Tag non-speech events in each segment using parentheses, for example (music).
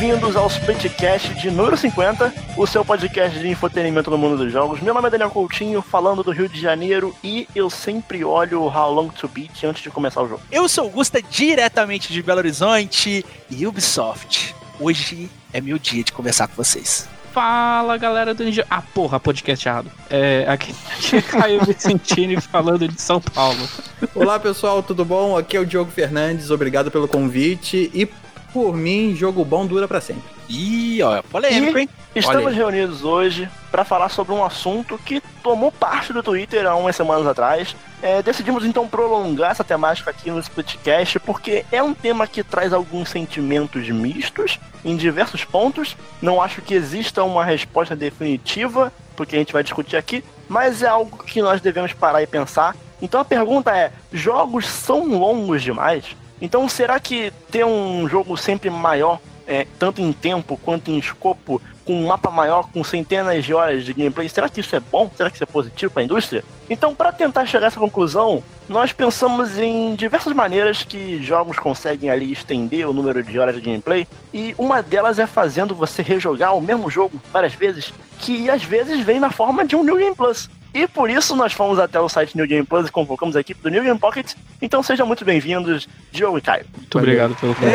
bem-vindos ao Splitcast de número 50, o seu podcast de entretenimento no mundo dos jogos. Meu nome é Daniel Coutinho, falando do Rio de Janeiro, e eu sempre olho o How Long to Beat antes de começar o jogo. Eu sou o Gusta, diretamente de Belo Horizonte, e Ubisoft. Hoje é meu dia de conversar com vocês. Fala galera do Ninja. Ah, porra, podcast errado. É, aqui, (laughs) aqui é Caio Vicentini falando de São Paulo. Olá pessoal, tudo bom? Aqui é o Diogo Fernandes, obrigado pelo convite. E por mim, jogo bom dura para sempre. Ih, ó, polêmico, E hein? Estamos reunidos hoje para falar sobre um assunto que tomou parte do Twitter há umas semanas atrás. É, decidimos então prolongar essa temática aqui no Splitcast porque é um tema que traz alguns sentimentos mistos em diversos pontos. Não acho que exista uma resposta definitiva porque a gente vai discutir aqui, mas é algo que nós devemos parar e pensar. Então a pergunta é: jogos são longos demais? Então será que ter um jogo sempre maior, é, tanto em tempo quanto em escopo, com um mapa maior, com centenas de horas de gameplay, será que isso é bom? Será que isso é positivo para a indústria? Então, para tentar chegar a essa conclusão, nós pensamos em diversas maneiras que jogos conseguem ali estender o número de horas de gameplay, e uma delas é fazendo você rejogar o mesmo jogo várias vezes, que às vezes vem na forma de um New Game Plus. E por isso nós fomos até o site New Game Plus e convocamos a equipe do New Game Pocket. Então sejam muito bem-vindos, Diogo e Caio. Muito obrigado pelo convite.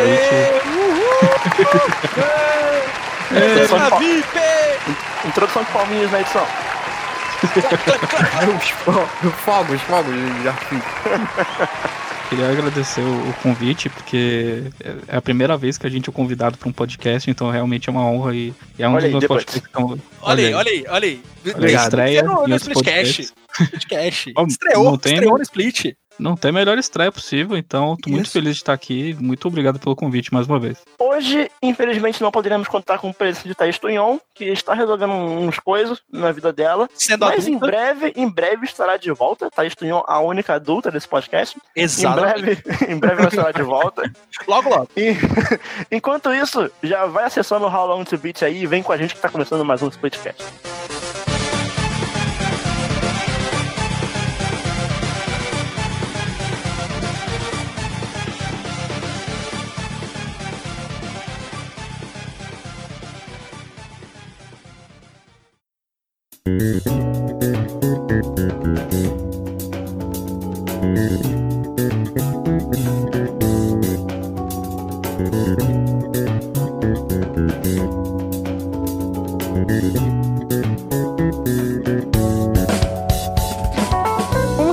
Introdução de, É, pal- VIP! introdução de palminhas na edição. Os fo- fogos, fogos, já fiz. (laughs) Queria agradecer o, o convite, porque é a primeira vez que a gente é convidado para um podcast, então realmente é uma honra e, e é um Olha dos aí, meus podcasts que estão. Olha aí, olha aí, olha aí. Olha aí, estreia no, no Splitcast. Splitcast. Ó, Estreou, não tem, estreou no Split. Não tem a melhor estreia possível, então tô muito feliz de estar aqui. Muito obrigado pelo convite mais uma vez. Hoje, infelizmente, não poderemos contar com o presença de Thaís Tunhon, que está resolvendo uns coisas na vida dela. Sendo Mas em adulta. breve, em breve estará de volta. Thaís Tunhon, a única adulta desse podcast. Em Exatamente. breve, (laughs) em breve ela estará de volta. (laughs) Logo, logo. E, (laughs) enquanto isso, já vai acessando o How Long to Beat aí e vem com a gente que tá começando mais um Splitcast.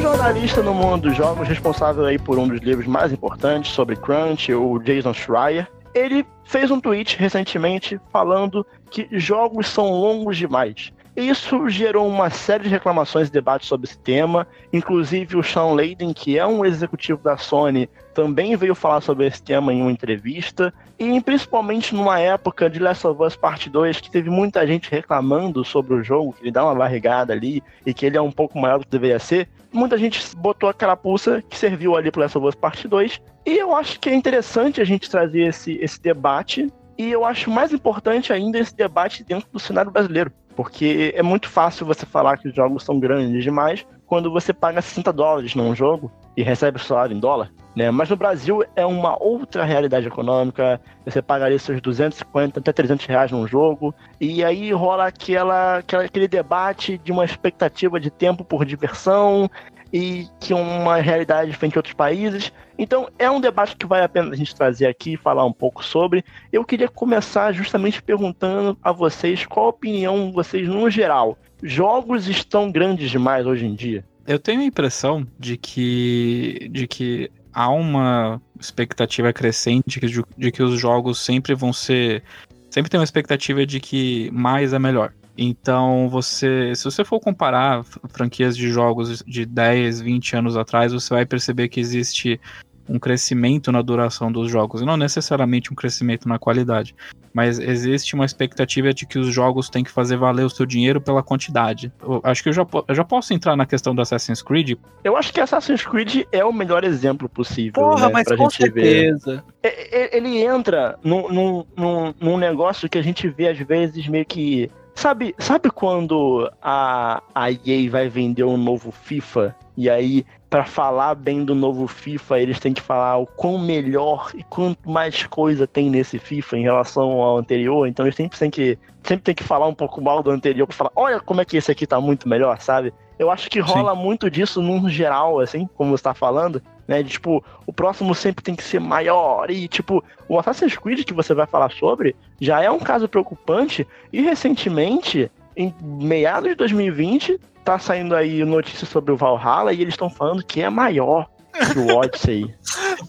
Jornalista no mundo dos jogos, responsável aí por um dos livros mais importantes sobre crunch, o Jason Schreier, ele fez um tweet recentemente falando que jogos são longos demais. Isso gerou uma série de reclamações e debates sobre esse tema. Inclusive o Sean Layden, que é um executivo da Sony, também veio falar sobre esse tema em uma entrevista. E principalmente numa época de Last of Us Part 2, que teve muita gente reclamando sobre o jogo, que ele dá uma barrigada ali e que ele é um pouco maior do que deveria ser. Muita gente botou a carapuça que serviu ali pro Last of Us Part 2. E eu acho que é interessante a gente trazer esse, esse debate. E eu acho mais importante ainda esse debate dentro do cenário brasileiro. Porque é muito fácil você falar que os jogos são grandes demais quando você paga 60 dólares num jogo e recebe o salário em dólar. Né? Mas no Brasil é uma outra realidade econômica. Você paga ali seus 250 até 300 reais num jogo. E aí rola aquela, aquela, aquele debate de uma expectativa de tempo por diversão e que uma realidade diferente de outros países. Então é um debate que vale a pena a gente trazer aqui e falar um pouco sobre. Eu queria começar justamente perguntando a vocês qual a opinião vocês no geral. Jogos estão grandes demais hoje em dia? Eu tenho a impressão de que, de que há uma expectativa crescente de que os jogos sempre vão ser. Sempre tem uma expectativa de que mais é melhor. Então, você, se você for comparar franquias de jogos de 10, 20 anos atrás, você vai perceber que existe um crescimento na duração dos jogos, e não necessariamente um crescimento na qualidade, mas existe uma expectativa de que os jogos têm que fazer valer o seu dinheiro pela quantidade. Eu acho que eu já, eu já posso entrar na questão do Assassin's Creed, Eu acho que Assassin's Creed é o melhor exemplo possível. Porra, né, mas pra com gente ver. certeza. É- é- Ele entra num, num, num, num negócio que a gente vê às vezes meio que. Sabe, sabe quando a, a EA vai vender um novo FIFA e aí para falar bem do novo FIFA, eles têm que falar o quão melhor e quanto mais coisa tem nesse FIFA em relação ao anterior. Então eles sempre têm que, sempre têm que falar um pouco mal do anterior pra falar, olha como é que esse aqui tá muito melhor, sabe? Eu acho que rola Sim. muito disso num geral, assim, como você tá falando, né? De, tipo, o próximo sempre tem que ser maior. E, tipo, o Assassin's Creed que você vai falar sobre já é um caso preocupante. E recentemente, em meados de 2020, tá saindo aí notícias sobre o Valhalla e eles estão falando que é maior que o Odyssey (laughs)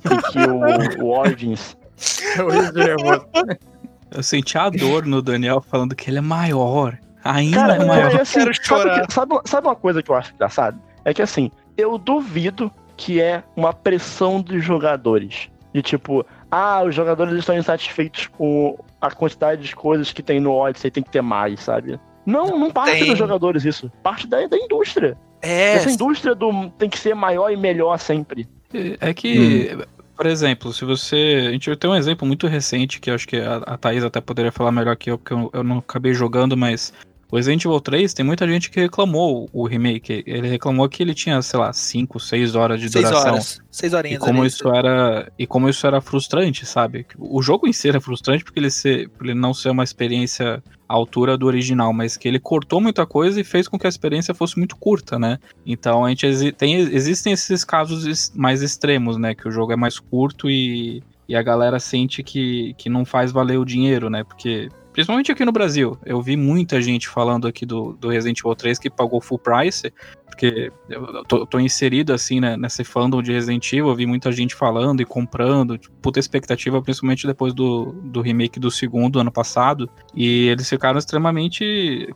e que o, o Origins. Eu senti a dor no Daniel falando que ele é maior. Ainda Cara, é maior. Assim, sabe, sabe, sabe uma coisa que eu acho engraçado? É que assim, eu duvido que é uma pressão dos jogadores. De tipo, ah, os jogadores estão insatisfeitos com a quantidade de coisas que tem no Odyssey, tem que ter mais, sabe? Não, não parte tem. dos jogadores isso. Parte da, da indústria. É. Essa indústria do, tem que ser maior e melhor sempre. É que, hum. por exemplo, se você. A gente tem um exemplo muito recente que eu acho que a, a Thaís até poderia falar melhor que eu, porque eu, eu não acabei jogando, mas o Resident Evil 3 tem muita gente que reclamou o remake. Ele reclamou que ele tinha, sei lá, 5, 6 horas de seis duração. Horas. 6 horinhas. E como isso era e como isso era frustrante, sabe? O jogo em si era frustrante porque ele ser, ele não ser uma experiência à altura do original, mas que ele cortou muita coisa e fez com que a experiência fosse muito curta, né? Então a gente tem existem esses casos mais extremos, né, que o jogo é mais curto e e a galera sente que, que não faz valer o dinheiro, né? Porque Principalmente aqui no Brasil. Eu vi muita gente falando aqui do, do Resident Evil 3 que pagou full price, porque eu tô, tô inserido assim né, nesse fandom de Resident Evil. Eu vi muita gente falando e comprando, tipo, puta expectativa, principalmente depois do, do remake do segundo ano passado. E eles ficaram extremamente,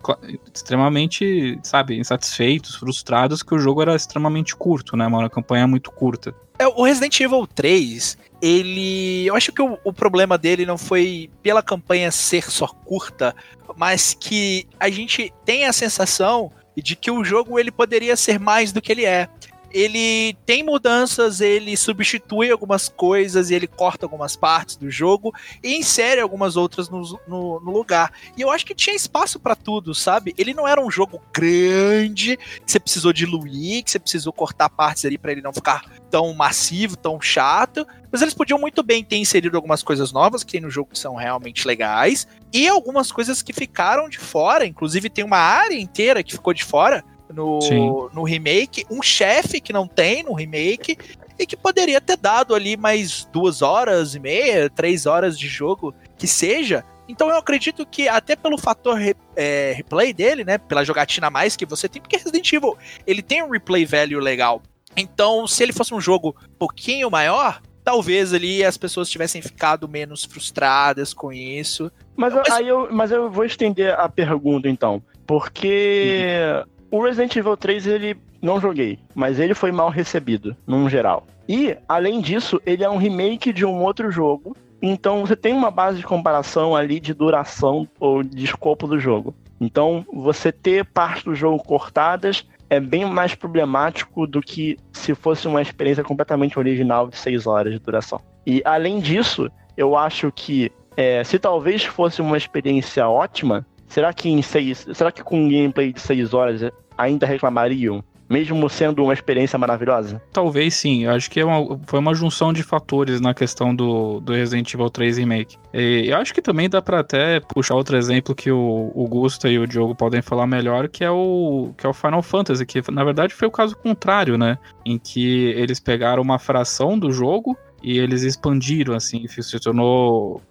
extremamente, sabe, insatisfeitos, frustrados que o jogo era extremamente curto, né? Uma campanha muito curta. É, o Resident Evil 3, ele. Eu acho que o, o, problema dele não foi pela campanha ser só curta, mas que a gente tem a sensação de que o jogo ele poderia ser mais do que ele é ele tem mudanças, ele substitui algumas coisas e ele corta algumas partes do jogo e insere algumas outras no, no, no lugar. E eu acho que tinha espaço para tudo, sabe? Ele não era um jogo grande que você precisou diluir, que você precisou cortar partes ali para ele não ficar tão massivo, tão chato. Mas eles podiam muito bem ter inserido algumas coisas novas que tem no jogo que são realmente legais e algumas coisas que ficaram de fora. Inclusive, tem uma área inteira que ficou de fora no, no remake, um chefe que não tem no remake, e que poderia ter dado ali mais duas horas e meia, três horas de jogo, que seja. Então eu acredito que até pelo fator re, é, replay dele, né, pela jogatina a mais que você tem, porque Resident Evil, ele tem um replay value legal. Então, se ele fosse um jogo um pouquinho maior, talvez ali as pessoas tivessem ficado menos frustradas com isso. Mas, mas... aí eu, mas eu vou estender a pergunta então, porque uhum o Resident Evil 3 ele não joguei, mas ele foi mal recebido, num geral. E, além disso, ele é um remake de um outro jogo. Então você tem uma base de comparação ali de duração ou de escopo do jogo. Então, você ter partes do jogo cortadas é bem mais problemático do que se fosse uma experiência completamente original de 6 horas de duração. E além disso, eu acho que é, se talvez fosse uma experiência ótima, Será que em seis. Será que com um gameplay de 6 horas ainda reclamariam? Mesmo sendo uma experiência maravilhosa? Talvez sim. Eu acho que é uma, foi uma junção de fatores na questão do, do Resident Evil 3 Remake. E eu acho que também dá para até puxar outro exemplo que o, o Gusta e o Diogo podem falar melhor, que é o que é o Final Fantasy, que na verdade foi o caso contrário, né? Em que eles pegaram uma fração do jogo e eles expandiram, assim, se tornou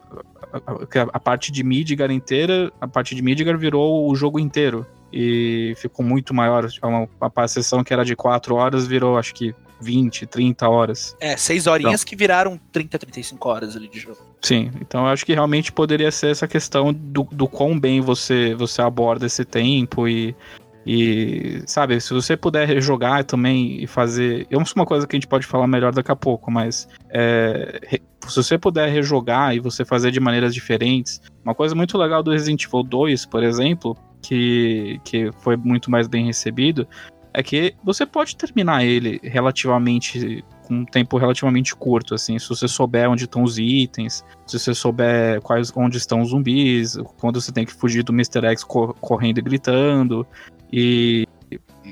a, a parte de Midgar inteira, a parte de Midgar virou o jogo inteiro. E ficou muito maior. Uma, uma sessão que era de 4 horas virou, acho que, 20, 30 horas. É, 6 horinhas então, que viraram 30, 35 horas ali de jogo. Sim, então eu acho que realmente poderia ser essa questão do, do quão bem você, você aborda esse tempo e e, sabe, se você puder jogar também e fazer. É uma coisa que a gente pode falar melhor daqui a pouco, mas é, se você puder rejogar e você fazer de maneiras diferentes. Uma coisa muito legal do Resident Evil 2, por exemplo, que, que foi muito mais bem recebido, é que você pode terminar ele relativamente com um tempo relativamente curto, assim, se você souber onde estão os itens, se você souber quais onde estão os zumbis, quando você tem que fugir do Mr. X correndo e gritando, e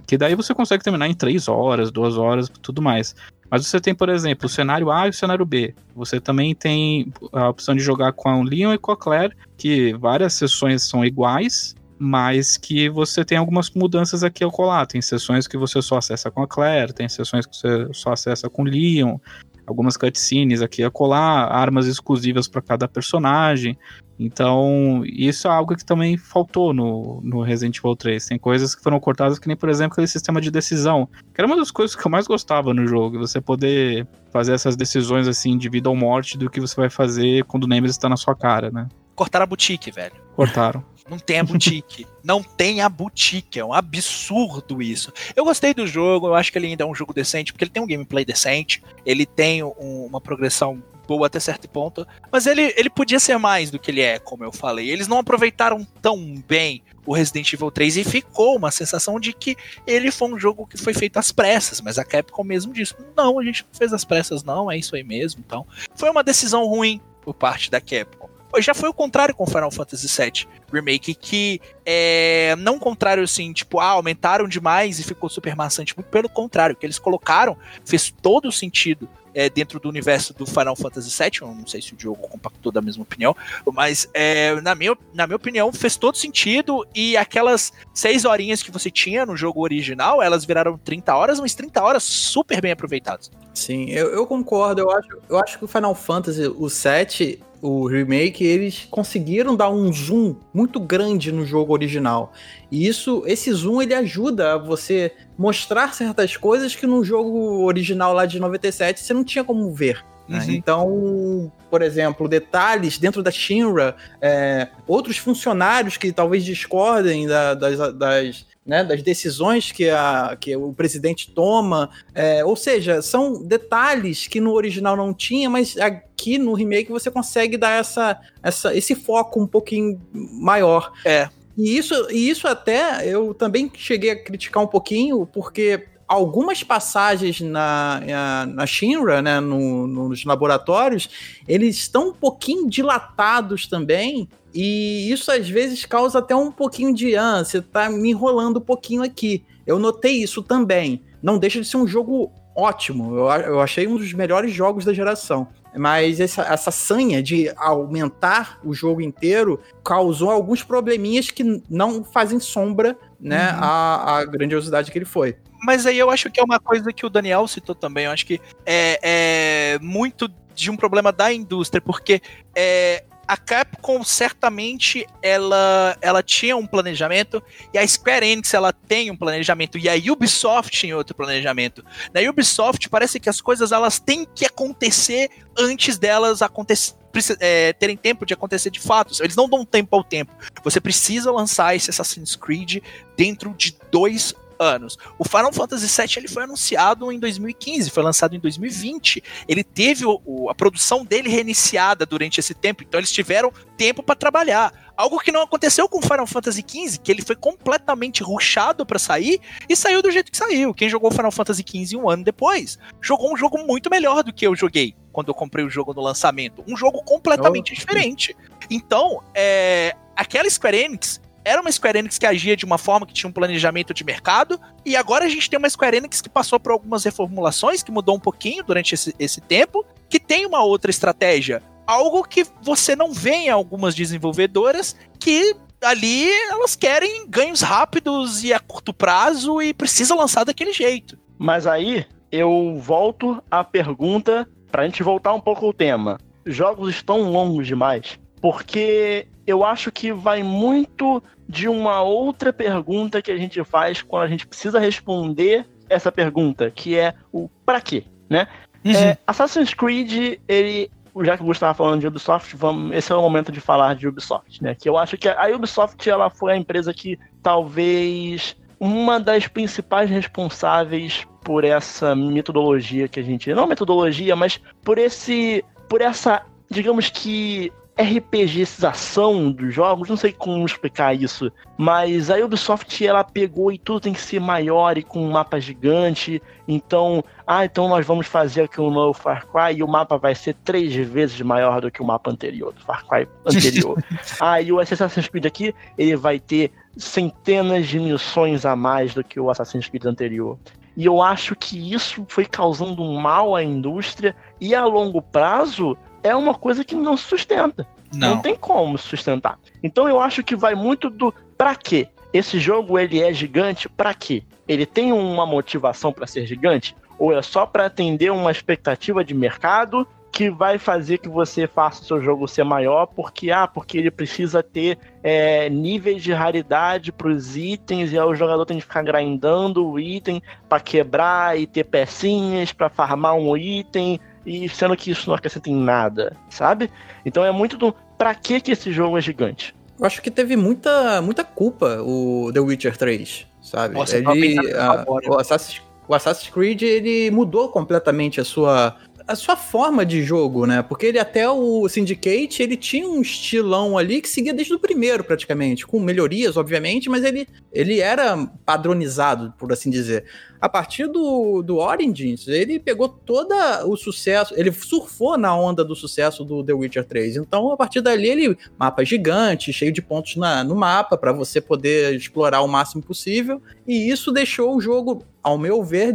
que daí você consegue terminar em 3 horas, 2 horas, tudo mais. Mas você tem, por exemplo, o cenário A e o cenário B. Você também tem a opção de jogar com a Leon e com a Claire, que várias sessões são iguais, mas que você tem algumas mudanças aqui ao colar. Tem sessões que você só acessa com a Claire, tem sessões que você só acessa com o Leon, algumas cutscenes aqui a colar, armas exclusivas para cada personagem. Então, isso é algo que também faltou no, no Resident Evil 3. Tem coisas que foram cortadas, que nem, por exemplo, aquele sistema de decisão, que era uma das coisas que eu mais gostava no jogo, você poder fazer essas decisões assim de vida ou morte do que você vai fazer quando o Nemesis está na sua cara, né? Cortaram a boutique, velho. Cortaram. (laughs) Não tem a boutique. não tem a boutique. É um absurdo isso. Eu gostei do jogo, eu acho que ele ainda é um jogo decente, porque ele tem um gameplay decente, ele tem um, uma progressão boa até certo ponto, mas ele, ele podia ser mais do que ele é, como eu falei. Eles não aproveitaram tão bem o Resident Evil 3 e ficou uma sensação de que ele foi um jogo que foi feito às pressas, mas a Capcom mesmo disse: não, a gente não fez às pressas, não, é isso aí mesmo. Então, foi uma decisão ruim por parte da Capcom já foi o contrário com Final Fantasy VII Remake, que é, não contrário assim, tipo, ah, aumentaram demais e ficou super maçante. Muito pelo contrário, o que eles colocaram fez todo o sentido é, dentro do universo do Final Fantasy VII. Eu não sei se o Diogo compactou da mesma opinião, mas é, na, minha, na minha opinião fez todo sentido. E aquelas seis horinhas que você tinha no jogo original, elas viraram 30 horas, mas 30 horas super bem aproveitadas. Sim, eu, eu concordo. Eu acho, eu acho que o Final Fantasy, o 7, o remake, eles conseguiram dar um zoom muito grande no jogo original. E isso, esse zoom ele ajuda a você mostrar certas coisas que no jogo original lá de 97 você não tinha como ver. Né? Uhum. Então, por exemplo, detalhes dentro da Shinra, é, outros funcionários que talvez discordem da, das, das né, das decisões que, a, que o presidente toma. É, ou seja, são detalhes que no original não tinha, mas aqui no remake você consegue dar essa, essa, esse foco um pouquinho maior. É. E isso, e isso até eu também cheguei a criticar um pouquinho, porque algumas passagens na, na, na Shinra, né, no, nos laboratórios, eles estão um pouquinho dilatados também, e isso às vezes causa até um pouquinho de ânsia, tá me enrolando um pouquinho aqui. Eu notei isso também. Não deixa de ser um jogo ótimo. Eu, eu achei um dos melhores jogos da geração. Mas essa, essa sanha de aumentar o jogo inteiro causou alguns probleminhas que não fazem sombra né, uhum. a, a grandiosidade que ele foi. Mas aí eu acho que é uma coisa que o Daniel citou também. Eu acho que é, é muito de um problema da indústria, porque é, a Capcom certamente ela, ela tinha um planejamento e a Square Enix ela tem um planejamento e a Ubisoft tem outro planejamento. Na Ubisoft parece que as coisas elas têm que acontecer antes delas acontecer, é, terem tempo de acontecer de fato. Eles não dão tempo ao tempo. Você precisa lançar esse Assassin's Creed dentro de dois anos. O Final Fantasy VII ele foi anunciado em 2015, foi lançado em 2020. Ele teve o, o, a produção dele reiniciada durante esse tempo, então eles tiveram tempo para trabalhar. Algo que não aconteceu com Final Fantasy XV, que ele foi completamente ruxado para sair e saiu do jeito que saiu. Quem jogou Final Fantasy XV um ano depois, jogou um jogo muito melhor do que eu joguei quando eu comprei o jogo no lançamento. Um jogo completamente oh. diferente. Então, é, aquela Square Enix era uma Square Enix que agia de uma forma que tinha um planejamento de mercado, e agora a gente tem uma Square Enix que passou por algumas reformulações, que mudou um pouquinho durante esse, esse tempo, que tem uma outra estratégia. Algo que você não vê em algumas desenvolvedoras que ali elas querem ganhos rápidos e a curto prazo e precisa lançar daquele jeito. Mas aí eu volto à pergunta pra gente voltar um pouco ao tema. Jogos estão longos demais. Porque eu acho que vai muito de uma outra pergunta que a gente faz quando a gente precisa responder essa pergunta, que é o para quê, né? Uhum. É, Assassin's Creed, ele já que o Gustavo falando de Ubisoft, vamos, esse é o momento de falar de Ubisoft, né? Que eu acho que a Ubisoft ela foi a empresa que talvez uma das principais responsáveis por essa metodologia que a gente, não metodologia, mas por esse, por essa, digamos que RPGização dos jogos, não sei como explicar isso, mas a Ubisoft ela pegou e tudo tem que ser maior e com um mapa gigante, então, ah, então nós vamos fazer aqui um novo Far Cry e o mapa vai ser três vezes maior do que o mapa anterior, do Far Cry anterior. (laughs) ah, e o Assassin's Creed aqui, ele vai ter centenas de missões a mais do que o Assassin's Creed anterior. E eu acho que isso foi causando um mal à indústria e a longo prazo é uma coisa que não se sustenta. Não. não tem como sustentar. Então eu acho que vai muito do para quê? Esse jogo ele é gigante para quê? Ele tem uma motivação para ser gigante ou é só para atender uma expectativa de mercado que vai fazer que você faça o seu jogo ser maior, porque ah, porque ele precisa ter é, níveis de raridade para os itens e aí o jogador tem que ficar grindando o item para quebrar e ter pecinhas para farmar um item e sendo que isso não acrescenta em nada, sabe? Então é muito do para que que esse jogo é gigante. Eu acho que teve muita muita culpa o The Witcher 3, sabe? Nossa, ele, a, o, Assassin's, o Assassin's Creed ele mudou completamente a sua a sua forma de jogo, né? Porque ele até o Syndicate, ele tinha um estilão ali que seguia desde o primeiro, praticamente, com melhorias, obviamente, mas ele, ele era padronizado, por assim dizer. A partir do, do Origins, ele pegou todo o sucesso, ele surfou na onda do sucesso do The Witcher 3. Então, a partir dali, ele mapa gigante, cheio de pontos na, no mapa, para você poder explorar o máximo possível. E isso deixou o jogo, ao meu ver,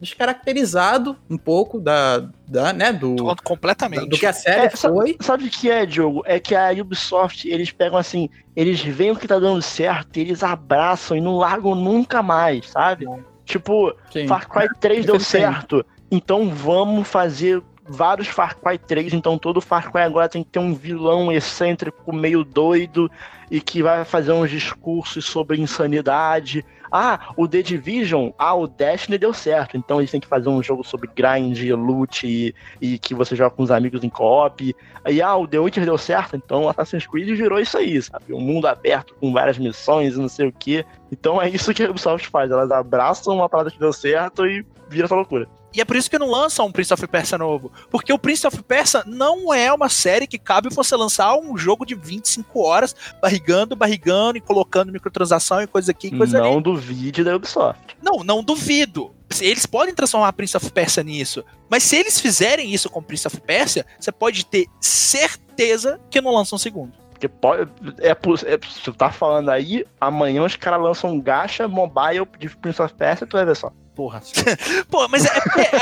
descaracterizado um pouco da, da né, do completamente do que a série é, foi. Sabe o que é, Diogo? É que a Ubisoft, eles pegam assim, eles veem o que tá dando certo, eles abraçam e não largam nunca mais, sabe? Tipo, Sim. Far Cry 3 deu certo, então vamos fazer vários Far Cry 3, então todo Far Cry agora tem que ter um vilão excêntrico, meio doido, e que vai fazer uns discursos sobre insanidade. Ah, o The Division, ah, o Destiny deu certo, então eles têm que fazer um jogo sobre grind, loot e, e que você joga com os amigos em co-op. Aí, ah, o The Witcher deu certo, então Assassin's Creed virou isso aí, sabe? Um mundo aberto com várias missões e não sei o que. Então é isso que a Ubisoft faz, elas abraçam uma parada que deu certo e vira essa loucura. E é por isso que não lançam um Prince of Persia novo. Porque o Prince of Persia não é uma série que cabe você lançar um jogo de 25 horas, barrigando, barrigando e colocando microtransação e coisa aqui e coisa não ali. Não duvide da Ubisoft. Não, não duvido. Eles podem transformar Prince of Persia nisso. Mas se eles fizerem isso com Prince of Persia, você pode ter certeza que não lançam um segundo. Porque pode, é, é, você tá falando aí, amanhã os caras lançam um gacha mobile de Prince of Persia, tu vai ver só. Porra. (laughs) Pô, mas é, é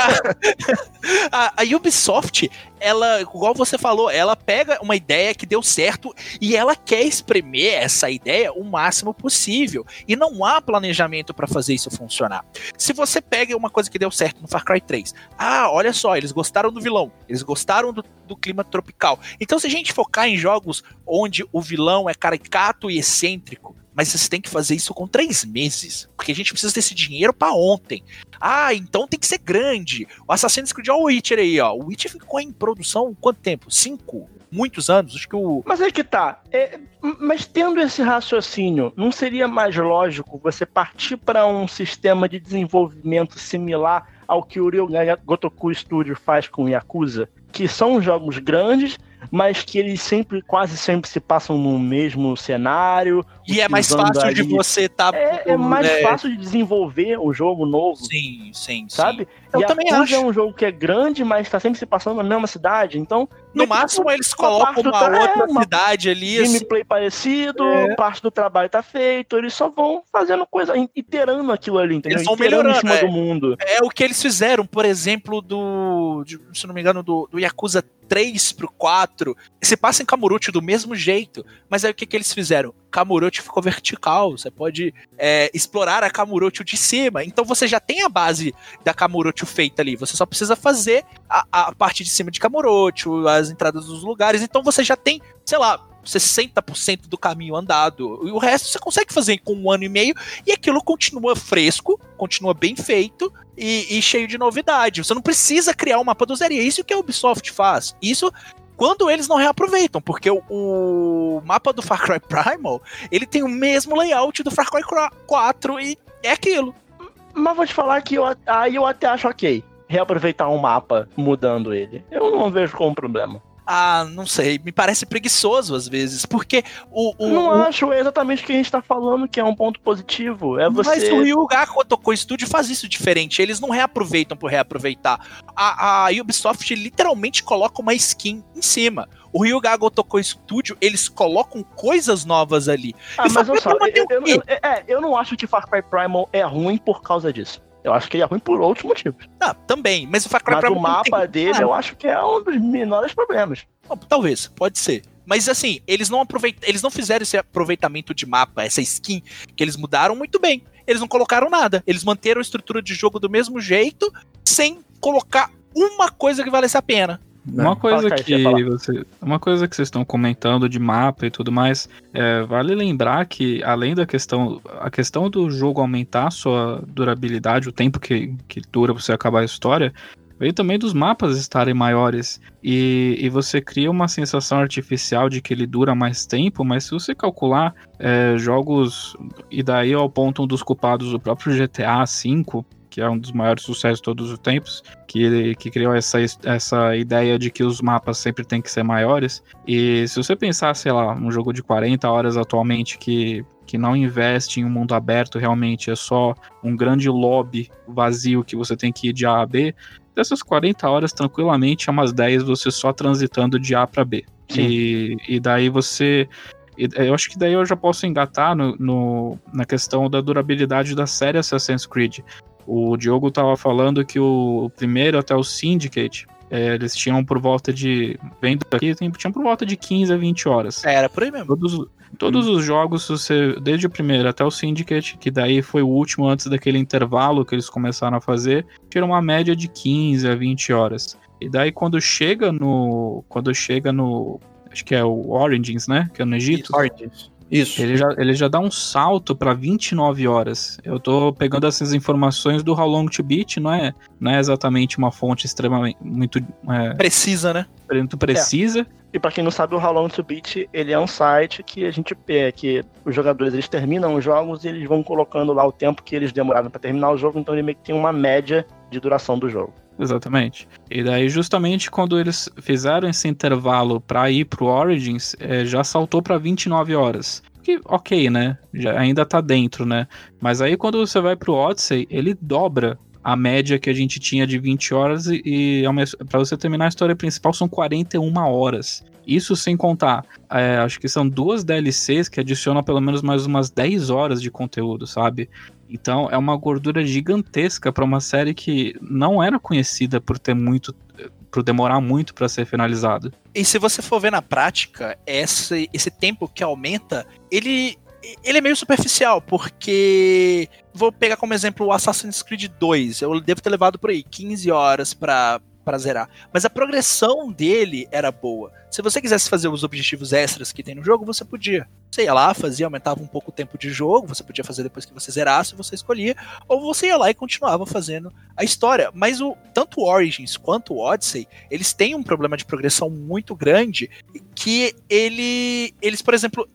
a, a, a, Ubisoft, ela, igual você falou, ela pega uma ideia que deu certo e ela quer espremer essa ideia o máximo possível. E não há planejamento para fazer isso funcionar. Se você pega uma coisa que deu certo no Far Cry 3, ah, olha só, eles gostaram do vilão, eles gostaram do, do clima tropical. Então, se a gente focar em jogos onde o vilão é caricato e excêntrico, mas você tem que fazer isso com três meses, porque a gente precisa desse dinheiro para ontem. Ah, então tem que ser grande. O Assassin's Creed, olha o Witcher aí, ó. O Witcher ficou em produção quanto tempo? Cinco? Muitos anos? Acho que o. Mas é que tá. É, mas tendo esse raciocínio, não seria mais lógico você partir para um sistema de desenvolvimento similar ao que o Ryoga Gotoku Studio faz com Yakuza? Que são jogos grandes, mas que eles sempre, quase sempre se passam no mesmo cenário. E é mais fácil ali. de você estar. Tá, é, é, mais é... fácil de desenvolver o jogo novo. Sim, sim, sabe? Sim. Eu e também acho. é um jogo que é grande, mas está sempre se passando na mesma cidade, então. No máximo eles colocam uma, uma outra é, uma cidade ali. Gameplay assim. parecido, é. parte do trabalho tá feito, eles só vão fazendo coisa, iterando aquilo ali, entendeu? Eles vão iterando melhorando em cima é. do mundo. É o que eles fizeram, por exemplo, do. De, se não me engano, do, do Yakuza 3 pro 4. Se passa em Kamurocho do mesmo jeito. Mas aí o que, que eles fizeram? Kamurocho ficou vertical. Você pode é, explorar a Kamurocho de cima. Então você já tem a base da Kamurocho feita ali. Você só precisa fazer a, a parte de cima de Kamurocho, as entradas dos lugares. Então você já tem, sei lá, 60% do caminho andado. E o resto você consegue fazer com um ano e meio e aquilo continua fresco, continua bem feito e, e cheio de novidade. Você não precisa criar um mapa do zero. E é isso que a Ubisoft faz. Isso quando eles não reaproveitam, porque o, o, mapa do Far Cry Primal, ele tem o mesmo layout do Far Cry 4 e é aquilo. Mas vou te falar que eu, aí eu até acho ok reaproveitar um mapa mudando ele. Eu não vejo como problema. Ah, não sei, me parece preguiçoso às vezes, porque o. o não o, acho, é exatamente o que a gente tá falando que é um ponto positivo. É você. Mas o Ryuga Kotoko Studio faz isso diferente, eles não reaproveitam por reaproveitar. A, a Ubisoft literalmente coloca uma skin em cima. O Ryuga Kotoko Studio, eles colocam coisas novas ali. Ah, mas olha só, eu, eu, eu, é, eu não acho que Far Cry Primal é ruim por causa disso. Eu acho que ele é ruim por outros motivos. Ah, também. Mas o Far mas o mapa tem... dele, ah. eu acho que é um dos menores problemas. Talvez, pode ser. Mas assim, eles não aproveit... eles não fizeram esse aproveitamento de mapa, essa skin, que eles mudaram muito bem. Eles não colocaram nada. Eles manteram a estrutura de jogo do mesmo jeito, sem colocar uma coisa que valesse a pena. Uma coisa que você, uma coisa que vocês estão comentando de mapa e tudo mais, é, vale lembrar que além da questão, a questão do jogo aumentar a sua durabilidade, o tempo que, que dura você acabar a história, veio também dos mapas estarem maiores. E, e você cria uma sensação artificial de que ele dura mais tempo, mas se você calcular é, jogos e daí ao ponto um dos culpados do próprio GTA V que é um dos maiores sucessos de todos os tempos, que, que criou essa, essa ideia de que os mapas sempre têm que ser maiores. E se você pensar, sei lá, um jogo de 40 horas atualmente que, que não investe em um mundo aberto realmente, é só um grande lobby vazio que você tem que ir de A a B, dessas 40 horas, tranquilamente, é umas 10 você só transitando de A para B. E, e daí você eu acho que daí eu já posso engatar no, no, na questão da durabilidade da série Assassin's Creed. O Diogo estava falando que o, primeiro até o Syndicate, é, eles tinham por volta de. Vendo aqui, tinham por volta de 15 a 20 horas. É, era por aí mesmo. Todos, todos os jogos, você, desde o primeiro até o Syndicate, que daí foi o último antes daquele intervalo que eles começaram a fazer, tinha uma média de 15 a 20 horas. E daí quando chega no. Quando chega no. Acho que é o Origins, né? Que é no Egito. Origins. Isso. Ele já, ele já dá um salto para 29 horas. Eu tô pegando essas informações do How Long to Beat, não é, não é exatamente uma fonte extremamente muito é, precisa, né? Muito precisa. É. E para quem não sabe, o How Long to Beat, ele é um site que a gente é, que os jogadores eles terminam os jogos e eles vão colocando lá o tempo que eles demoraram para terminar o jogo, então ele meio que tem uma média de duração do jogo. Exatamente. E daí, justamente quando eles fizeram esse intervalo para ir pro Origins, é, já saltou para 29 horas. Que, ok, né? Já, ainda tá dentro, né? Mas aí quando você vai pro Odyssey, ele dobra a média que a gente tinha de 20 horas e, e para você terminar a história principal são 41 horas. Isso sem contar, é, acho que são duas DLCs que adicionam pelo menos mais umas 10 horas de conteúdo, sabe? Então é uma gordura gigantesca para uma série que não era conhecida por ter muito por demorar muito para ser finalizado. E se você for ver na prática, esse, esse tempo que aumenta, ele ele é meio superficial, porque vou pegar como exemplo o Assassin's Creed 2. Eu devo ter levado por aí 15 horas para para zerar. Mas a progressão dele era boa. Se você quisesse fazer os objetivos extras que tem no jogo, você podia. Você ia lá, fazia, aumentava um pouco o tempo de jogo, você podia fazer depois que você zerasse, você escolhia, ou você ia lá e continuava fazendo a história. Mas o tanto o Origins quanto o Odyssey, eles têm um problema de progressão muito grande que ele, eles, por exemplo,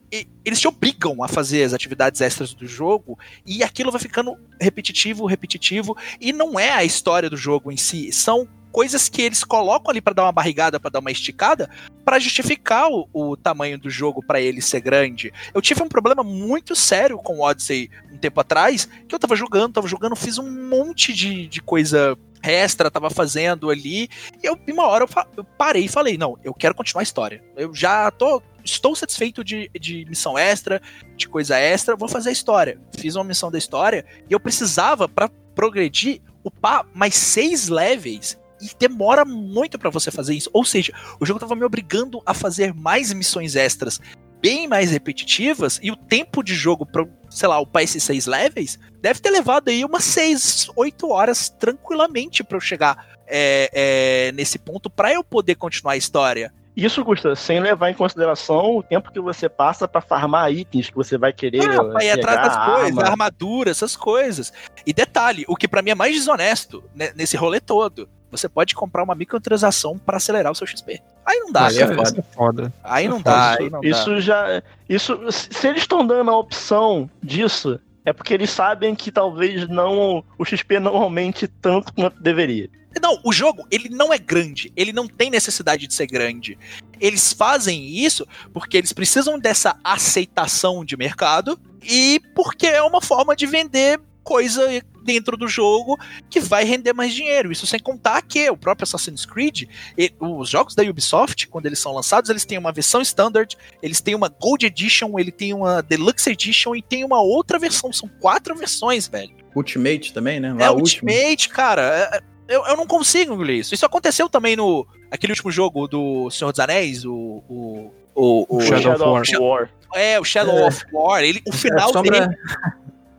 eles te obrigam a fazer as atividades extras do jogo e aquilo vai ficando repetitivo, repetitivo, e não é a história do jogo em si, são coisas que eles colocam ali para dar uma barrigada, para dar uma esticada, para justificar o, o, tamanho do jogo para ele ser grande. Eu tive um problema muito sério com o Odyssey um tempo atrás, que eu tava jogando, tava jogando, fiz um monte de, de coisa extra, tava fazendo ali, e eu, uma hora eu, eu parei e falei, não, eu quero continuar a história. Eu já tô estou satisfeito de, de missão extra, de coisa extra, vou fazer a história. Fiz uma missão da história e eu precisava, para progredir, upar mais seis levels e demora muito para você fazer isso. Ou seja, o jogo tava me obrigando a fazer mais missões extras bem mais repetitivas e o tempo de jogo para, sei lá, upar esses seis levels deve ter levado aí umas 6, 8 horas tranquilamente para eu chegar é, é, nesse ponto para eu poder continuar a história. Isso custa sem levar em consideração o tempo que você passa para farmar itens que você vai querer. Ah, ir atrás das coisas, arma. armadura, essas coisas. E detalhe, o que para mim é mais desonesto né, nesse rolê todo você pode comprar uma microtransação para acelerar o seu XP. Aí não dá, aí é foda. foda. Aí não dá. Isso, não isso dá. já. Isso, se eles estão dando a opção disso, é porque eles sabem que talvez não o XP não aumente tanto quanto deveria. Não Não, o jogo, ele não é grande. Ele não tem necessidade de ser grande. Eles fazem isso porque eles precisam dessa aceitação de mercado e porque é uma forma de vender coisa dentro do jogo que vai render mais dinheiro. Isso sem contar que o próprio Assassin's Creed, e, os jogos da Ubisoft, quando eles são lançados, eles têm uma versão standard, eles têm uma Gold Edition, ele tem uma Deluxe Edition e tem uma outra versão. São quatro versões, velho. Ultimate também, né? Lá é, Ultimate, cara. É, é, eu, eu não consigo engolir isso. Isso aconteceu também no aquele último jogo do Senhor dos Anéis, o, o o, o, Shadow, Shadow of War. War. É, o Shadow é. of War. Ele, o final é, dele.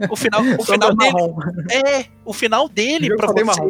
O final, o final dele. É, o final dele pra você,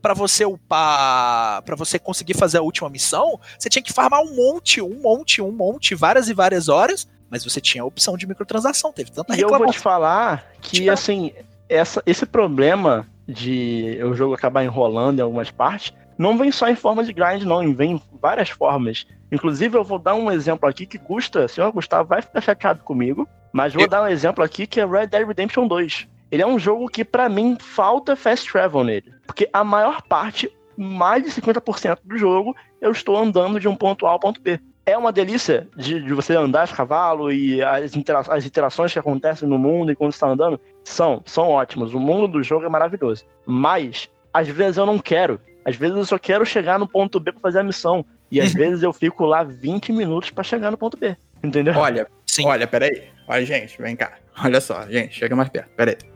pra você upar. para você conseguir fazer a última missão, você tinha que farmar um monte, um monte, um monte, várias e várias horas. Mas você tinha a opção de microtransação, teve tanta reclamação. E eu vou te falar que, assim, essa, esse problema de o jogo acabar enrolando em algumas partes, não vem só em forma de grind, não, vem em várias formas. Inclusive, eu vou dar um exemplo aqui que custa, senhor Gustavo vai ficar chateado comigo, mas vou eu... dar um exemplo aqui que é Red Dead Redemption 2. Ele é um jogo que, para mim, falta fast travel nele. Porque a maior parte, mais de 50% do jogo, eu estou andando de um ponto A ao ponto B. É uma delícia de, de você andar de cavalo e as, intera as interações que acontecem no mundo enquanto você está andando são, são ótimas. O mundo do jogo é maravilhoso. Mas, às vezes eu não quero. Às vezes eu só quero chegar no ponto B para fazer a missão. E às (laughs) vezes eu fico lá 20 minutos para chegar no ponto B. Entendeu? Olha, Sim. olha, peraí. Olha, gente, vem cá. Olha só, gente, chega mais perto. Pera aí.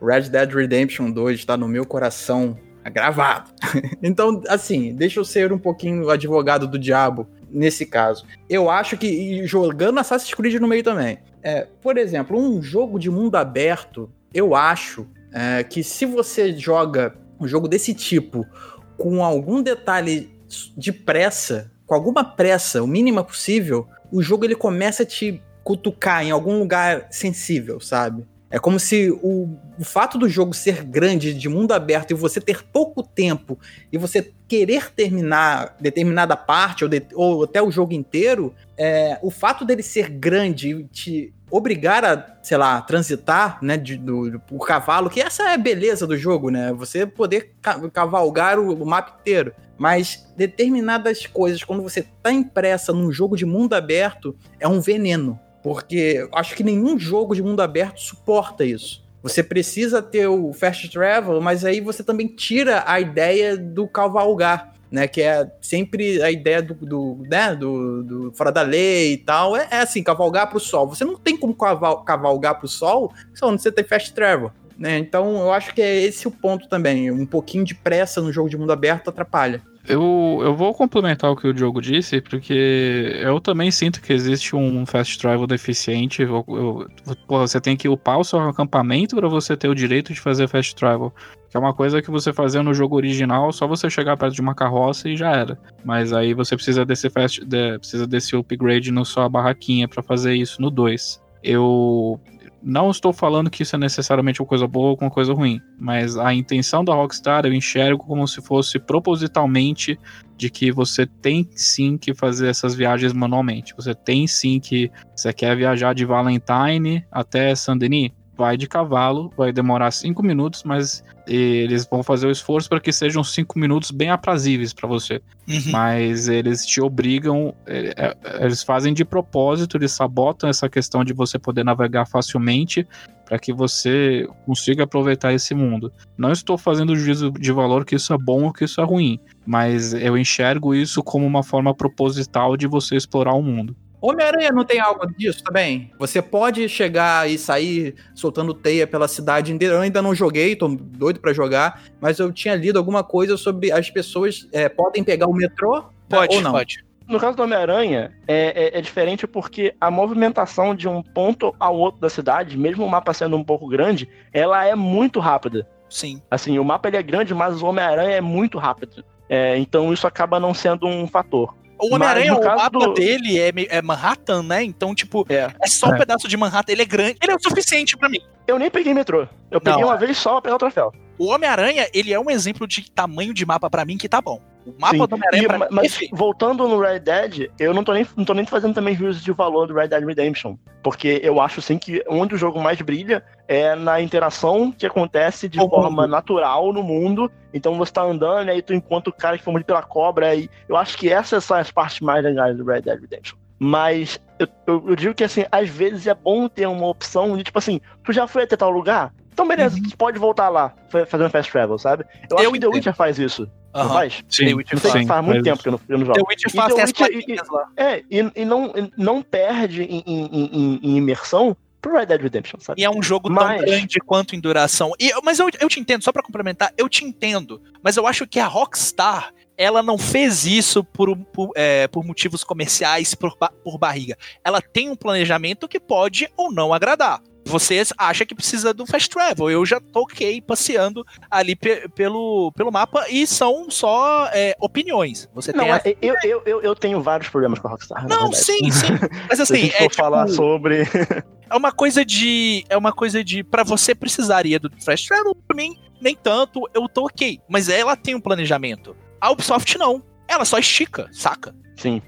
Red Dead Redemption 2 está no meu coração gravado. (laughs) então, assim, deixa eu ser um pouquinho o advogado do diabo nesse caso. Eu acho que jogando Assassin's Creed no meio também. É, por exemplo, um jogo de mundo aberto, eu acho é, que se você joga um jogo desse tipo com algum detalhe de pressa, com alguma pressa, o mínima possível, o jogo ele começa a te cutucar em algum lugar sensível, sabe? É como se o, o, fato do jogo ser grande, de mundo aberto, e você ter pouco tempo, e você querer terminar determinada parte, ou, de, ou até o jogo inteiro, é, o fato dele ser grande e te obrigar a, sei lá, transitar, né, de, do, do, o cavalo, que essa é a beleza do jogo, né? Você poder cavalgar o, o mapa inteiro. Mas determinadas coisas, quando você tá impressa num jogo de mundo aberto, é um veneno porque acho que nenhum jogo de mundo aberto suporta isso. Você precisa ter o fast travel, mas aí você também tira a ideia do cavalgar, né? Que é sempre a ideia do, do né? Do, do, fora da lei e tal. É, é assim, cavalgar para o sol. Você não tem como caval, cavalgar para o sol só você tem fast travel. Né? Então eu acho que é esse o ponto também. Um pouquinho de pressa no jogo de mundo aberto atrapalha. Eu, eu vou complementar o que o Diogo disse, porque eu também sinto que existe um fast travel deficiente. Eu, eu, você tem que upar o seu acampamento para você ter o direito de fazer fast travel. Que é uma coisa que você fazia no jogo original, só você chegar perto de uma carroça e já era. Mas aí você precisa desse fast, de, precisa desse upgrade na sua barraquinha para fazer isso no 2. Eu não estou falando que isso é necessariamente uma coisa boa ou uma coisa ruim, mas a intenção da Rockstar eu enxergo como se fosse propositalmente de que você tem sim que fazer essas viagens manualmente. Você tem sim que você quer viajar de Valentine até Saint-Denis, vai de cavalo, vai demorar cinco minutos, mas eles vão fazer o esforço para que sejam cinco minutos bem aprazíveis para você. Uhum. Mas eles te obrigam, é, é, eles fazem de propósito, eles sabotam essa questão de você poder navegar facilmente para que você consiga aproveitar esse mundo. Não estou fazendo juízo de valor que isso é bom ou que isso é ruim, mas eu enxergo isso como uma forma proposital de você explorar o mundo. Homem-Aranha não tem algo disso também? Você pode chegar e sair soltando teia pela cidade inteira. Eu ainda não joguei, tô doido para jogar, mas eu tinha lido alguma coisa sobre as pessoas é, podem pegar o metrô pode, ou não. Pode. No caso do Homem-Aranha, é, é, é, diferente porque a movimentação de um ponto ao outro da cidade, mesmo o mapa sendo um pouco grande, ela é muito rápida. Sim. Assim, o mapa ele é grande, mas o Homem-Aranha é muito rápido. É, então isso acaba não sendo um fator. O Homem-Aranha, o mapa do... dele é, é, Manhattan, né? Então, tipo, é, é só um é. pedaço de Manhattan. Ele é grande. Ele é o suficiente para mim. Eu nem peguei metrô. Eu peguei Não, uma vez só pra pegar o troféu. O Homem-Aranha, ele é um exemplo de tamanho de mapa para mim que tá bom. O mapa Sim. do Homem-Aranha pra mas, voltando no Red Dead, eu não tô, nem, não tô nem fazendo também reviews de valor do Red Dead Redemption. Porque eu acho, assim, que onde o jogo mais brilha é na interação que acontece de O forma mundo. natural no mundo. Então você tá andando, aí tu encontra o cara que foi mordido pela cobra. E eu acho que essas são as partes mais legais do Red Dead Redemption. Mas eu, eu- eu digo que assim, às vezes é bom ter uma opção de tipo assim, tu já foi até tal lugar? Então beleza, tu pode voltar lá, fa- fazendo fast travel, sabe? Eu, acho Eu que The. Witcher faz isso. Não Aham. faz? Sim, The Witcher sei, sim, faz muito tempo que eu não, eu não jogo. The Witcher E faz The tem as Witcher- lá. É, e, e não, não perde em, em- em- em imersão pro Red Dead Redemption, sabe? E é um jogo Mas- tão grande quanto em duração. E, mas eu, eu te entendo, só pra complementar, eu te entendo. Mas eu acho que a Rockstar, ela não fez isso por, por, é, por motivos comerciais, por, por barriga. Ela tem um planejamento que pode ou não agradar. Vocês acham que precisa do fast travel. Eu já toquei passeando ali pe- pelo, pelo mapa e são só é, opiniões. Você Não, tem a- é- eu, eu, eu, eu tenho vários problemas com a Rockstar. Não, sim, sim. Mas (laughs) Se a assim, gente é for tipo, falar sobre. (laughs) é uma coisa de. É uma coisa de. Pra você precisaria do Fast Travel, pra mim, nem tanto, eu tô ok. Mas ela tem um planejamento. A Ubisoft não. Ela só estica, saca? Sim.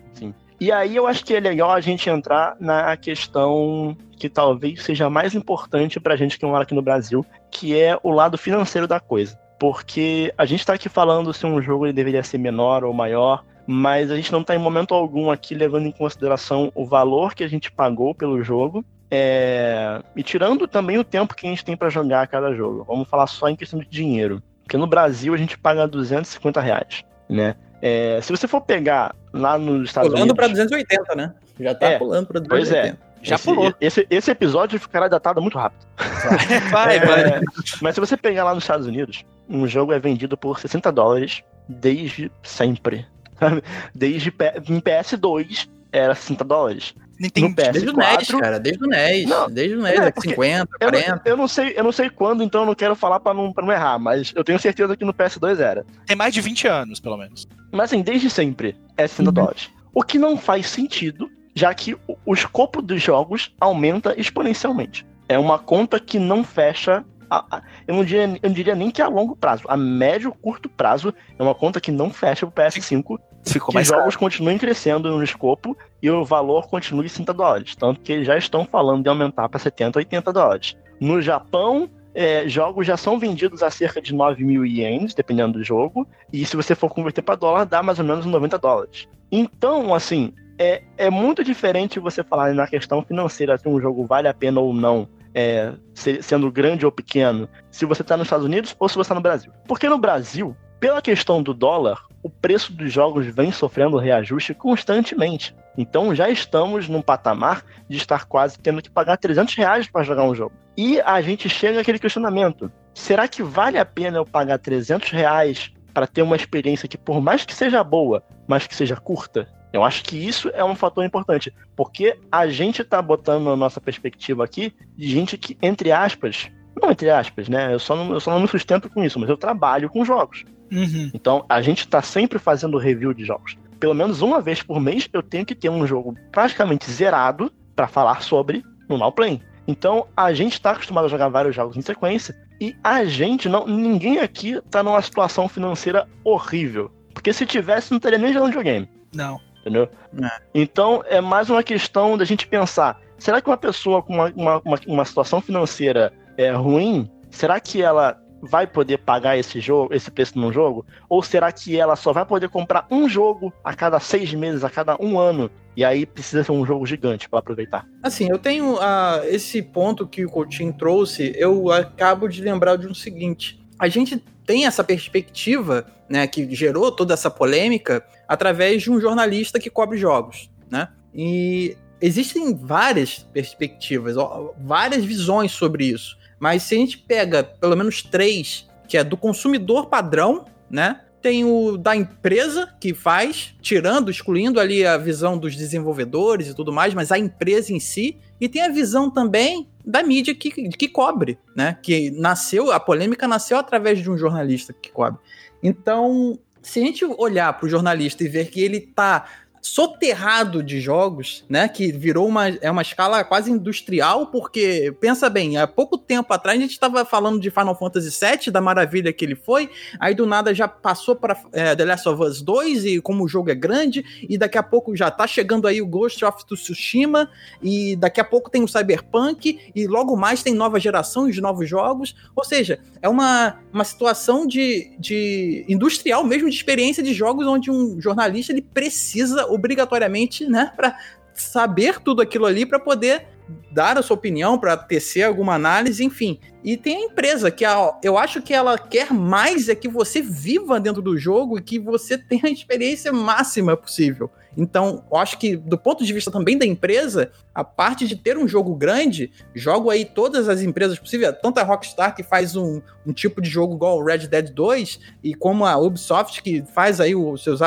E aí eu acho que é legal a gente entrar na questão que talvez seja mais importante pra gente que mora aqui no Brasil, que é o lado financeiro da coisa. Porque a gente tá aqui falando se um jogo deveria ser menor ou maior, mas a gente não tá em momento algum aqui levando em consideração o valor que a gente pagou pelo jogo. é, E tirando também o tempo que a gente tem pra jogar cada jogo. Vamos falar só em questão de dinheiro. Porque no Brasil a gente paga 250 reais, né? É, se você for pegar lá nos Estados Pulando Unidos. pra 280, né? Já tá É, pulando pra pois é. 280. Já esse, pulou. Esse, esse episódio ficará datado muito rápido. (laughs) Vai, É, vai. Mas se você pegar lá nos Estados Unidos, um jogo é vendido por 60 dólares desde sempre. sabe? Desde em PS2 era 60 dólares. Nintendo. no PS4. Desde o NES, cara. Desde o NES. Não, desde o NES, é, é, porque 50, Eu, 40. não- eu não sei, eu não sei quando, então eu não quero falar pra não, pra não errar, mas eu tenho certeza que no PS2 era. Tem mais de 20 anos, pelo menos. Mas assim, desde sempre é 60 Uhum. dólares. O que não faz sentido, já que o, o escopo dos jogos aumenta exponencialmente. É uma conta que não fecha. a- a- eu, não diria, eu não diria nem que a longo prazo. A médio curto prazo é uma conta que não fecha o PS5. Ficou Que mais jogos continuem crescendo no escopo e o valor continue 60 dólares. Tanto que eles já estão falando de aumentar para 70, 80 dólares. No Japão, é, jogos já são vendidos a cerca de 9 mil ienes, dependendo do jogo. E se você for converter para dólar, dá mais ou menos 90 dólares. Então, assim, é, é muito diferente você falar na questão financeira se um jogo vale a pena ou não, é, se- sendo grande ou pequeno, se você está nos Estados Unidos ou se você está no Brasil. Porque no Brasil, pela questão do dólar, o preço dos jogos vem sofrendo reajuste constantemente. Então já estamos num patamar de estar quase tendo que pagar 300 reais para jogar um jogo. E a gente chega àquele questionamento: será que vale a pena eu pagar 300 reais para ter uma experiência que, por mais que seja boa, mas que seja curta? Eu acho que isso é um fator importante, porque a gente tá botando a nossa perspectiva aqui de gente que, entre aspas, não entre aspas, né? Eu só não, eu só não me sustento com isso, mas eu trabalho com jogos. Uhum. Então, a gente está sempre fazendo review de jogos. Pelo menos uma vez por mês, eu tenho que ter um jogo praticamente zerado para falar sobre no Now Play. Então, a gente está acostumado a jogar vários jogos em sequência e a gente não, ninguém aqui tá numa situação financeira horrível, porque se tivesse não teria nem jogando videogame, Não. entendeu? É. Então, é mais uma questão da gente pensar, será que uma pessoa com uma, uma, uma, uma situação financeira é, ruim, será que ela vai poder pagar esse jogo, esse preço num jogo? Ou será que ela só vai poder comprar um jogo a cada seis meses, a cada um ano? E aí precisa ser um jogo gigante para aproveitar. Assim, eu tenho ah, esse ponto que o Coutinho trouxe, eu acabo de lembrar de um seguinte. A gente tem essa perspectiva, né, que gerou toda essa polêmica através de um jornalista que cobre jogos, né? E existem várias perspectivas, várias visões sobre isso. Mas se a gente pega pelo menos três, que é do consumidor padrão, né? Tem o da empresa que faz, tirando, excluindo ali a visão dos desenvolvedores e tudo mais, mas a empresa em si. E tem a visão também da mídia que, que cobre, né? Que nasceu, a polêmica nasceu através de um jornalista que cobre. Então, se a gente olhar para o jornalista e ver que ele está soterrado de jogos, né? Que virou uma, é uma escala quase industrial, porque, pensa bem, há pouco tempo atrás a gente estava falando de Final Fantasy VII, da maravilha que ele foi, aí do nada já passou para é, The Last of Us 2, e como o jogo é grande, e daqui a pouco já tá chegando aí o Ghost of Tsushima, e daqui a pouco tem o Cyberpunk, e logo mais tem nova geração e os novos jogos, ou seja, é uma, uma situação de, de industrial mesmo, de experiência de jogos, onde um jornalista ele precisa obrigatoriamente, né, para saber tudo aquilo ali para poder dar a sua opinião, para tecer alguma análise, enfim. E tem a empresa que a, eu acho que ela quer mais é que você viva dentro do jogo e que você tenha a experiência máxima possível. Então, eu acho que do ponto de vista também da empresa, a parte de ter um jogo grande, jogo aí todas as empresas possíveis, tanto a Rockstar que faz um, um tipo de jogo igual o Red Dead 2, e como a Ubisoft que faz aí os seus,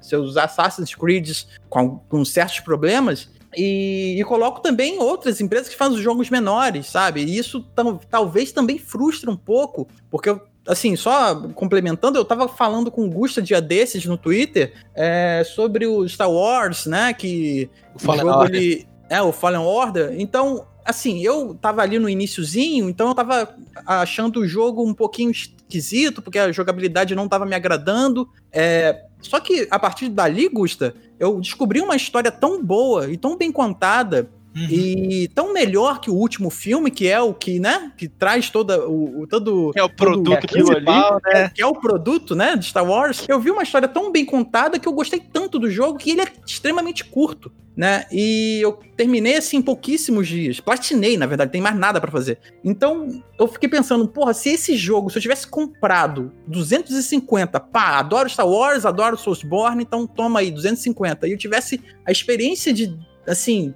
seus Assassin's Creed com, com certos problemas, e, e, coloco também outras empresas que fazem jogos menores, sabe? E isso talvez também frustra um pouco, porque eu assim, só complementando, eu tava falando com o Gusta dia desses no Twitter é, sobre o Star Wars, né? Que o, o jogo Order. ele. É, o Fallen Order. Então, assim, eu tava ali no iníciozinho, então eu tava achando o jogo um pouquinho esquisito, porque a jogabilidade não tava me agradando. É, só que a partir dali, Gusta, eu descobri uma história tão boa e tão bem contada Uhum. E tão melhor que o último filme, que é o que, né? Que traz toda o, todo. Que é o produto principal, ali, né? Que é o produto, né? De Star Wars. Eu vi uma história tão bem contada que eu gostei tanto do jogo que ele é extremamente curto, né? E eu terminei assim em pouquíssimos dias. Platinei, na verdade, tem mais nada para fazer. Então, eu fiquei pensando, porra, se esse jogo, se eu tivesse comprado 250, pá, adoro Star Wars, adoro Soulsborne, então toma aí 250. E eu tivesse a experiência de assim,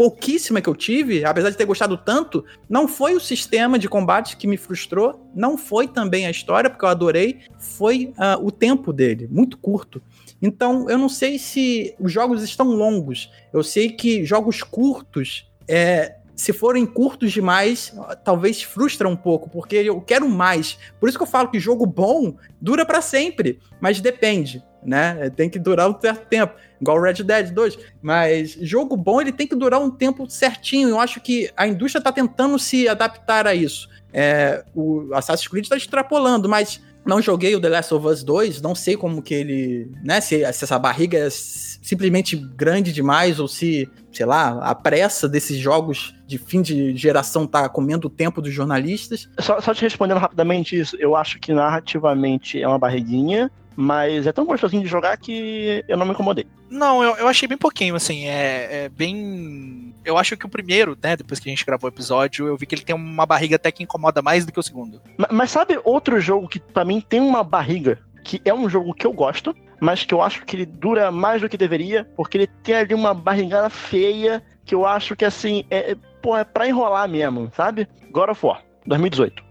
pouquíssima que eu tive, apesar de ter gostado tanto, não foi o sistema de combate que me frustrou, não foi também a história, porque eu adorei, foi uh, o tempo dele, muito curto. Então, eu não sei se os jogos estão longos. Eu sei que jogos curtos, é, se forem curtos demais, talvez frustra um pouco, porque eu quero mais. Por isso que eu falo que jogo bom dura para sempre, mas depende né? Tem que durar um certo tempo, igual Red Dead 2. Mas jogo bom, ele tem que durar um tempo certinho. Eu acho que a indústria está tentando se adaptar a isso. É, o Assassin's Creed está extrapolando, mas não joguei o The Last of Us 2, não sei como que ele, né, se, se, essa barriga é simplesmente grande demais ou se, sei lá, a pressa desses jogos de fim de geração tá comendo o tempo dos jornalistas. Só, só te respondendo rapidamente isso, eu acho que narrativamente é uma barriguinha, mas é tão gostosinho de jogar que eu não me incomodei. Não, eu, eu achei bem pouquinho, assim, é, é, bem. Eu acho que o primeiro, né, depois que a gente gravou o episódio, eu vi que ele tem uma barriga até que incomoda mais do que o segundo. Mas, mas sabe outro jogo que para mim tem uma barriga, que é um jogo que eu gosto, mas que eu acho que ele dura mais do que deveria, porque ele tem ali uma barrigada feia, que eu acho que assim, é, é pô, é pra enrolar mesmo, sabe? God of War, 2018.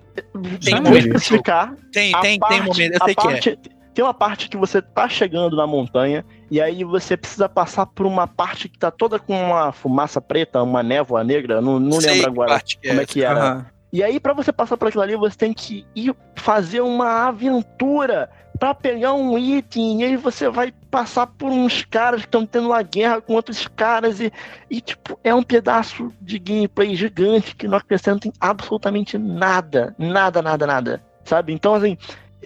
Tem como especificar. Tem, tem, parte, tem um momento, eu sei que é tem uma parte que você tá chegando na montanha e aí você precisa passar por uma parte que tá toda com uma fumaça preta, uma névoa negra, não, não lembro agora como é, é que era. Uhum. E aí, para você passar por aquilo ali, você tem que ir fazer uma aventura para pegar um item, e aí você vai passar por uns caras que estão tendo uma guerra com outros caras, e, e, tipo, é um pedaço de gameplay gigante que não acrescenta absolutamente nada, nada, nada, nada, sabe? Então, assim,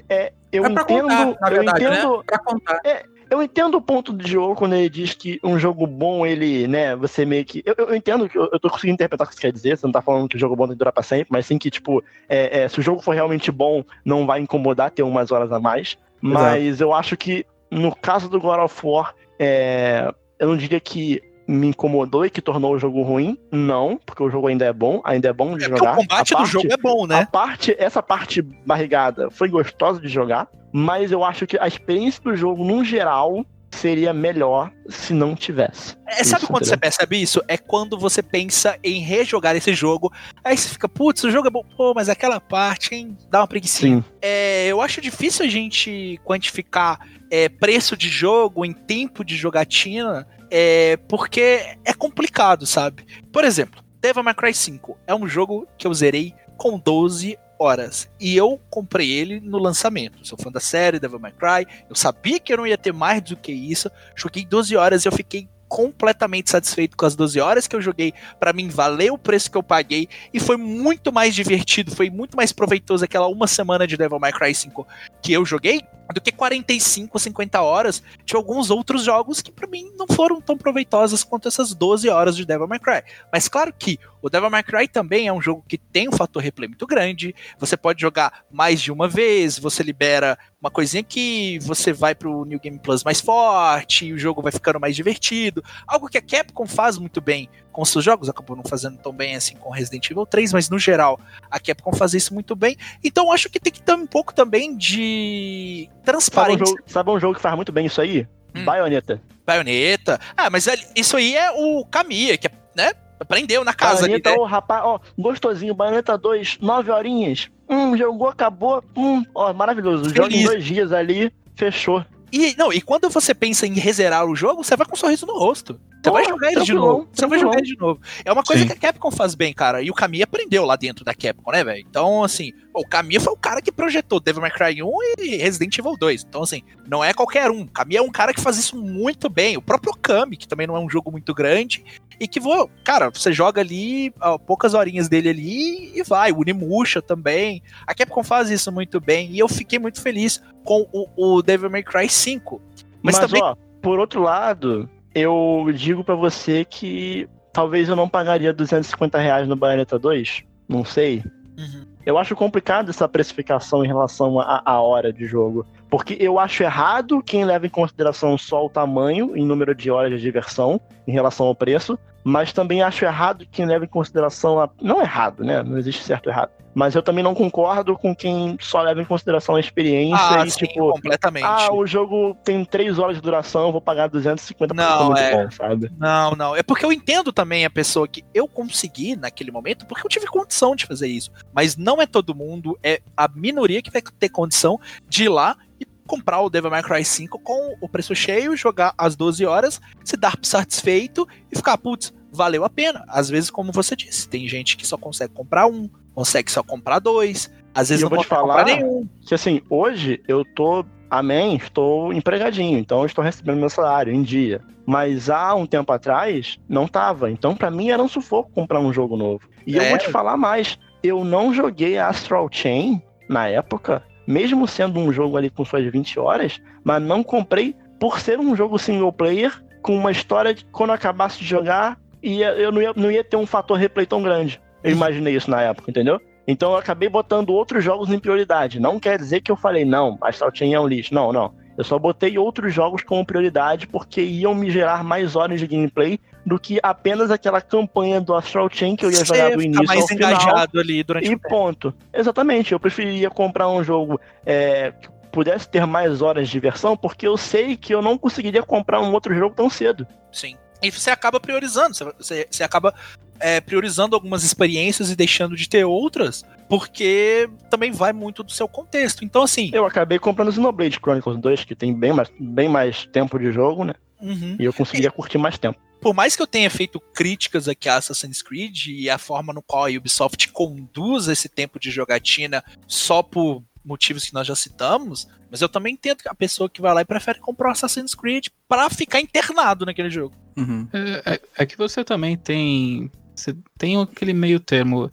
é, eu é entendo. Contar, verdade, eu entendo. Né? contar. É, eu entendo o ponto de jogo quando ele diz que um jogo bom, ele, né, você meio que. Eu, eu entendo que eu, eu tô conseguindo interpretar o que você quer dizer, você não tá falando que o jogo bom tem que durar pra sempre, mas sim que, tipo, é, é, se o jogo for realmente bom, não vai incomodar ter umas horas a mais. Mas Exato. eu acho que no caso do God of War, é, eu não diria que me incomodou e que tornou o jogo ruim? Não, porque o jogo ainda é bom, ainda é bom de é, jogar. O combate parte, do jogo é bom, né? A parte, essa parte barrigada foi gostosa de jogar, mas eu acho que a experiência do jogo, num geral, seria melhor se não tivesse. É, sabe isso, quando entendeu? você percebe isso? É quando você pensa em rejogar esse jogo, aí você fica, putz, o jogo é bom, pô, mas aquela parte, hein, dá uma preguiça. É, eu acho difícil a gente quantificar é, preço de jogo em tempo de jogatina, é, porque é complicado, sabe? Por exemplo, Devil May Cry 5 é um jogo que eu zerei com 12 horas. E eu comprei ele no lançamento. Sou fã da série, Devil May Cry. Eu sabia que eu não ia ter mais do que isso. Joguei 12 horas e eu fiquei completamente satisfeito com as 12 horas que eu joguei. Para mim, valeu o preço que eu paguei e foi muito mais divertido, foi muito mais proveitoso aquela uma semana de Devil May Cry 5 que eu joguei do que 45, 50 horas de alguns outros jogos que para mim não foram tão proveitosas quanto essas 12 horas de Devil May Cry. Mas claro que o Devil May Cry também é um jogo que tem um fator replay muito grande. Você pode jogar mais de uma vez, você libera uma coisinha que você vai pro New Game Plus mais forte, e o jogo vai ficando mais divertido. Algo que a Capcom faz muito bem com seus jogos, acabou não fazendo tão bem assim com Resident Evil 3, mas no geral a Capcom faz isso muito bem. Então acho que tem que ter um pouco também de transparência. Sabe um jogo, sabe um jogo que faz muito bem isso aí? Hum. Bayonetta. Baioneta. Ah, mas isso aí é o Kamiya, que é, né? Aprendeu na casa Bayonetta, ali, né? ô, rapaz, ó, gostosinho. Bayonetta 2, 9 horinhas. Hum, jogou, acabou. Hum, ó, maravilhoso. Joga em dois dias ali, fechou. E, não, e quando você pensa em rezerar o jogo, você vai com um sorriso no rosto. Você vai jogar ele de novo. Você vai jogar ele de novo. É uma coisa Sim. que a Capcom faz bem, cara. E o Kamiya aprendeu lá dentro da Capcom, né, velho? Então, assim, o Kamiya foi o cara que projetou Devil May Cry 1 e Resident Evil 2. Então, assim, não é qualquer um. O Kamiya é um cara que faz isso muito bem. O próprio Kami, que também não é um jogo muito grande. E que, vou, cara, você joga ali, ó, poucas horinhas dele ali e vai. O Unimusha também. A Capcom faz isso muito bem. E eu fiquei muito feliz com o, o Devil May Cry 5. Mas, Mas, também. ó, por outro lado, eu digo pra você que talvez eu não pagaria 250 reais no Bayonetta 2. Não sei. Uhum. Eu acho complicado essa precificação em relação à à hora de jogo. Porque eu acho errado quem leva em consideração só o tamanho em número de horas de diversão em relação ao preço. Mas também acho errado quem leva em consideração a. Não errado, né? Não existe certo ou errado. Mas eu também não concordo com quem só leva em consideração a experiência Ah, e, sim, tipo, completamente. ah, o jogo tem 3 horas de duração, eu vou pagar 250 porque Não, é. bom, sabe? Não, não. É porque eu entendo também a pessoa que eu consegui naquele momento, porque eu tive condição de fazer isso. Mas não é todo mundo, é a minoria que vai ter condição de ir lá e comprar o Devil May Cry 5 com o preço cheio, jogar às 12 horas, se dar satisfeito e ficar, putz, valeu a pena. Às vezes, como você disse, tem gente que só consegue comprar um, consegue só comprar dois, às vezes E eu não vou te falar- comprar nenhum. Que assim, hoje eu tô, amém, estou empregadinho, então eu estou recebendo meu salário em dia. Mas há um tempo atrás, não tava. Então, pra mim, era um sufoco comprar um jogo novo. E eu É. vou te falar mais, eu não joguei Astral Chain na época, mesmo sendo um jogo ali com suas 20 horas, mas não comprei por ser um jogo single player com uma história de quando eu acabasse de jogar, ia, eu não ia, não ia ter um fator replay tão grande. Eu imaginei isso na época, entendeu? Então eu acabei botando outros jogos em prioridade. Não quer dizer que eu falei, não, Chain é um lixo. Não, não. Eu só botei outros jogos como prioridade porque iam me gerar mais horas de gameplay do que apenas aquela campanha do Astral Chain que eu ia Você jogar do início mais ao final. engajado ali durante E o ponto. Exatamente. Eu preferiria comprar um jogo é, que pudesse ter mais horas de diversão, porque eu sei que eu não conseguiria comprar um outro jogo tão cedo. Sim. E você acaba priorizando, você- você, você acaba é, priorizando algumas experiências e deixando de ter outras, porque também vai muito do seu contexto. Então, assim, Eu acabei comprando Xenoblade Chronicles 2, que tem bem mais, bem mais tempo de jogo, né? uhum. E eu conseguiria curtir mais tempo. Por mais que eu tenha feito críticas aqui a Assassin's Creed e a forma no qual a Ubisoft conduz esse tempo de jogatina só por motivos que nós já citamos, mas eu também entendo que a pessoa que vai lá e prefere comprar o Assassin's Creed pra ficar internado naquele jogo. Uhum. É, é- é que você também tem. Você tem aquele meio termo.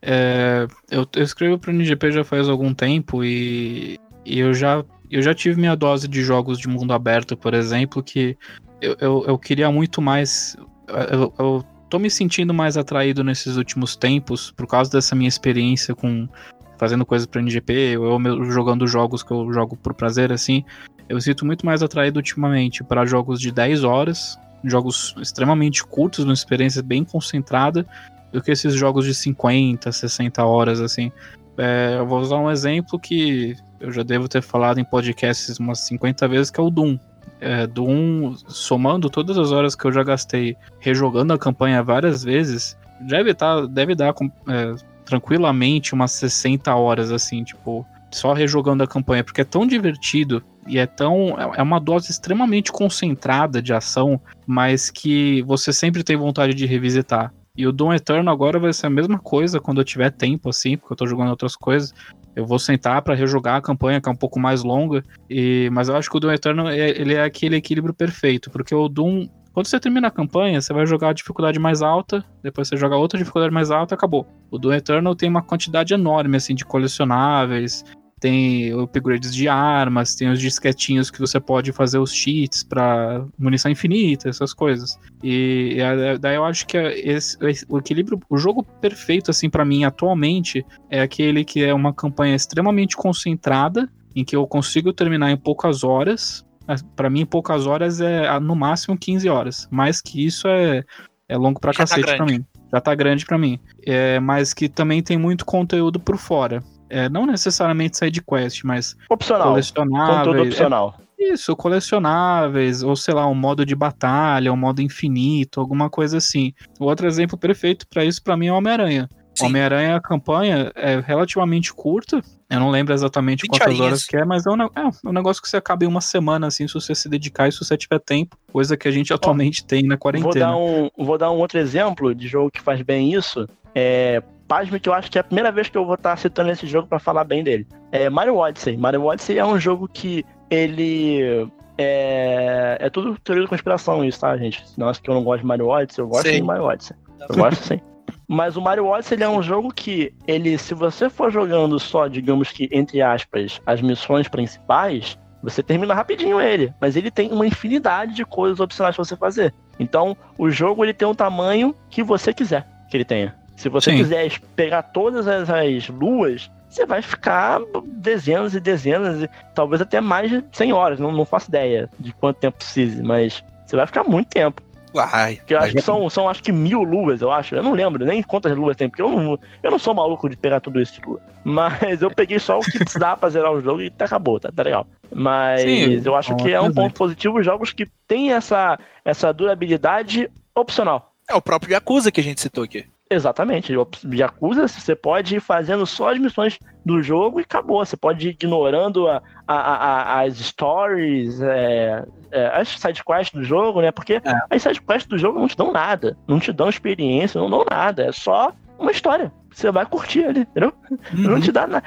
É, eu, eu escrevo pro NGP já faz algum tempo e, e eu, já, eu já tive minha dose de jogos de mundo aberto, por exemplo, que eu, eu, eu queria muito mais. Eu, eu tô me sentindo mais atraído nesses últimos tempos por causa dessa minha experiência com fazendo coisas pro NGP, eu jogando jogos que eu jogo por prazer, assim. Eu sinto muito mais atraído ultimamente para jogos de 10 horas, jogos extremamente curtos, uma experiência bem concentrada, do que esses jogos de 50, 60 horas, assim. É, eu vou usar um exemplo que eu já devo ter falado em podcasts umas 50 vezes, que é o Doom. É, Doom, somando todas as horas que eu já gastei rejogando a campanha várias vezes, deve, tá, deve dar é, tranquilamente umas 60 horas, assim, tipo, só rejogando a campanha, porque é tão divertido e é tão. É uma dose extremamente concentrada de ação, mas que você sempre tem vontade de revisitar. E o Doom Eternal agora vai ser a mesma coisa quando eu tiver tempo, assim, porque eu tô jogando outras coisas. Eu vou sentar para rejogar a campanha, que é um pouco mais longa. E, mas eu acho que o Doom Eternal é, ele é aquele equilíbrio perfeito, porque o Doom quando você termina a campanha, você vai jogar a dificuldade mais alta, depois você joga outra dificuldade mais alta, acabou. O Doom Eternal tem uma quantidade enorme assim de colecionáveis, tem upgrades de armas, tem os disquetinhos que você pode fazer os cheats para munição infinita, essas coisas. E, e daí eu acho que esse, o equilíbrio, o jogo perfeito assim para mim atualmente é aquele que é uma campanha extremamente concentrada, em que eu consigo terminar em poucas horas. Para mim, poucas horas é no máximo 15 horas. Mais que isso é, é longo pra Já tá cacete tá pra mim. Já tá grande pra mim. É, mas que também tem muito conteúdo por fora é, não necessariamente side quest, mas opcional. colecionáveis. Conteúdo opcional. É, isso, colecionáveis, ou sei lá, um modo de batalha, um modo infinito, alguma coisa assim. O outro exemplo perfeito para isso para mim é Homem-Aranha. Homem-Aranha, a campanha é relativamente curta. Eu não lembro exatamente quantas horinhas. horas que é, mas é um, é um, negócio que você acaba em uma semana, assim, se você se dedicar e se você tiver tempo. Coisa que a gente atualmente tem na quarentena. Vou dar, um, vou dar um outro exemplo de jogo que faz bem isso. É, pasme que eu acho que é a primeira vez que eu vou estar citando esse jogo para falar bem dele. É Mario Odyssey. Mario Odyssey é um jogo que ele é, é tudo teoria de conspiração isso, tá, gente? Nossa, que eu não gosto de Mario Odyssey, eu gosto sim. de Mario Odyssey. Eu gosto sim. Mas o Mario Odyssey ele é um jogo que ele, se você for jogando só, digamos que entre aspas, as missões principais, você termina rapidinho ele, mas ele tem uma infinidade de coisas opcionais para você fazer. Então, o jogo ele tem o tamanho que você quiser que ele tenha. Se você Sim. quiser pegar todas as, as, luas, você vai ficar dezenas e dezenas, e talvez até mais de 100 horas. Não, não faço ideia de quanto tempo precise, mas você vai ficar muito tempo. Ai, porque eu acho que são, são acho que mil luas, eu acho. Eu não lembro nem quantas luas tem, porque eu não, eu não sou maluco de pegar tudo isso de lua. Mas eu peguei só o que (laughs) precisava pra zerar o jogo e tá, acabou, tá, tá legal. Mas Sim, eu acho que é um ponto positivo jogos que tem essa, essa durabilidade opcional. É o próprio Yakuza que a gente citou aqui. Exatamente. Yakuza, você pode ir fazendo só as missões do jogo e acabou. Você pode ir ignorando a, a, a, as stories, é, é, as sidequests do jogo, né? Porque é. as sidequests do jogo não te dão nada. Não te dão experiência, não dão nada. É só uma história. Você vai curtir ali, entendeu? Uhum. Não te dá nada.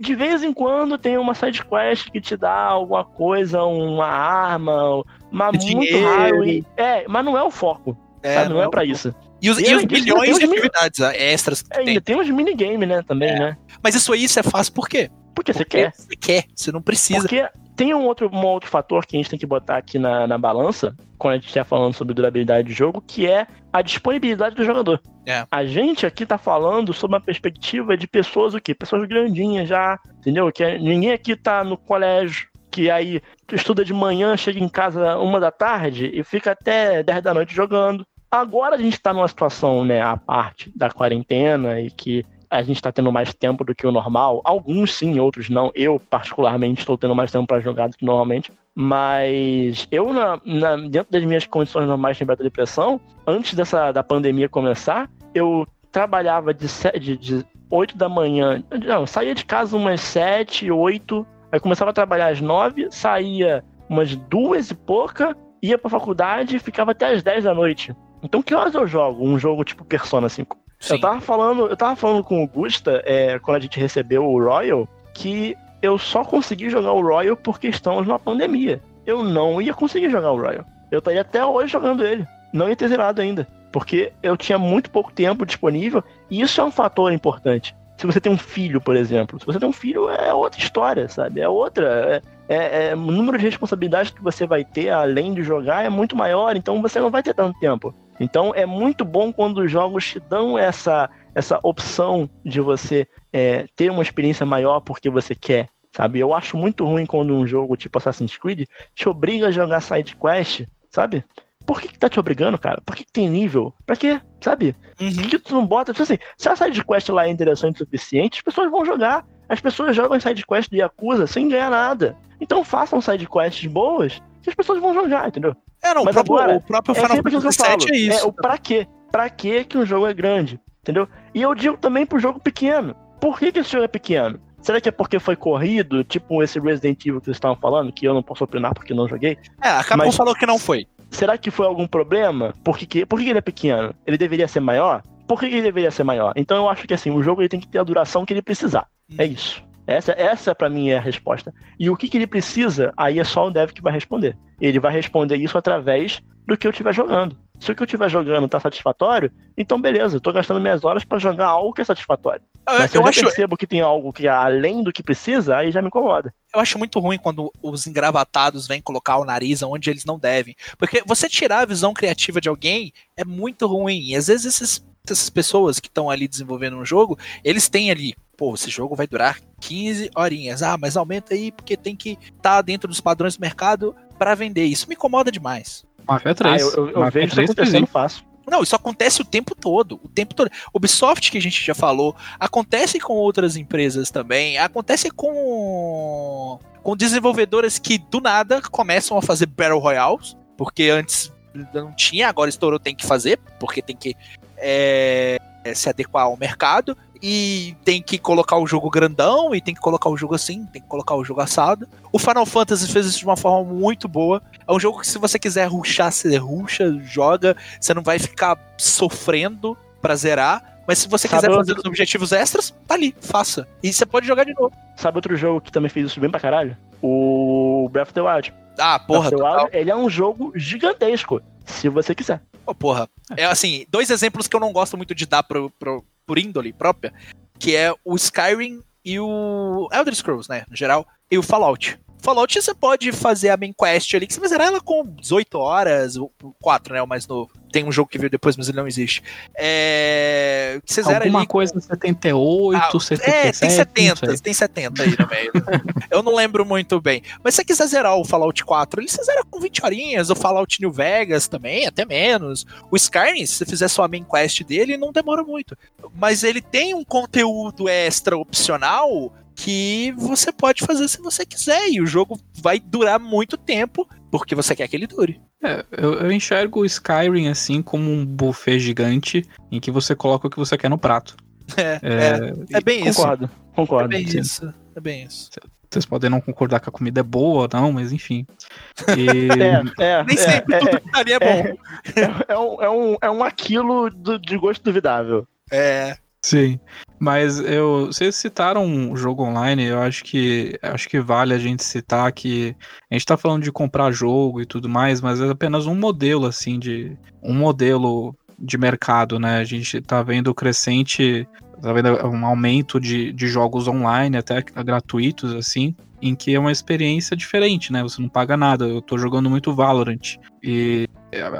De vez em quando tem uma sidequest que te dá alguma coisa, uma arma, mas muito raro. E, é, mas não é o foco. É, não, não é, é para isso. E os, e, e os milhões de atividades mini... extras que é, tem. Ainda tem uns minigame, né, também, é. né? Mas isso aí você faz por quê? Porque, Porque você quer. Você quer, você não precisa. Porque tem um outro, um outro fator que a gente tem que botar aqui na, na balança, quando a gente estiver falando sobre durabilidade do jogo, que é a disponibilidade do jogador. É. A gente aqui tá falando sobre uma perspectiva de pessoas o quê? Pessoas grandinhas já, entendeu? Que ninguém aqui tá no colégio, que aí estuda de manhã, chega em casa uma da tarde e fica até 10 da noite jogando. Agora a gente está numa situação, né, à parte da quarentena e que a gente está tendo mais tempo do que o normal. Alguns sim, outros não. Eu, particularmente, estou tendo mais tempo para jogar do que normalmente. Mas eu, na, na, dentro das minhas condições normais de depressão, antes dessa da pandemia começar, eu trabalhava de, de, de 8 da manhã. Não, saía de casa umas 7, 8. Aí começava a trabalhar às 9, saía umas duas e pouca, ia pra faculdade e ficava até às 10 da noite. Então que horas eu jogo um jogo tipo Persona 5? Sim. Eu tava falando, eu tava falando com o Gusta, é, quando a gente recebeu o Royal, que eu só consegui jogar o Royal porque estamos numa pandemia. Eu não ia conseguir jogar o Royal. Eu estaria até hoje jogando ele. Não ia ter zerado ainda. Porque eu tinha muito pouco tempo disponível. E isso é um fator importante. Se você tem um filho, por exemplo. Se você tem um filho, é outra história, sabe? É outra. É, é, é, o número de responsabilidades que você vai ter, além de jogar, é muito maior. Então você não vai ter tanto tempo. Então é muito bom quando os jogos te dão essa, essa opção de você é, ter uma experiência maior porque você quer, sabe? Eu acho muito ruim quando um jogo tipo Assassin's Creed te obriga a jogar side quest, sabe? Por que, que tá te obrigando, cara? Por que, que tem nível? Pra quê? Sabe? Uhum. Por que tu não bota? Tipo assim, se a side quest lá é interessante o suficiente, as pessoas vão jogar. As pessoas jogam side quest de Yakuza sem ganhar nada. Então façam side quests boas que as pessoas vão jogar, entendeu? É, não, Mas o próprio, agora, o próprio Final Fantasy VII é isso. É o pra quê? Pra quê que um jogo é grande, entendeu? E eu digo também pro jogo pequeno. Por que, que esse jogo é pequeno? Será que é porque foi corrido, tipo esse Resident Evil que vocês estavam falando, que eu não posso opinar porque não joguei? É, acabou Mas... falou que não foi. Será que foi algum problema? Por que, por que ele é pequeno? Ele deveria ser maior? Por que ele deveria ser maior? Então eu acho que assim, o jogo ele tem que ter a duração que ele precisar. É isso. Essa, essa para mim é a resposta. E o que, que ele precisa, aí é só o dev que vai responder. Ele vai responder isso através do que eu estiver jogando. Se o que eu estiver jogando tá satisfatório, então beleza, eu tô gastando minhas horas para jogar algo que é satisfatório. Ah, Mas se eu eu, já acho- percebo que tem algo que é além do que precisa, aí já me incomoda. Eu acho muito ruim quando os engravatados vêm colocar o nariz onde eles não devem. Porque você tirar a visão criativa de alguém é muito ruim. E às vezes esses- essas pessoas que estão ali desenvolvendo um jogo, eles têm ali, pô, esse jogo vai durar 15 horinhas. Ah, mas aumenta aí porque tem que estar dentro dos padrões do mercado para vender. Isso me incomoda demais. Mafia 3. Ah, eu, eu- eu vejo isso 3 acontecendo fácil. Não, isso acontece o tempo todo, o tempo todo. Ubisoft, que a gente já falou, acontece com outras empresas também, acontece com, com desenvolvedoras que do nada começam a fazer Battle Royales, porque antes não tinha, agora estourou, tem que fazer, porque tem que é, se adequar ao mercado, e tem que colocar o jogo grandão, e tem que colocar o jogo assim, tem que colocar o jogo assado. O Final Fantasy fez isso de uma forma muito boa. É um jogo que se você quiser ruxar, você ruxa, joga, você não vai ficar sofrendo pra zerar. Mas se você Sabe quiser outro- fazer os objetivos extras, tá ali, faça. E você pode jogar de novo. Sabe outro jogo que também fez isso bem pra caralho? O Breath of the Wild. Ah, porra, Breath of the. Wild, ele é um jogo gigantesco, se você quiser. Pô, porra. É assim, dois exemplos que eu não gosto muito de dar pro, pro, por índole própria, que é o Skyrim e o Elder Scrolls, né, no geral, e o Fallout. Fallout você pode fazer a main quest ali, que você vai zerar ela com 18 horas, o 4, né, o mais novo. Tem um jogo que veio depois, mas ele não existe. É... Que você zera Alguma coisa 78, Ah, 77. É, tem não 70, sei. tem 70 aí no meio. Eu não lembro muito bem. Mas se você quiser zerar o Fallout 4, ele se zera com 20 horinhas. O Fallout New Vegas também, até menos. O Skyrim, se você fizer só a main quest dele, não demora muito. Mas ele tem um conteúdo extra opcional que você pode fazer se você quiser. E o jogo vai durar muito tempo, porque você quer que ele dure. É, eu, eu enxergo o Skyrim assim como um buffet gigante em que você coloca o que você quer no prato. (laughs) É, é, é bem isso. Concordo, É concordo. bem sim. isso. É bem isso. Vocês podem não concordar que a comida é boa ou não, mas enfim. (laughs) E- É, é, Nem é, sempre é, tudo que ali é bom. é, é um, é, um, é um aquilo do- de gosto duvidável. É. Sim, mas eu, vocês citaram um jogo online, eu acho que acho que vale a gente citar que a gente tá falando de comprar jogo e tudo mais, mas é apenas um modelo assim de um modelo de mercado, né? A gente tá vendo crescente, tá vendo um aumento de, de jogos online, até gratuitos assim, em que é uma experiência diferente, né? Você não paga nada. Eu tô jogando muito Valorant e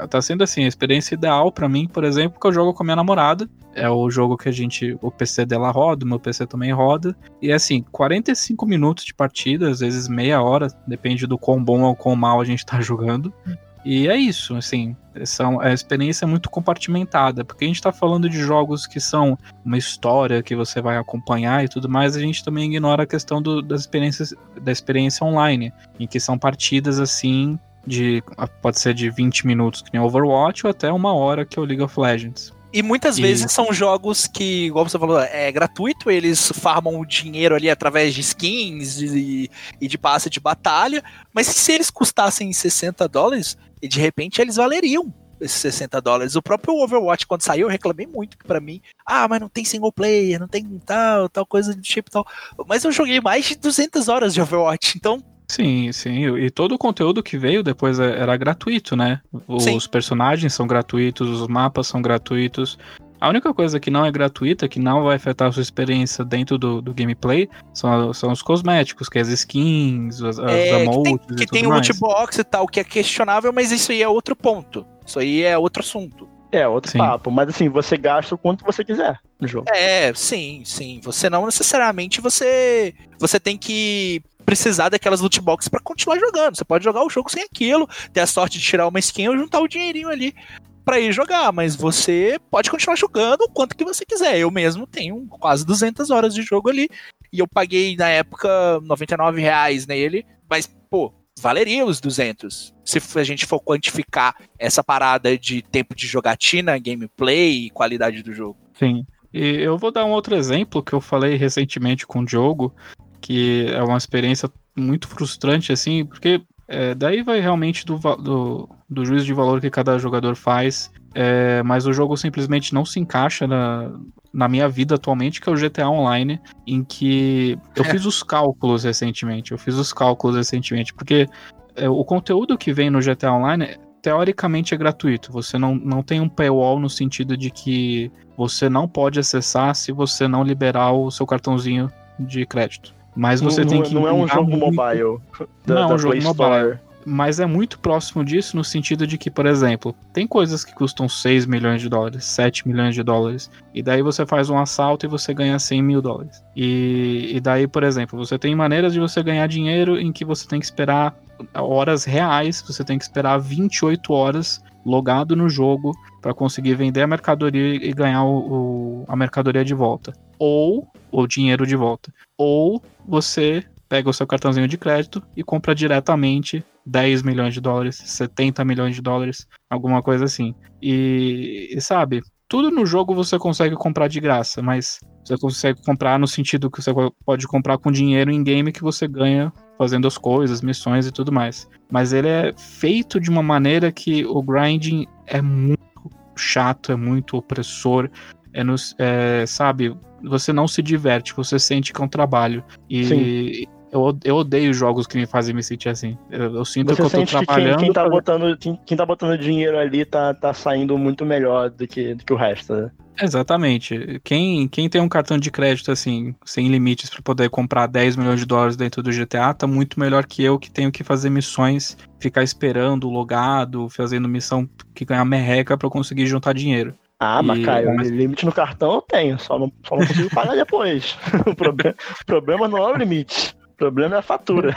tá sendo assim, a experiência ideal pra mim, por exemplo, que eu jogo com a minha namorada. É o jogo que a gente. O PC dela roda, o meu PC também roda. E assim, 45 minutos de partida, às vezes meia hora, depende do quão bom ou quão mal a gente tá jogando. E é isso, assim, são, a experiência é muito compartimentada, porque a gente tá falando de jogos que são uma história que você vai acompanhar e tudo mais, a gente também ignora a questão do, das experiências, da experiência online, em que são partidas assim de. pode ser de 20 minutos que nem Overwatch ou até uma hora que é o League of Legends. E muitas E- vezes são jogos que, igual você falou, é gratuito, eles farmam o dinheiro ali através de skins e, e de passe de batalha, mas se eles custassem 60 dólares, e de repente eles valeriam esses 60 dólares. O próprio Overwatch, quando saiu, eu reclamei muito que pra mim, ah, mas não tem single player, não tem tal, tal coisa do tipo tal. Mas eu joguei mais de 200 horas de Overwatch, então Sim, sim. E todo o conteúdo que veio depois é- era gratuito, né? Os Sim. personagens são gratuitos, os mapas são gratuitos. A única coisa que não é gratuita, que não vai afetar a sua experiência dentro do, do gameplay, são, são os cosméticos, que é as skins, as, as É, que tem, emotes que e tem tudo o mais. loot box e tal, que é questionável, mas isso aí é outro ponto. Isso aí é outro assunto. É, outro Sim. papo. Mas assim, você gasta o quanto você quiser no jogo. É, sim, sim. Você não necessariamente você você tem que precisar daquelas loot boxes pra continuar jogando. Você pode jogar o jogo sem aquilo, ter a sorte de tirar uma skin ou juntar o dinheirinho ali pra ir jogar, mas você pode continuar jogando o quanto que você quiser. Eu mesmo tenho quase 200 horas de jogo ali e eu paguei na época 99 reais nele, mas pô, valeria os 200. Se a gente for quantificar essa parada de tempo de jogatina, gameplay e qualidade do jogo. Sim. E eu vou dar um outro exemplo que eu falei recentemente com o Diogo, que é uma experiência muito frustrante, assim, porque É, daí vai realmente do, do, do juízo de valor que cada jogador faz. É, mas o jogo simplesmente não se encaixa na, na minha vida atualmente, que é o GTA Online, em que eu fiz os cálculos recentemente. Eu fiz os cálculos recentemente, porque é, o conteúdo que vem no GTA Online teoricamente é gratuito. Você não, não tem um paywall no sentido de que você não pode acessar se você não liberar o seu cartãozinho de crédito. Mas você não, tem não, que. Não é um jogo muito- mobile. Não é um da jogo mobile. Mas é muito próximo disso no sentido de que, por exemplo, tem coisas que custam 6 milhões de dólares, 7 milhões de dólares, e daí você faz um assalto e você ganha 100 mil dólares. E, e daí, por exemplo, você tem maneiras de você ganhar dinheiro em que você tem que esperar horas reais, você tem que esperar 28 horas logado no jogo para conseguir vender a mercadoria e ganhar o, o- a mercadoria de volta. Ou o dinheiro de volta. Ou você pega o seu cartãozinho de crédito e compra diretamente 10 milhões de dólares, 70 milhões de dólares, alguma coisa assim. E, e sabe, tudo no jogo você consegue comprar de graça, mas você consegue comprar no sentido que você pode comprar com dinheiro em game que você ganha fazendo as coisas, missões e tudo mais. Mas ele é feito de uma maneira que o grinding é muito chato, é muito opressor, é, nos- é, sabe, você não se diverte, você sente que é um trabalho. E Sim. eu, eu odeio jogos que me fazem me sentir assim. Eu, eu sinto que Você eu tô sente que quem, trabalhando. quem, tá botando, quem, quem tá botando dinheiro ali tá, tá saindo muito melhor do que, do que o resto. né? Exatamente. Quem, quem tem um cartão de crédito assim, sem limites pra poder comprar 10 milhões de dólares dentro do GTA, tá muito melhor que eu que tenho que fazer missões, ficar esperando logado, fazendo missão que ganhar merreca eu conseguir juntar dinheiro. Ah, mas E- Caio, mas- limite no cartão eu tenho, só não, só não consigo pagar depois. (laughs) o problema, o problema não é o limite, o problema é a fatura.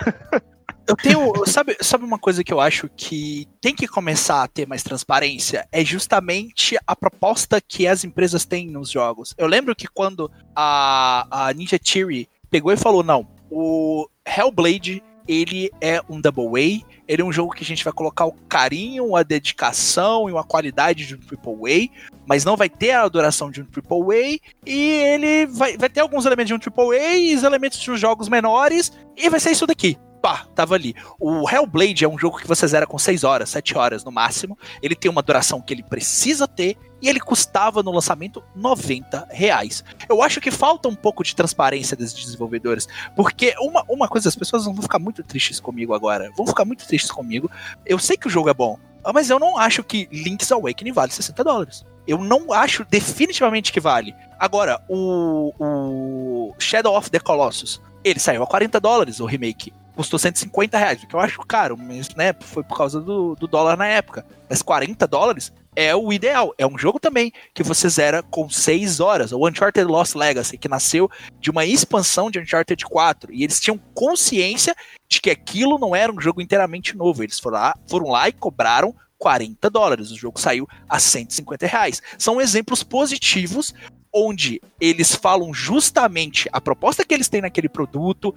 Eu tenho. Sabe, sabe uma coisa que eu acho que tem que começar a ter mais transparência? É justamente a proposta que as empresas têm nos jogos. Eu lembro que quando a, a Ninja Theory pegou e falou: não, o Hellblade. Ele é um Double A, ele é um jogo que a gente vai colocar o carinho, a dedicação e uma qualidade de um Triple A, mas não vai ter a duração de um Triple A, e ele vai, vai ter alguns elementos de um Triple A e os elementos de jogos menores, e vai ser isso daqui. Pá, tava ali. O Hellblade é um jogo que você zera com 6 horas, 7 horas no máximo. Ele tem uma duração que ele precisa ter e ele custava no lançamento 90 reais. Eu acho que falta um pouco de transparência dos desenvolvedores, porque uma, uma coisa, as pessoas vão ficar muito tristes comigo agora, vão ficar muito tristes comigo. Eu sei que o jogo é bom, mas eu não acho que Link's Awakening vale 60 dólares. Eu não acho definitivamente que vale. Agora, o, o Shadow of the Colossus, ele saiu a 40 dólares, o remake. Custou 150 reais, o que eu acho caro, mas né, foi por causa do, do dólar na época. Mas 40 dólares é o ideal. É um jogo também que você zera com 6 horas. O Uncharted Lost Legacy, que nasceu de uma expansão de Uncharted 4. E eles tinham consciência de que aquilo não era um jogo inteiramente novo. Eles foram lá, foram lá e cobraram 40 dólares. O jogo saiu a 150 reais. São exemplos positivos onde eles falam justamente a proposta que eles têm naquele produto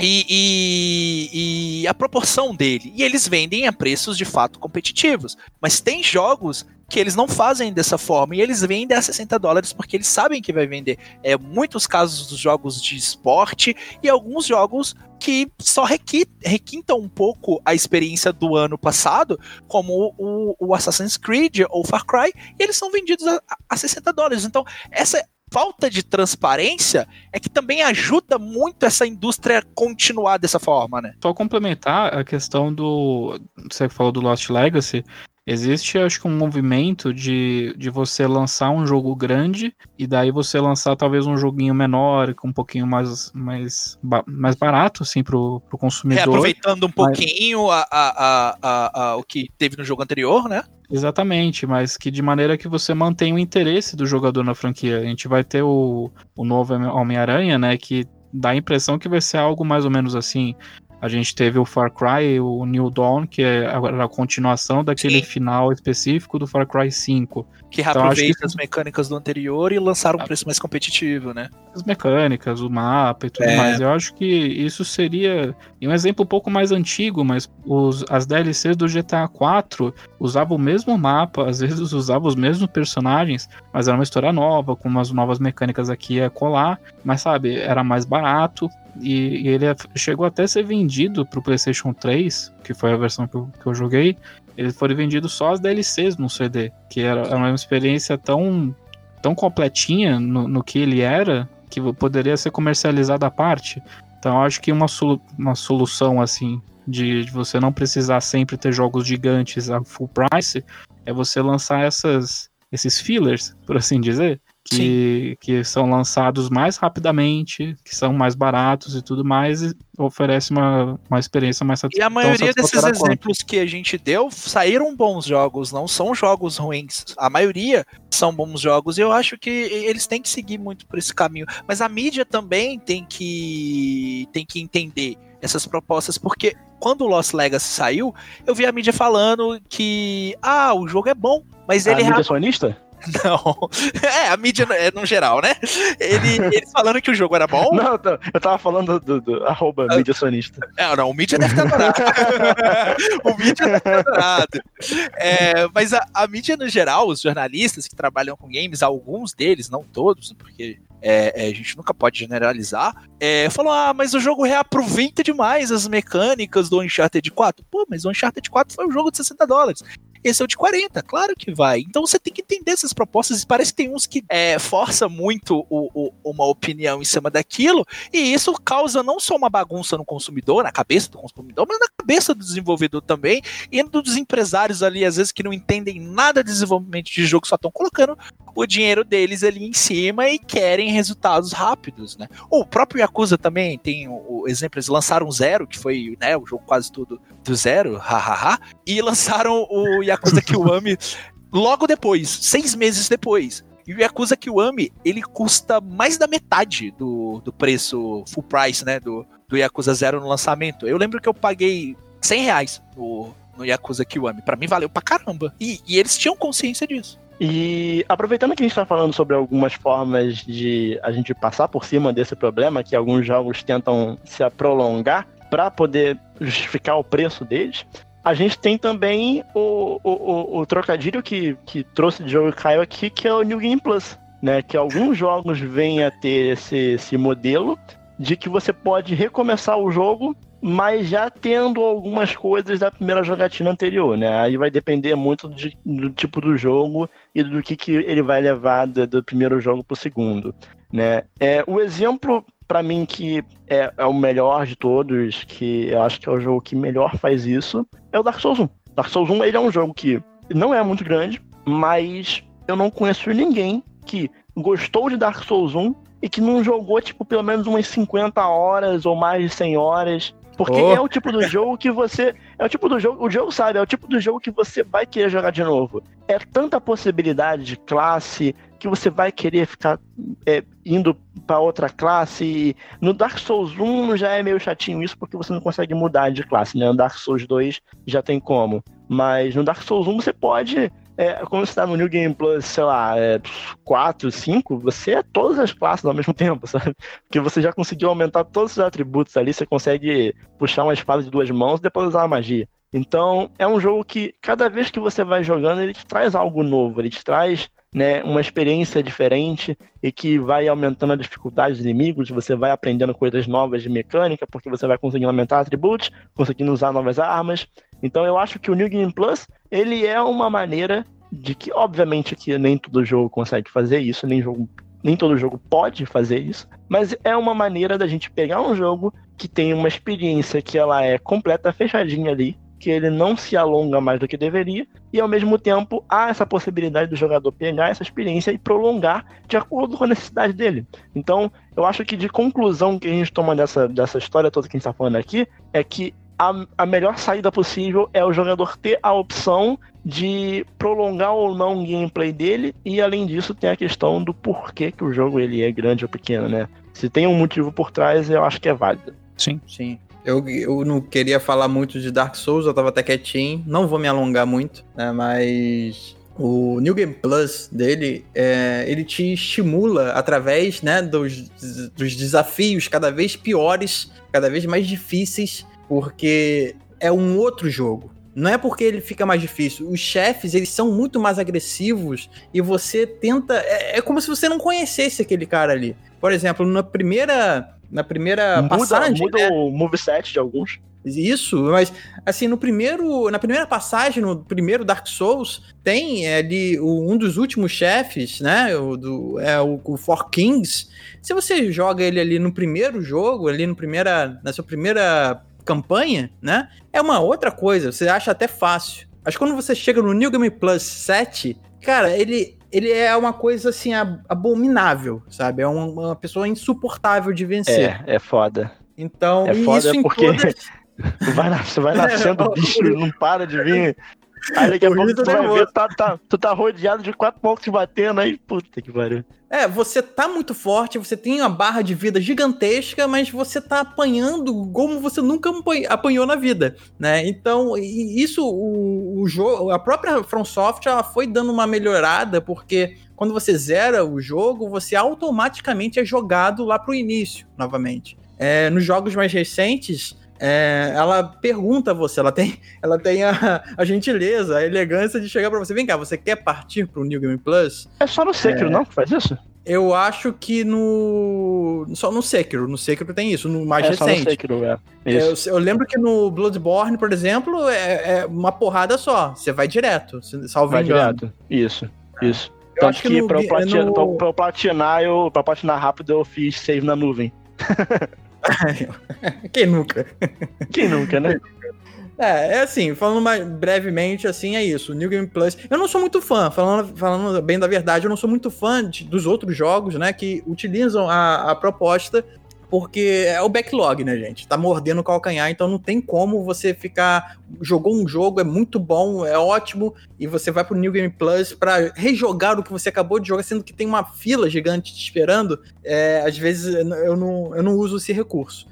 e, e- e a proporção dele. E eles vendem a preços de fato competitivos. Mas tem jogos que eles não fazem dessa forma e eles vendem a 60 dólares porque eles sabem que vai vender. É muitos casos dos jogos de esporte e alguns jogos que só requi- requintam um pouco a experiência do ano passado, como o, o Assassin's Creed ou Far Cry, e eles são vendidos a, a 60 dólares. Então, essa falta de transparência é que também ajuda muito essa indústria continuar dessa forma, né? Só complementar a questão do. Você falou do Lost Legacy. Existe, acho que, um movimento de, de você lançar um jogo grande e daí você lançar talvez um joguinho menor, com um pouquinho mais, mais, mais barato, assim, pro, pro consumidor. Reaproveitando um pouquinho a, a, a- a- o que teve no jogo anterior, né? Exatamente, mas que de maneira que você mantenha o interesse do jogador na franquia. A gente vai ter o, o novo Homem-Aranha, né? Que dá a impressão que vai ser algo mais ou menos assim. A gente teve o Far Cry, o New Dawn, que é a, a continuação daquele Sim. final específico do Far Cry 5. Que Então, reaproveita que- as mecânicas do anterior e lançaram um preço mais competitivo, né? As mecânicas, o mapa e tudo É. mais. Eu acho que isso seria. E um exemplo um pouco mais antigo, mas os, as DLCs do GTA 4 usavam o mesmo mapa, às vezes usavam os mesmos personagens, mas era uma história nova, com umas novas mecânicas aqui a colar. Mas sabe, era mais barato. E, e ele chegou até a ser vendido pro PlayStation 3, que foi a versão que eu, que eu joguei. Ele foi vendido só as DLCs no CD, que era uma experiência tão, tão completinha no, no que ele era, que poderia ser comercializado à parte. Então, acho que uma, solu uma solução assim de, de, você não precisar sempre ter jogos gigantes a full price é você lançar essas, esses fillers, por assim dizer, que, que são lançados mais rapidamente, que são mais baratos e tudo mais, e oferece uma, uma experiência mais satisfatória. E a maioria desses exemplos que a gente deu saíram bons jogos, não são jogos ruins. A maioria são bons jogos e eu acho que eles têm que seguir muito por esse caminho. Mas a mídia também tem que, tem que entender essas propostas, porque quando o Lost Legacy saiu, eu vi a mídia falando que ah, o jogo é bom, mas a ele mídia sonista? (laughs) Não. É, a mídia é no geral, né? Ele, eles falando que o jogo era bom. Não, eu tava falando do, do arroba ah, mídia sonista. É, não, o mídia deve ter adorado. (laughs) o mídia deve ter adorado. É, mas a, a mídia no geral, os jornalistas que trabalham com games, alguns deles, não todos, porque é, é, a gente nunca pode generalizar, é, falou: ah, mas o jogo reaproveita demais as mecânicas do Uncharted 4. Pô, mas o Uncharted 4 foi um jogo de 60 dólares esse é o de 40, claro que vai. Então você tem que entender essas propostas, e parece que tem uns que é, força muito o, o, uma opinião em cima daquilo, e isso causa não só uma bagunça no consumidor, na cabeça do consumidor, mas na cabeça do desenvolvedor também, e dos empresários ali, às vezes, que não entendem nada de desenvolvimento de jogo, só estão colocando o dinheiro deles ali em cima e querem resultados rápidos, né? O próprio Yakuza também tem o, o exemplo, eles lançaram Zero, que foi né, o jogo quase tudo do zero, hahaha, e lançaram o Yakuza Kiwami (laughs) logo depois, seis meses depois. E o Yakuza Kiwami, ele custa mais da metade do, do preço full price, né, do, do Yakuza Zero no lançamento. Eu lembro que eu paguei 100 reais no, no Yakuza Kiwami. Pra mim valeu pra caramba. E, e eles tinham consciência disso. E aproveitando que a gente está falando sobre algumas formas de a gente passar por cima desse problema, que alguns jogos tentam se prolongar para poder justificar o preço deles, a gente tem também o, o, o, o trocadilho que, que trouxe de jogo caiu aqui, que é o New Game Plus, né? Que alguns jogos vêm a ter esse, esse modelo de que você pode recomeçar o jogo mas já tendo algumas coisas da primeira jogatina anterior, né? Aí vai depender muito do, tipo do jogo e do que, que ele vai levar do, do primeiro jogo para o segundo, né? É, o exemplo para mim que é, é, o melhor de todos, que eu acho que é o jogo que melhor faz isso, é o Dark Souls 1. Dark Souls 1 ele é um jogo que não é muito grande, mas eu não conheço ninguém que gostou de Dark Souls 1 e que não jogou, tipo, pelo menos umas 50 horas ou mais de 100 horas porque oh. é o tipo do jogo que você. É o tipo do jogo. O jogo sabe, é o tipo do jogo que você vai querer jogar de novo. É tanta possibilidade de classe que você vai querer ficar é, indo para outra classe. No Dark Souls 1 já é meio chatinho isso, porque você não consegue mudar de classe, né? No Dark Souls 2 já tem como. Mas no Dark Souls 1 você pode é, quando você tá no New Game Plus, sei lá, é, 4, 5, você é todas as classes ao mesmo (laughs) tempo, sabe? Porque você já conseguiu aumentar todos os atributos ali, você consegue puxar uma espada de duas mãos e depois usar a magia. Então, é um jogo que cada vez que você vai jogando, ele te traz algo novo, ele te traz né, uma experiência diferente e que vai aumentando a dificuldade dos inimigos, você vai aprendendo coisas novas de mecânica, porque você vai conseguindo aumentar atributos, conseguindo usar novas armas. Então eu acho que o New Game Plus, ele é uma maneira de que, obviamente, que nem todo jogo consegue fazer isso, nem, jogo, nem todo jogo pode fazer isso, mas é uma maneira da gente pegar um jogo que tem uma experiência que ela é completa, fechadinha ali, que ele não se alonga mais do que deveria, e ao mesmo tempo há essa possibilidade do jogador pegar essa experiência e prolongar de acordo com a necessidade dele. Então, eu acho que de conclusão que a gente toma dessa, dessa história toda que a gente está falando aqui é que a, a melhor saída possível é o jogador ter a opção de prolongar ou não o gameplay dele, e além disso tem a questão do porquê que o jogo ele é grande ou pequeno, né? Se tem um motivo por trás, eu acho que é válido. Sim. Sim. Eu, eu não queria falar muito de Dark Souls, eu tava até quietinho. Não vou me alongar muito, né? Mas o New Game Plus dele, é, ele te estimula através né, dos, dos desafios cada vez piores, cada vez mais difíceis, porque é um outro jogo. Não é porque ele fica mais difícil. Os chefes, eles são muito mais agressivos e você tenta. É, é como se você não conhecesse aquele cara ali. Por exemplo, na primeira na primeira muda, passagem. muda né? o moveset de alguns. Isso, mas assim, no primeiro, na primeira passagem, no primeiro Dark Souls, tem ali o- um dos últimos chefes, né? O do é o, o Four Kings. Se você joga ele ali no primeiro jogo, ali no primeira, na sua primeira campanha, né? É uma outra coisa, você acha até fácil. Mas quando você chega no New Game Plus 7, cara, ele ele é uma coisa assim ab- abominável, sabe? É uma, uma pessoa insuportável de vencer. É, é foda. Então, É foda isso porque- todas (laughs) vai, na- você vai nascendo, (laughs) o bicho não para de vir. (laughs) Aí daqui a pouco tu vai ver, tá, tá, tu tá rodeado de quatro pontos batendo aí. Puta que pariu. É, você tá muito forte, você tem uma barra de vida gigantesca, mas você tá apanhando como você nunca apan- apanhou na vida, né? Então, isso, o, o jogo, a própria FromSoft, ela foi dando uma melhorada, porque quando você zera o jogo, você automaticamente é jogado lá pro início, novamente. É, nos jogos mais recentes, é, ela pergunta a você, ela tem, ela tem a, a gentileza, a elegância de chegar pra você, vem cá, você quer partir pro New Game Plus? É só no Sekiro, não? que Faz isso? Eu acho que no. Só no Sekiro. No Sekiro tem isso, no mais é só no recente. Sekiro, é. Eu, eu lembro que no Bloodborne, por exemplo, é, é uma porrada só. Você vai direto, salvo Vai direto. Isso, isso. Eu Tanto acho que que, no pra, eu platinar, no- pra, pra eu platinar, eu, pra platinar rápido, eu fiz save na nuvem. (laughs) (laughs) Quem nunca? Quem nunca, né? É, é assim, falando mais brevemente, assim, é isso. New Game Plus. Eu não sou muito fã, falando, falando bem da verdade, eu não sou muito fã de- dos outros jogos, né, que utilizam a, a proposta, porque é o backlog, né, gente? Tá mordendo o calcanhar, então não tem como você ficar. Jogou um jogo, é muito bom, é ótimo, e você vai pro New Game Plus pra rejogar o que você acabou de jogar, sendo que tem uma fila gigante te esperando. É, às vezes eu não, eu não uso esse recurso.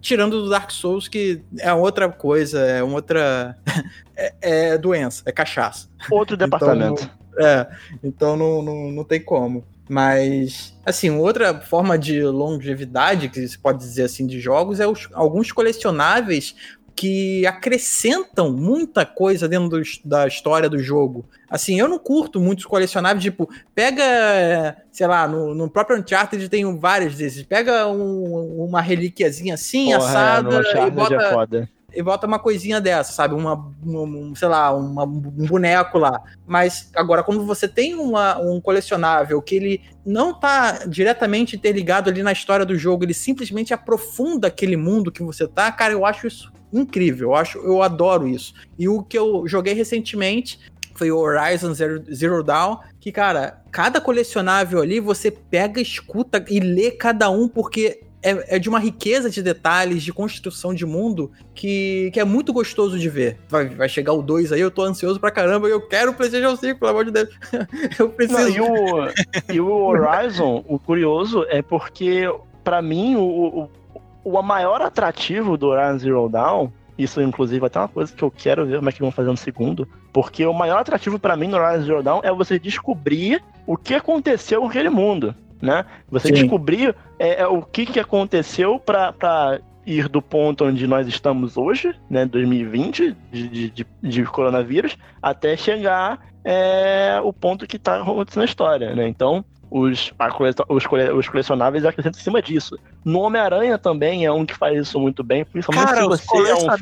Tirando do Dark Souls, que é outra coisa, é outra. (laughs) é, é doença, é cachaça. Outro Então, departamento. É, então não, não, não tem como. Mas, assim, outra forma de longevidade, que se pode dizer assim, de jogos, é os- alguns colecionáveis que acrescentam muita coisa dentro do- da história do jogo. Assim, eu não curto muitos colecionáveis, tipo, pega, sei lá, no, no próprio Uncharted tem vários desses. Pega um- uma relíquiazinha assim, Porra, é, assada, no e bota, é foda. E bota uma coisinha dessa, sabe? Uma, um, sei lá, uma- um boneco lá. Mas agora, quando você tem uma- um colecionável que ele não tá diretamente interligado ali na história do jogo, ele simplesmente aprofunda aquele mundo que você tá, cara, eu acho isso incrível. Eu acho, eu adoro isso. E o que eu joguei recentemente foi o Horizon Zero, Zero Dawn, que, cara, cada colecionável ali você pega, escuta e lê cada um, porque é, é de uma riqueza de detalhes, de construção de mundo, que, que é muito gostoso de ver. Vai, vai chegar o 2 aí, eu tô ansioso pra caramba, eu quero o PlayStation 5, pelo amor de Deus. (laughs) eu preciso. Não, e, o, e o Horizon, o curioso é porque, pra mim, o, o, o maior atrativo do Horizon Zero Dawn, isso inclusive até uma coisa que eu quero ver como é que vão fazer no segundo, porque o maior atrativo pra mim no Horizon Zero Dawn é você descobrir o que aconteceu com aquele mundo, né? Você Sim. descobrir é, é, o que, que aconteceu pra ir do ponto onde nós estamos hoje, né, 2020, de, de, de, de coronavírus, até chegar é, o ponto que tá acontecendo na história, né? Então, os, a cole- os, cole- os colecionáveis acrescentam em cima disso. No Homem-Aranha também é um que faz isso muito bem, principalmente Cara, se os você é um fã,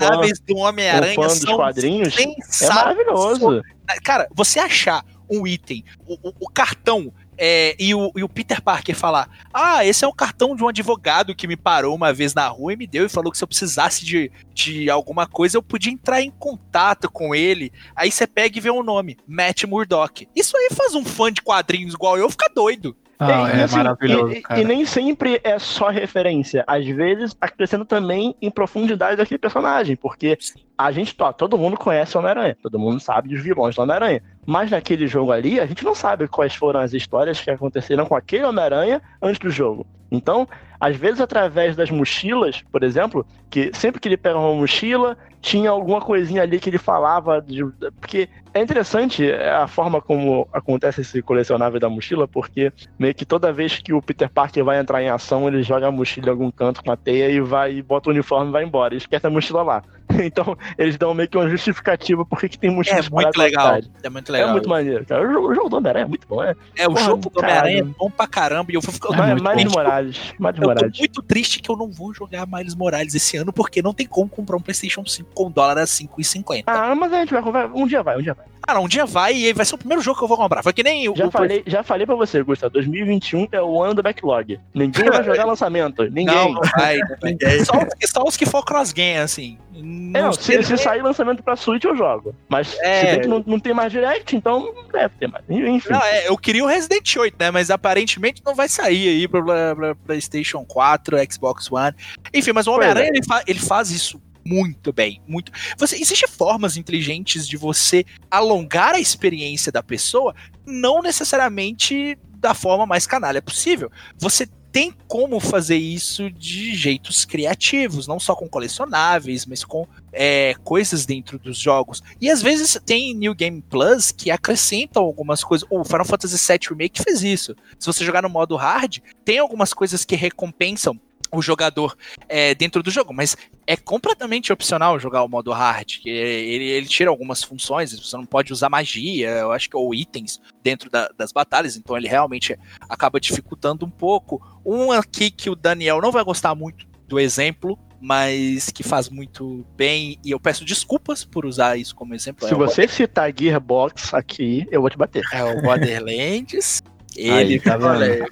do um Homem-Aranha fã dos são quadrinhos. É maravilhoso. Cara, você achar um item, o, o- o cartão, é, e, o, e o Peter Parker falar: Ah, esse é o cartão de um advogado que me parou uma vez na rua e me deu e falou que se eu precisasse de, de alguma coisa eu podia entrar em contato com ele. Aí você pega e vê o nome: Matt Murdock. Isso aí faz um fã de quadrinhos igual eu ficar doido. Ah, e, é assim, maravilhoso, e- e- cara. E nem sempre é só referência. Às vezes acrescenta também em profundidade daquele personagem, porque a gente, ó, todo mundo conhece o Homem-Aranha, todo mundo sabe dos vilões do Homem-Aranha. Mas naquele jogo ali, a gente não sabe quais foram as histórias que aconteceram com aquele Homem-Aranha antes do jogo. Então, às vezes, através das mochilas, por exemplo, que sempre que ele pega uma mochila, tinha alguma coisinha ali que ele falava. De, porque é interessante a forma como acontece esse colecionável da mochila, porque meio que toda vez que o Peter Parker vai entrar em ação, ele joga a mochila em algum canto com a teia e vai, bota o uniforme e vai embora. E esquece a mochila lá. (laughs) Então, eles dão meio que uma justificativa por que tem mochila É muito pela legal. É muito É legal. muito maneiro, cara. O jogo, o jogo do Homem-Aranha é muito bom, é. É, o Porra, jogo do. Homem-Aranha é bom pra caramba. E eu vou ficar. É memorável Morales. Miles Eu tô Morales. muito triste que eu não vou jogar Miles Morales esse ano, porque não tem como comprar um PlayStation 5 com dólar a 5,50. Ah, mas a gente vai comprar. Um dia vai, um dia vai. Não, um dia vai e vai ser o primeiro jogo que eu vou comprar. Foi que nem o. Já o- falei, já falei pra você, Gustavo. 2021 é o ano do backlog. Ninguém vai jogar (laughs) lançamento. Ninguém. Não, vai. (laughs) Só, os- só os que for cross-game, assim. É, Não não, se, se sair lançamento pra Switch, eu jogo. Mas É. se não, não tem mais direct, então não deve ter mais. Enfim. Não, é, eu queria o Resident 8, né? Mas aparentemente não vai sair aí pra, pra- pra PlayStation 4, Xbox One. Enfim, mas o Pois Homem-Aranha é. ele, fa- ele faz isso muito bem, muito. Você existe formas inteligentes de você alongar a experiência da pessoa, não necessariamente da forma mais canalha possível. Você tem como fazer isso de jeitos criativos, não só com colecionáveis, mas com é, coisas dentro dos jogos. E às vezes tem New Game Plus que acrescentam algumas coisas. O Final Fantasy VII Remake fez isso. Se você jogar no modo hard, tem algumas coisas que recompensam o jogador é, dentro do jogo, mas é completamente opcional jogar o modo hard. que Ele, ele tira algumas funções, você não pode usar magia, eu acho que ou itens dentro da- das batalhas, então ele realmente acaba dificultando um pouco. Um aqui que o Daniel não vai gostar muito do exemplo, mas que faz muito bem, e eu peço desculpas por usar isso como exemplo. Se é você citar Gearbox aqui, eu vou te bater. é o Borderlands. Ele Aí, tá? Olha aí.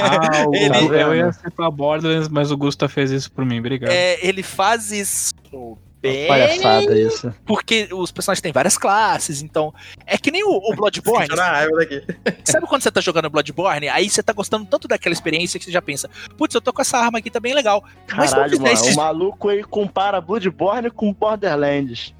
Ah, o, (laughs) Ele- eu ia citar Borderlands, mas o Gusta fez isso por mim, obrigado. É, ele faz isso bem. Palhaçada isso. Porque os personagens têm várias classes, então. É que nem o, o Bloodborne. (laughs) Sabe quando você tá jogando Bloodborne? Aí você tá gostando tanto daquela experiência que você já pensa, putz, eu tô com essa arma aqui, tá bem legal. Mas Caralho, mano. O maluco aí compara Bloodborne com Borderlands.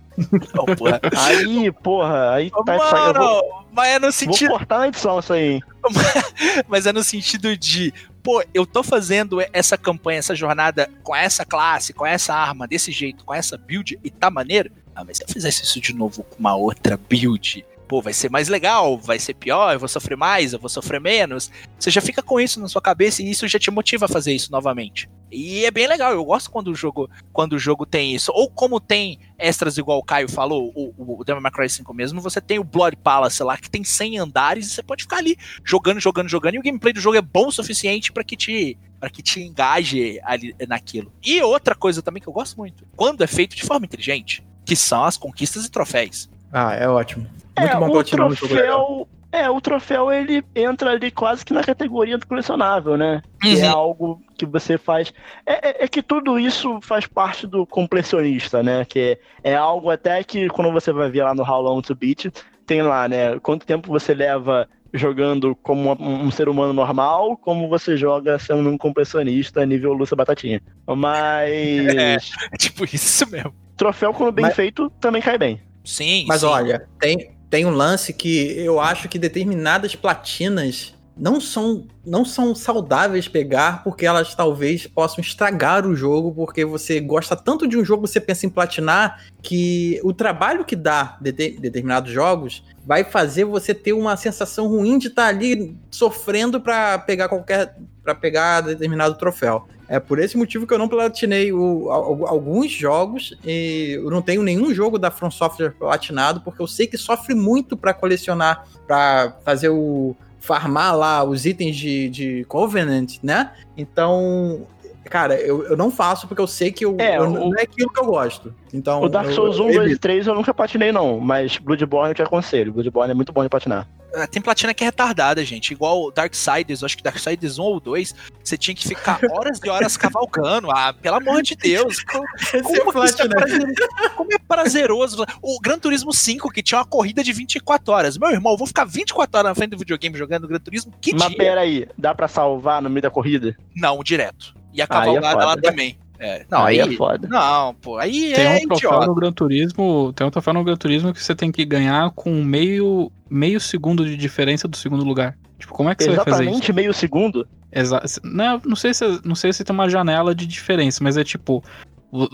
Não, porra. Aí, porra, aí tá de sacanagem. Eu vou, Mano, mas é no vou sentido. cortar na edição isso aí. (laughs) Mas é no sentido de, pô, eu tô fazendo essa campanha, essa jornada com essa classe, com essa arma, desse jeito, com essa build, e tá maneiro. Ah, mas se eu fizesse isso de novo com uma outra build, pô, vai ser mais legal, vai ser pior, eu vou sofrer mais, eu vou sofrer menos. Você já fica com isso na sua cabeça e isso já te motiva a fazer isso novamente. E é bem legal, eu gosto quando o jogo, quando o jogo tem isso. Ou como tem extras igual o Caio falou, o, o Devil May Cry 5 mesmo, você tem o Blood Palace lá que tem 100 andares e você pode ficar ali jogando, jogando, jogando, e o gameplay do jogo é bom o suficiente pra que te para que te engaje ali naquilo. E outra coisa também que eu gosto muito, quando é feito de forma inteligente, que são as conquistas e troféus. Ah, é ótimo. Muito é, bom o platinar um jogo legal. troféu. É, o troféu ele entra ali quase que na categoria do colecionável, né? Que é Uhum. algo que você faz. É, é- é que tudo isso faz parte do completionista, né? Que é, é algo até que quando você vai ver lá no How Long to Beat, tem lá, né? Quanto tempo você leva jogando como um, um ser humano normal, como você joga sendo um completionista nível Lúcia Batatinha. Mas. (laughs) É tipo isso mesmo. Troféu, quando bem Mas- feito, também cai bem. Sim. Mas sim. olha, tem, tem um lance que eu acho que determinadas platinas não são, não são saudáveis pegar, porque elas talvez possam estragar o jogo, porque você gosta tanto de um jogo, você pensa em platinar, que o trabalho que dá de determinados jogos vai fazer você ter uma sensação ruim de estar ali sofrendo para pegar qualquer para pegar determinado troféu. É por esse motivo que eu não platinei o- al- alguns jogos e eu não tenho nenhum jogo da From Software platinado, porque eu sei que sofre muito para colecionar, para fazer o farmar lá os itens de, de Covenant, né? Então, cara, eu, eu não faço porque eu sei que eu, É, eu- o- não é aquilo que eu gosto. Então, O Dark Souls eu 1, 2 e evito. 3 eu nunca patinei, não. Mas Bloodborne eu te aconselho. Bloodborne é muito bom de patinar. Ah, Tem platina que é retardada, gente. Igual Darksiders, eu acho que Darksiders 1 ou 2, você tinha que ficar horas e horas cavalgando. Ah, pelo amor de Deus. (laughs) Como, é como isso é? Como é prazeroso. O Gran Turismo 5, que tinha uma corrida de 24 horas. Meu irmão, eu vou ficar 24 horas na frente do videogame jogando Gran Turismo? Que Mas dia? pera aí, dá pra salvar no meio da corrida? Não, direto. E a é cavalgada lá foda. também. É, não, aí, é foda. Não, pô, aí Tem é um troféu idiota. no Gran Turismo, tem um troféu no Gran Turismo que você tem que ganhar com meio, meio segundo de diferença do segundo lugar. Tipo, como é que você vai fazer isso? Exatamente meio segundo. Exa não, não, sei se, não sei se tem uma janela de diferença, mas é tipo,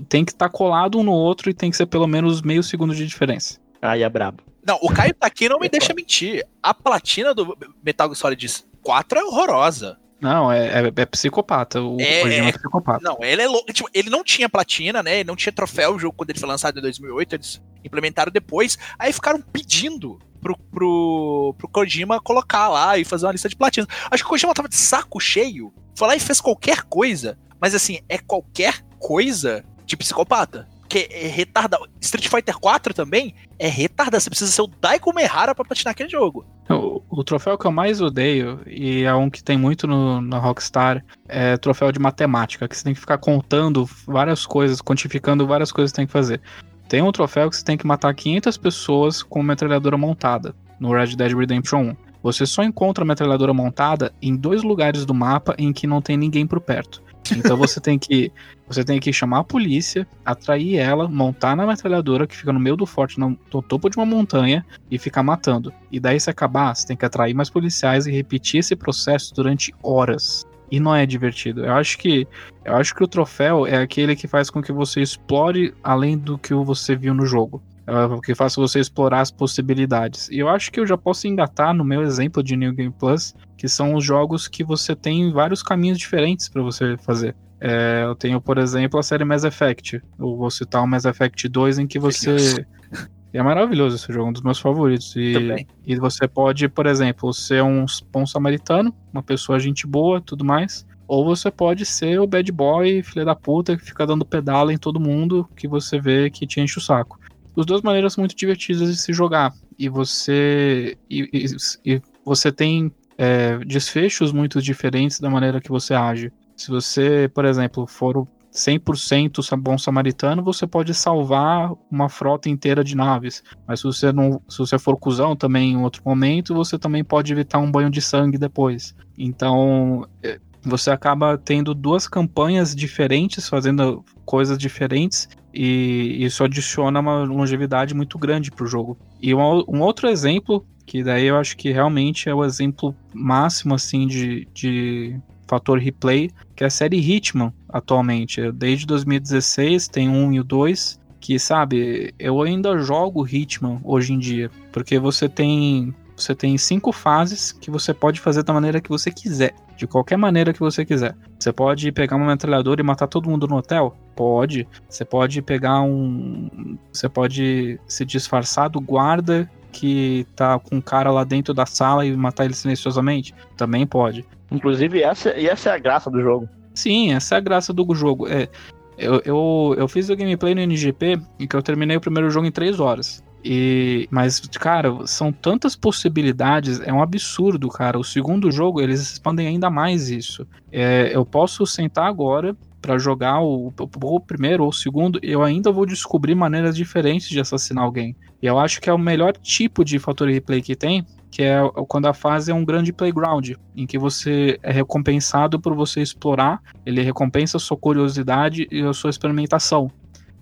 tem que estar colado um no outro e tem que ser pelo menos meio segundo de diferença. Aí é brabo. Não, o Caio tá aqui não me (laughs) deixa mentir. A platina do Metal Gear Solid 4 é horrorosa. Não, é, é, é psicopata. O É, original é é. psicopata. Não, ele é louco. Tipo, ele não tinha platina, né? Ele não tinha troféu o jogo quando ele foi lançado em 2008. Eles implementaram depois. Aí ficaram pedindo pro, pro, pro Kojima colocar lá e fazer uma lista de platinos. Acho que o Kojima tava de saco cheio, foi lá e fez qualquer coisa, mas assim, é qualquer coisa de psicopata. Que é retardado. Street Fighter 4 também é retardado. Você precisa ser o Daiko Mehara pra platinar aquele jogo. O, o, troféu que eu mais odeio, e é um que tem muito no, na Rockstar, é troféu de matemática, que você tem que ficar contando várias coisas, quantificando várias coisas que você tem que fazer. Tem um troféu que você tem que matar 500 pessoas com uma metralhadora montada no Red Dead Redemption 1. Você só encontra a metralhadora montada em dois lugares do mapa em que não tem ninguém por perto. Então você tem que (laughs) você tem que chamar a polícia, atrair ela, montar na metralhadora que fica no meio do forte, no, no topo de uma montanha e ficar matando. E daí se acabar, você tem que atrair mais policiais e repetir esse processo durante horas e não é divertido. Eu acho que eu acho que o troféu é aquele que faz com que você explore além do que você viu no jogo. É que faz você explorar as possibilidades. E eu acho que eu já posso engatar no meu exemplo de New Game Plus, que são os jogos que você tem vários caminhos diferentes para você fazer. É, eu tenho, por exemplo, a série Mass Effect. Eu vou citar o Mass Effect 2, em que você. (laughs) É maravilhoso esse jogo, um dos meus favoritos. E, e você pode, por exemplo, ser um bom samaritano, uma pessoa gente boa tudo mais. Ou você pode ser o bad boy, filha da puta, que fica dando pedala em todo mundo que você vê que te enche o saco. As duas maneiras são muito divertidas de se jogar. E você. E, e, e você tem é, desfechos muito diferentes da maneira que você age. Se você, por exemplo, for 100% bom samaritano, você pode salvar uma frota inteira de naves. Mas se você não, se você for cuzão também em outro momento, você também pode evitar um banho de sangue depois. Então, é, você acaba tendo duas campanhas diferentes, fazendo coisas diferentes, e isso adiciona uma longevidade muito grande para o jogo. E um, um, outro exemplo, que daí eu acho que realmente é o exemplo máximo assim de, de fator replay, que é a série Hitman atualmente. Desde 2016 tem um e o dois, que sabe, eu ainda jogo Hitman hoje em dia, porque você tem você tem cinco fases que você pode fazer da maneira que você quiser, de qualquer maneira que você quiser. Você pode pegar uma metralhadora e matar todo mundo no hotel? Pode. Você pode pegar um. Você pode se disfarçar do guarda que tá com um cara lá dentro da sala e matar ele silenciosamente? Também pode. Inclusive, essa, e essa é a graça do jogo. Sim, essa é a graça do jogo. É, eu, eu, eu fiz o gameplay no NGP em que eu terminei o primeiro jogo em 3 horas. E, mas, cara, são tantas possibilidades, é um absurdo, cara. O segundo jogo, eles expandem ainda mais isso. É, eu posso sentar agora para jogar o, o, o, primeiro ou o segundo, eu ainda vou descobrir maneiras diferentes de assassinar alguém. E eu acho que é o melhor tipo de fator replay que tem, que é quando a fase é um grande playground, em que você é recompensado por você explorar, ele recompensa a sua curiosidade e a sua experimentação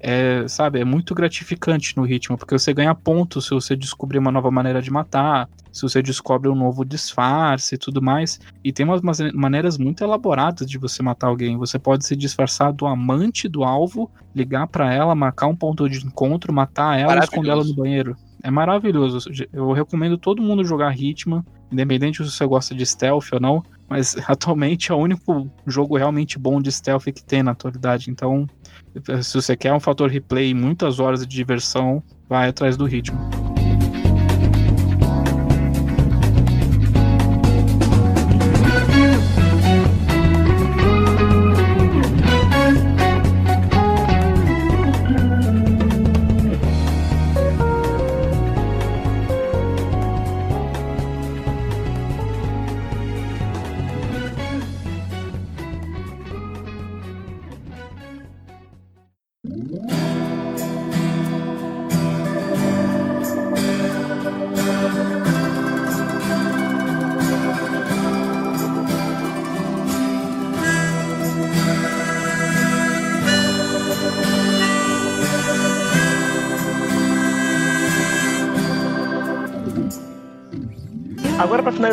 é, sabe, é muito gratificante no ritmo, porque você ganha pontos se você descobrir uma nova maneira de matar, se você descobre um novo disfarce e tudo mais. E tem umas maneiras muito elaboradas de você matar alguém. Você pode se disfarçar do amante do alvo, ligar para ela, marcar um ponto de encontro, matar ela e esconder ela no banheiro. É maravilhoso. Eu recomendo todo mundo jogar Hitman, independente se você gosta de stealth ou não, mas (laughs) atualmente é o único jogo realmente bom de stealth que tem na atualidade. Então, se você quer um fator replay e muitas horas de diversão, vai atrás do ritmo.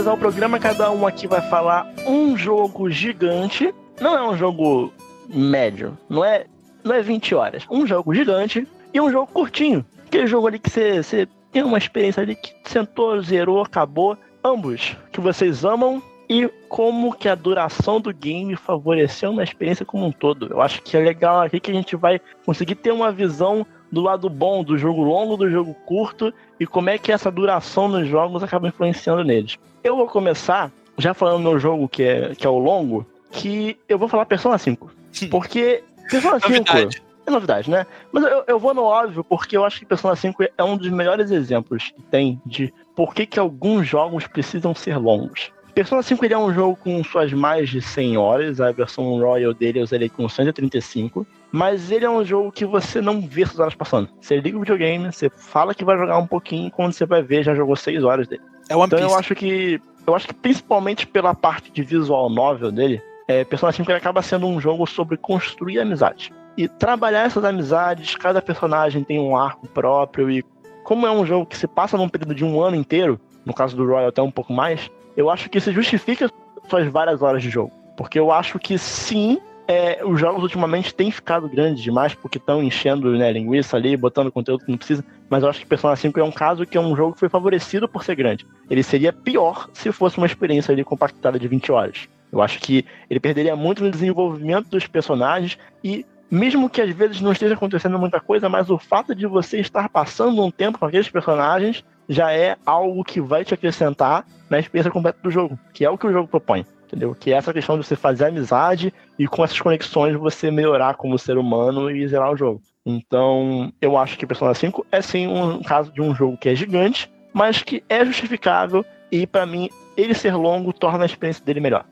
Finalizar o programa, cada um aqui vai falar um jogo gigante. Não é um jogo médio, não é, não é 20 horas. Um jogo gigante e um jogo curtinho. Aquele jogo ali que você, você tem uma experiência ali que sentou, zerou, acabou. Ambos que vocês amam e como que a duração do game favoreceu na experiência como um todo. Eu acho que é legal aqui que a gente vai conseguir ter uma visão do lado bom do jogo longo, do jogo curto e como é que essa duração nos jogos acaba influenciando neles. Eu vou começar já falando no meu jogo que é, que é o longo, que eu vou falar Persona 5. Porque Persona 5 Novidade. é novidade, né? Mas eu, eu vou no óbvio porque eu acho que Persona 5 é um dos melhores exemplos que tem de por que, que alguns jogos precisam ser longos. Persona 5 ele é um jogo com suas mais de 100 horas, a versão Royal dele eu zerei com 135, mas ele é um jogo que você não vê suas horas passando. Você liga o videogame, você fala que vai jogar um pouquinho, quando você vai ver já jogou 6 horas dele. É One Então Piece. eu acho que. Eu acho que principalmente pela parte de visual novel dele, é, Persona 5 ele acaba sendo um jogo sobre construir amizade. E trabalhar essas amizades, cada personagem tem um arco próprio, e como é um jogo que se passa num período de um ano inteiro, no caso do Royal até um pouco mais, eu acho que isso justifica suas várias horas de jogo. Porque eu acho que sim, é, os jogos ultimamente têm ficado grandes demais, porque estão enchendo né, linguiça ali, botando conteúdo que não precisa. Mas eu acho que Persona 5 é um caso que é um jogo que foi favorecido por ser grande. Ele seria pior se fosse uma experiência ali compactada de 20 horas. Eu acho que ele perderia muito no desenvolvimento dos personagens e mesmo que às vezes não esteja acontecendo muita coisa, mas o fato de você estar passando um tempo com aqueles personagens já é algo que vai te acrescentar na experiência completa do jogo, que é o que o jogo propõe. Entendeu? Que é essa questão de você fazer amizade e com essas conexões você melhorar como ser humano e zerar o jogo. Então, eu acho que Persona 5 é sim um caso de um jogo que é gigante, mas que é justificável e pra mim ele ser longo torna a experiência dele melhor.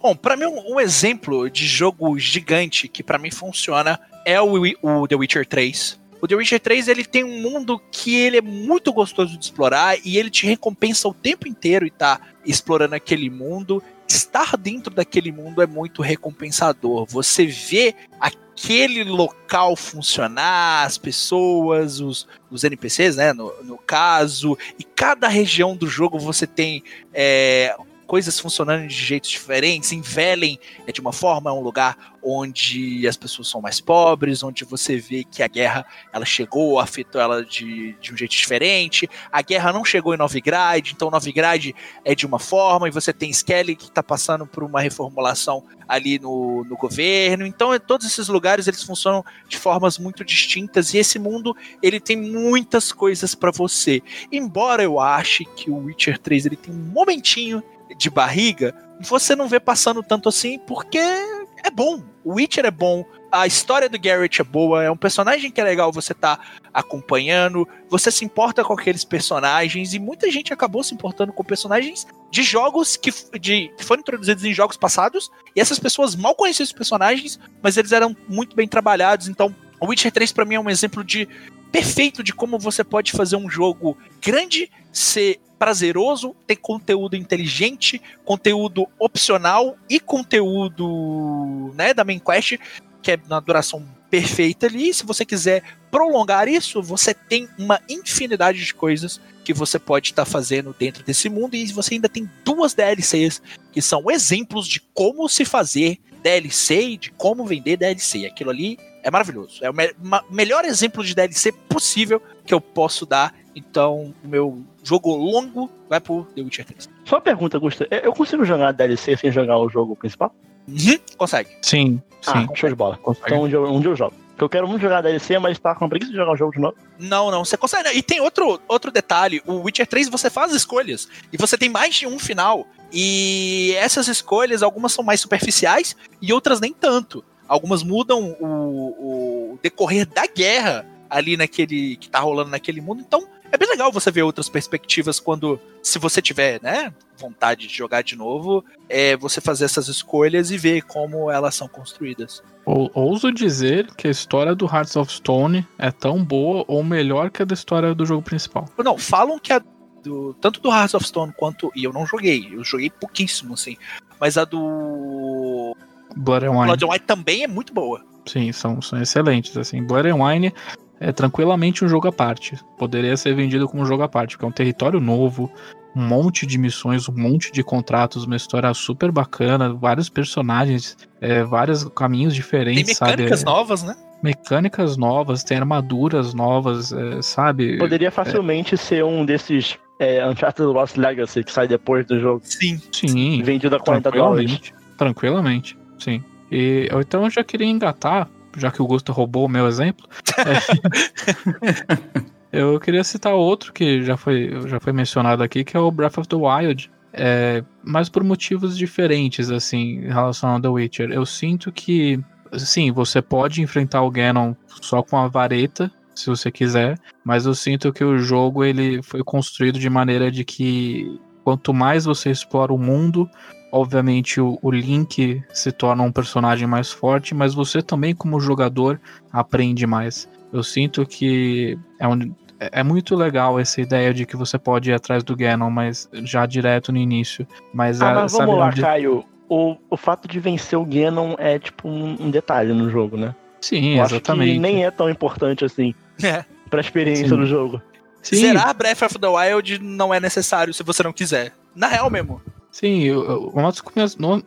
Bom, pra mim um, um exemplo de jogo gigante que pra mim funciona é o, o The Witcher 3. O The Witcher 3 ele tem um mundo que ele é muito gostoso de explorar e ele te recompensa o tempo inteiro e tá explorando aquele mundo. Estar dentro daquele mundo é muito recompensador. Você vê aquele local funcionar, as pessoas, os, os NPCs, né, no, no caso, e cada região do jogo você tem é, coisas funcionando de jeitos diferentes. Em Velen é de uma forma, é um lugar onde as pessoas são mais pobres, onde você vê que a guerra ela chegou, afetou ela de, de um jeito diferente. A guerra não chegou em Novigrad, então Novigrad é de uma forma, e você tem Skelly que está passando por uma reformulação ali no, no governo. Então, é- todos esses lugares eles funcionam de formas muito distintas e esse mundo ele tem muitas coisas para você. Embora eu ache que o Witcher 3 ele tem um momentinho de barriga, você não vê passando tanto assim porque é bom. O Witcher é bom, a história do Garrett é boa, é um personagem que é legal você tá acompanhando, você se importa com aqueles personagens e muita gente acabou se importando com personagens de jogos que, de, que foram introduzidos em jogos passados e essas pessoas mal conheciam os personagens, mas eles eram muito bem trabalhados. Então, o Witcher 3 pra mim é um exemplo de perfeito de como você pode fazer um jogo grande ser prazeroso, ter conteúdo inteligente, conteúdo opcional e conteúdo, né, da main quest que é na duração perfeita ali. Se você quiser prolongar isso, você tem uma infinidade de coisas que você pode estar fazendo dentro desse mundo e você ainda tem duas DLCs que são exemplos de como se fazer DLC e de como vender DLC. Aquilo ali é maravilhoso. É o me- melhor exemplo de DLC possível que eu posso dar. Então, o meu jogo longo vai pro The Witcher 3. Só uma pergunta, Gusta. eu- consigo jogar DLC sem jogar o jogo principal? Uhum, consegue. Sim, sim. Ah, show de bola. consegue. Então um dia, eu- um eu jogo. Porque eu quero muito jogar DLC, mas tá com preguiça de jogar o jogo de novo. Não, não, você consegue. E tem outro, outro detalhe: o Witcher 3 você faz escolhas. E você tem mais de um final. E essas escolhas, algumas são mais superficiais e outras nem tanto. Algumas mudam o, o decorrer da guerra ali naquele. que tá rolando naquele mundo. Então, é bem legal você ver outras perspectivas quando. Se você tiver, né, vontade de jogar de novo, é você fazer essas escolhas e ver como elas são construídas. Ou- Ouso dizer que a história do Hearts of Stone é tão boa ou melhor que a da história do jogo principal. Não, falam que a do, tanto do Hearts of Stone quanto. E eu não joguei, eu joguei pouquíssimo, assim. Mas a do Blood and Wine. Blood and White também é muito boa. Sim, são, são excelentes. Assim, Blood and Wine é tranquilamente um jogo à parte. Poderia ser vendido como um jogo à parte, porque é um território novo, um monte de missões, um monte de contratos, uma história super bacana, vários personagens, é, vários caminhos Tem diferentes, mecânicas sabe? novas, né? Mecânicas novas, tem armaduras novas, é, sabe? Poderia facilmente ser um desses é, Uncharted Lost Legacy que sai depois do jogo. Sim. Sim, Vendido a 40 dólares. tranquilamente. Sim. E eu, então eu já queria engatar, já que o Gusto roubou o meu exemplo. (laughs) é, eu queria citar outro que já foi, já foi mencionado aqui, que é o Breath of the Wild. É, mas por motivos diferentes, assim, em relação ao The Witcher. Eu sinto que, sim, você pode enfrentar o Ganon só com a vareta, se você quiser, mas eu sinto que o jogo ele foi construído de maneira de que quanto mais você explora o mundo, obviamente o, o, Link se torna um personagem mais forte, mas você também como jogador aprende mais. Eu sinto que é, um, é muito legal essa ideia de que você pode ir atrás do Ganon, mas já direto no início. Mas, ah, mas vamos lá, onde... Caio. O, o fato de vencer o Ganon é tipo um, um detalhe no jogo, né? Sim, Eu exatamente. Acho que nem é tão importante assim é. pra experiência Sim. do jogo. Sim. Zerar Breath of the Wild não é necessário se você não quiser. Na real mesmo. Sim, eu,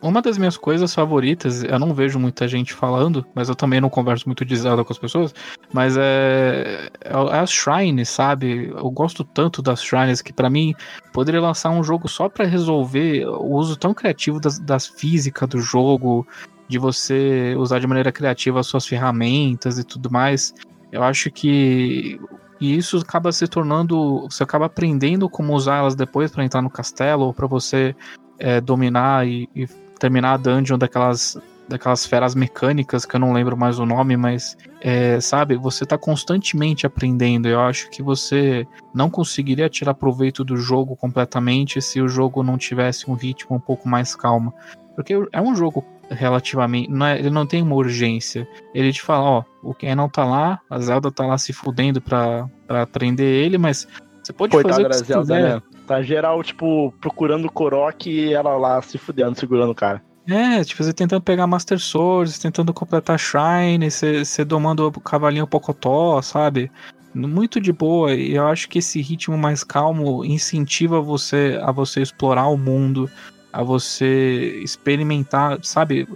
uma, das minhas, coisas favoritas, eu não vejo muita gente falando, mas eu também não converso muito de Zelda com as pessoas, mas é, é, é as shrines, sabe? Eu gosto tanto das shrines que para mim poderia lançar um jogo só para resolver o uso tão criativo das, das físicas do jogo, de você usar de maneira criativa as suas ferramentas e tudo mais. Eu acho que e isso acaba se tornando. Você acaba aprendendo como usar elas depois para entrar no castelo ou para você é, dominar e, e, terminar a dungeon daquelas, daquelas feras mecânicas que eu não lembro mais o nome, mas é, sabe, você está constantemente aprendendo. Eu acho que você não conseguiria tirar proveito do jogo completamente se o jogo não tivesse um ritmo um pouco mais calmo. Porque é um jogo relativamente. Não é, ele não tem uma urgência. Ele te fala, ó, o Kenan tá lá, a Zelda tá lá se fudendo pra, pra prender ele, mas você pode Coitada fazer o que você Zelda, quiser. Né? Tá geral, tipo, procurando o Korok e ela lá se fudendo, segurando o cara. É, tipo, você tentando pegar Master Swords, tentando completar Shrine, você, você domando o cavalinho Pocotó, sabe? Muito de boa, e eu acho que esse ritmo mais calmo incentiva você a você explorar o mundo, a você experimentar, sabe?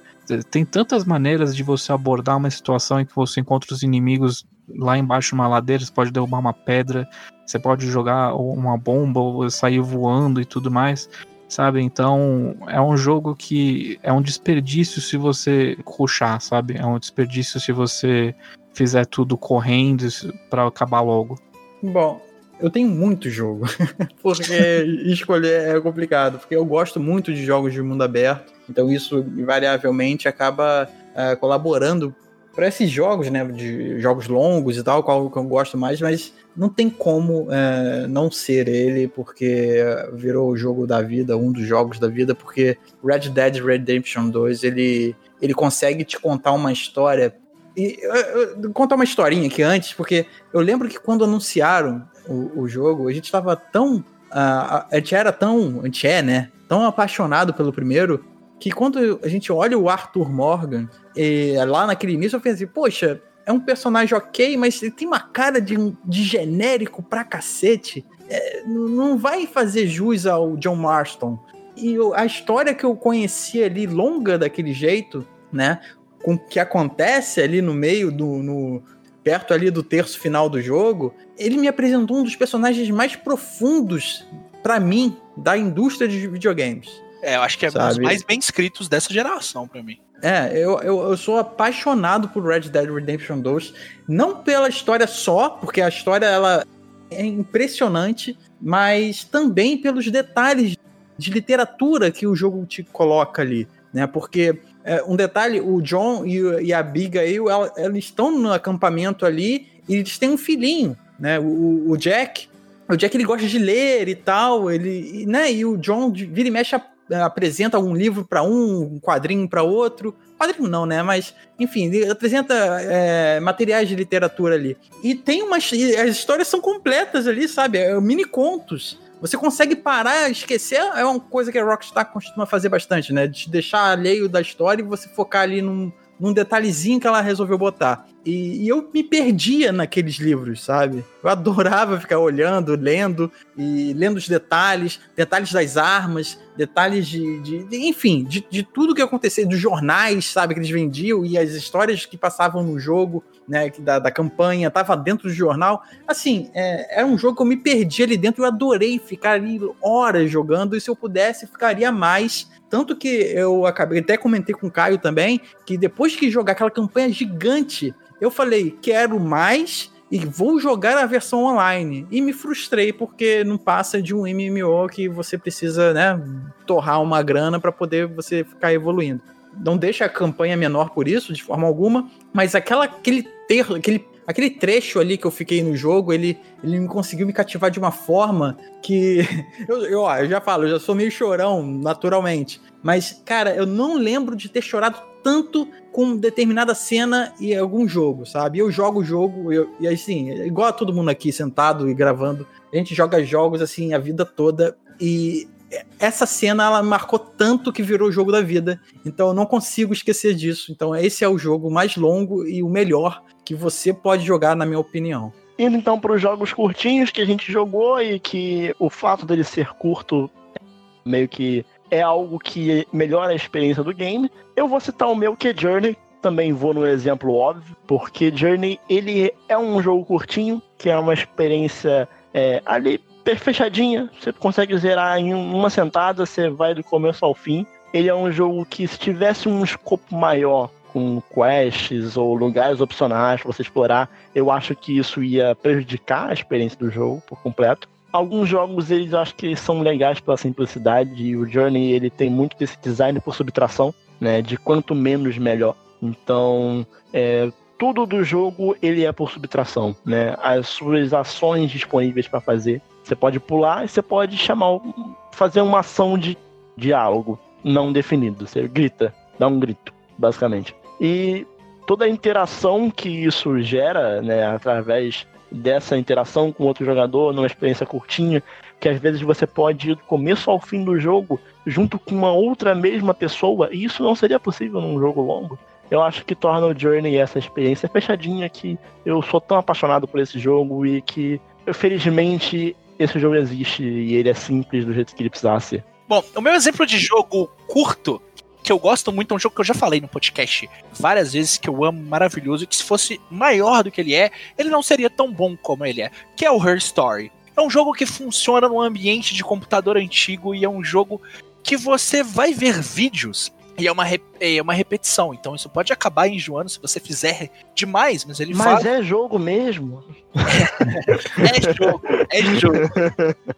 Tem tantas maneiras de você abordar uma situação em que você encontra os inimigos lá embaixo numa ladeira, você pode derrubar uma pedra, você pode jogar uma bomba ou sair voando e tudo mais, sabe? Então é um jogo que é um desperdício se você ruxar, sabe? É um desperdício se você fizer tudo correndo para acabar logo. Bom, eu tenho muito jogo, (laughs) porque escolher é complicado, porque eu gosto muito de jogos de mundo aberto, então isso invariavelmente acaba uh, colaborando para esses jogos, né, de jogos longos e tal, qual que eu gosto mais, mas não tem como uh, não ser ele, porque virou o jogo da vida, um dos jogos da vida, porque Red Dead Redemption 2, ele, ele consegue te contar uma história e contar uma historinha aqui antes, porque eu lembro que quando anunciaram o, o jogo, a gente tava tão. Uh, a gente era tão. A gente é, né? Tão apaixonado pelo primeiro, que quando a gente olha o Arthur Morgan, e, lá naquele início, eu pensei, poxa, é um personagem ok, mas ele tem uma cara de, de genérico pra cacete. É, não vai fazer jus ao John Marston. E eu, a história que eu conheci ali, longa daquele jeito, né? Com o que acontece ali no meio do. No, perto ali do terço final do jogo, ele me apresentou um dos personagens mais profundos para mim da indústria de videogames. É, eu acho que é um dos mais bem escritos dessa geração para mim. É, eu, eu, eu, sou apaixonado por Red Dead Redemption 2, não pela história só, porque a história ela é impressionante, mas também pelos detalhes de literatura que o jogo te coloca ali, né? Porque é, um detalhe, o John e, e a Abigail, ela, eles estão no acampamento ali e eles têm um filhinho, né? O, o, Jack, o Jack ele gosta de ler e tal, ele, né? E o John vira e mexe apresenta um livro para um, um quadrinho para outro. Quadrinho não, né? Mas, enfim, ele apresenta é, materiais de literatura ali. E tem umas. As histórias são completas ali, sabe? É, mini contos. Você consegue parar, esquecer, é uma coisa que a Rockstar costuma fazer bastante, né? De te deixar alheio da história e você focar ali num, num detalhezinho que ela resolveu botar. E, e, eu me perdia naqueles livros, sabe? Eu adorava ficar olhando, lendo e lendo os detalhes, detalhes das armas, detalhes de, de, de enfim, de, de, tudo que acontecia, dos jornais, sabe, que eles vendiam e as histórias que passavam no jogo, né, da, da campanha, tava dentro do jornal. Assim, é, era um jogo que eu me perdi ali dentro, eu adorei ficar ali horas jogando e se eu pudesse, ficaria mais tanto que eu acabei, até comentei com o Caio também, que depois que jogar aquela campanha gigante, eu falei, quero mais e vou jogar a versão online. E me frustrei porque não passa de um MMO que você precisa, né, torrar uma grana para poder você ficar evoluindo. Não deixa a campanha menor por isso, de forma alguma, mas aquela, aquele terro, aquele aquele trecho ali que eu fiquei no jogo, ele, ele conseguiu me cativar de uma forma que. (laughs) Eu, eu, ó, eu já falo, eu já sou meio chorão, naturalmente. Mas, cara, eu não lembro de ter chorado tanto com determinada cena e algum jogo, sabe? Eu jogo o jogo, eu, e assim, igual a todo mundo aqui sentado e gravando, a gente joga jogos assim a vida toda e essa cena ela marcou tanto que virou o jogo da vida. Então eu não consigo esquecer disso. Então esse é o jogo mais longo e o melhor que você pode jogar, na minha opinião. Indo então para os jogos curtinhos que a gente jogou e que o fato dele ser curto meio que é algo que melhora a experiência do game. Eu vou citar o meu que é Journey, também vou no exemplo óbvio, porque Journey ele é um jogo curtinho, que é uma experiência é, ali fechadinha, você consegue zerar em uma sentada, você vai do começo ao fim. Ele é um jogo que se tivesse um escopo maior, com quests ou lugares opcionais para você explorar, eu acho que isso ia prejudicar a experiência do jogo por completo. Alguns jogos eles eu acho que são legais pela simplicidade e o Journey ele tem muito desse design por subtração, né, de quanto menos melhor. Então, é, tudo do jogo ele é por subtração, né? As suas ações disponíveis para fazer, você pode pular e você pode chamar, fazer uma ação de diálogo não definido. Você grita, dá um grito, basicamente. E toda a interação que isso gera, né, através dessa interação com outro jogador, numa experiência curtinha, que às vezes você pode ir do começo ao fim do jogo junto com uma outra mesma pessoa, e isso não seria possível num jogo longo. Eu acho que torna o Journey essa experiência fechadinha que eu sou tão apaixonado por esse jogo e que, felizmente, esse jogo existe e ele é simples do jeito que ele precisava ser. Bom, o meu exemplo de jogo curto que eu gosto muito, é um jogo que eu já falei no podcast várias vezes, que eu amo, maravilhoso, e que se fosse maior do que ele é, ele não seria tão bom como ele é, que é o Her Story. É um jogo que funciona num ambiente de computador antigo e é um jogo que você vai ver vídeos e é uma, é uma repetição, então isso pode acabar enjoando se você fizer demais, mas ele Mas faz... é jogo mesmo. (laughs) é jogo, é jogo.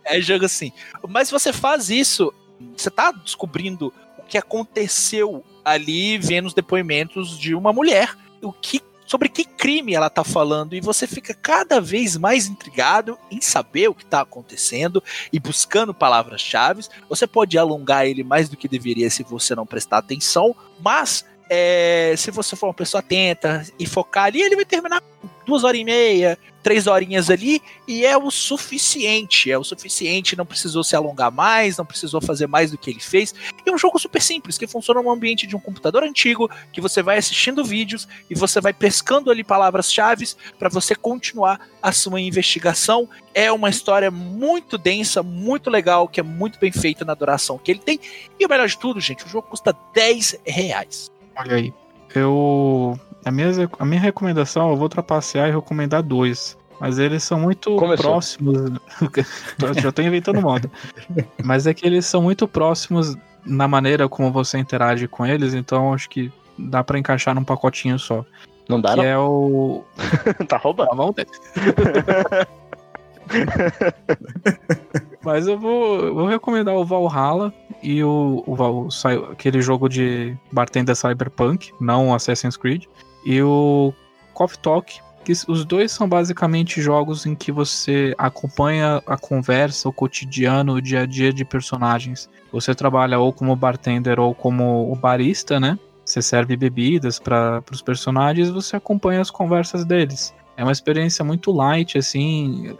É jogo sim. Mas você faz isso, você tá descobrindo que aconteceu ali vendo os depoimentos de uma mulher. O que sobre que crime ela tá falando e você fica cada vez mais intrigado em saber o que tá acontecendo e buscando palavras-chave. Você pode alongar ele mais do que deveria se você não prestar atenção, mas é, se você for uma pessoa atenta e focar ali, ele vai terminar duas horas e meia, três horinhas ali, e é o suficiente. É o suficiente, não precisou se alongar mais, não precisou fazer mais do que ele fez. E é um jogo super simples, que funciona no ambiente de um computador antigo, que você vai assistindo vídeos e você vai pescando ali palavras-chave para você continuar a sua investigação. É uma história muito densa, muito legal, que é muito bem feita na duração que ele tem. E o melhor de tudo, gente, o jogo custa 10 reais. Olha aí. Eu. A minha, a minha recomendação, eu vou trapacear e recomendar dois. Mas eles são muito Começou. próximos. (laughs) Já tô inventando moda. Mas é que eles são muito próximos na maneira como você interage com eles, então acho que dá para encaixar num pacotinho só. Não dá, que não? é o. (laughs) tá roubando. Tá bom, (laughs) Mas eu vou, eu vou recomendar o Valhalla e o, o, o, aquele jogo de bartender cyberpunk, não Assassin's Creed, e o Coffee Talk, que os dois são basicamente jogos em que você acompanha a conversa, o cotidiano, o dia a dia de personagens. Você trabalha ou como bartender ou como o barista, né? Você serve bebidas para os personagens, você acompanha as conversas deles. É uma experiência muito light, assim,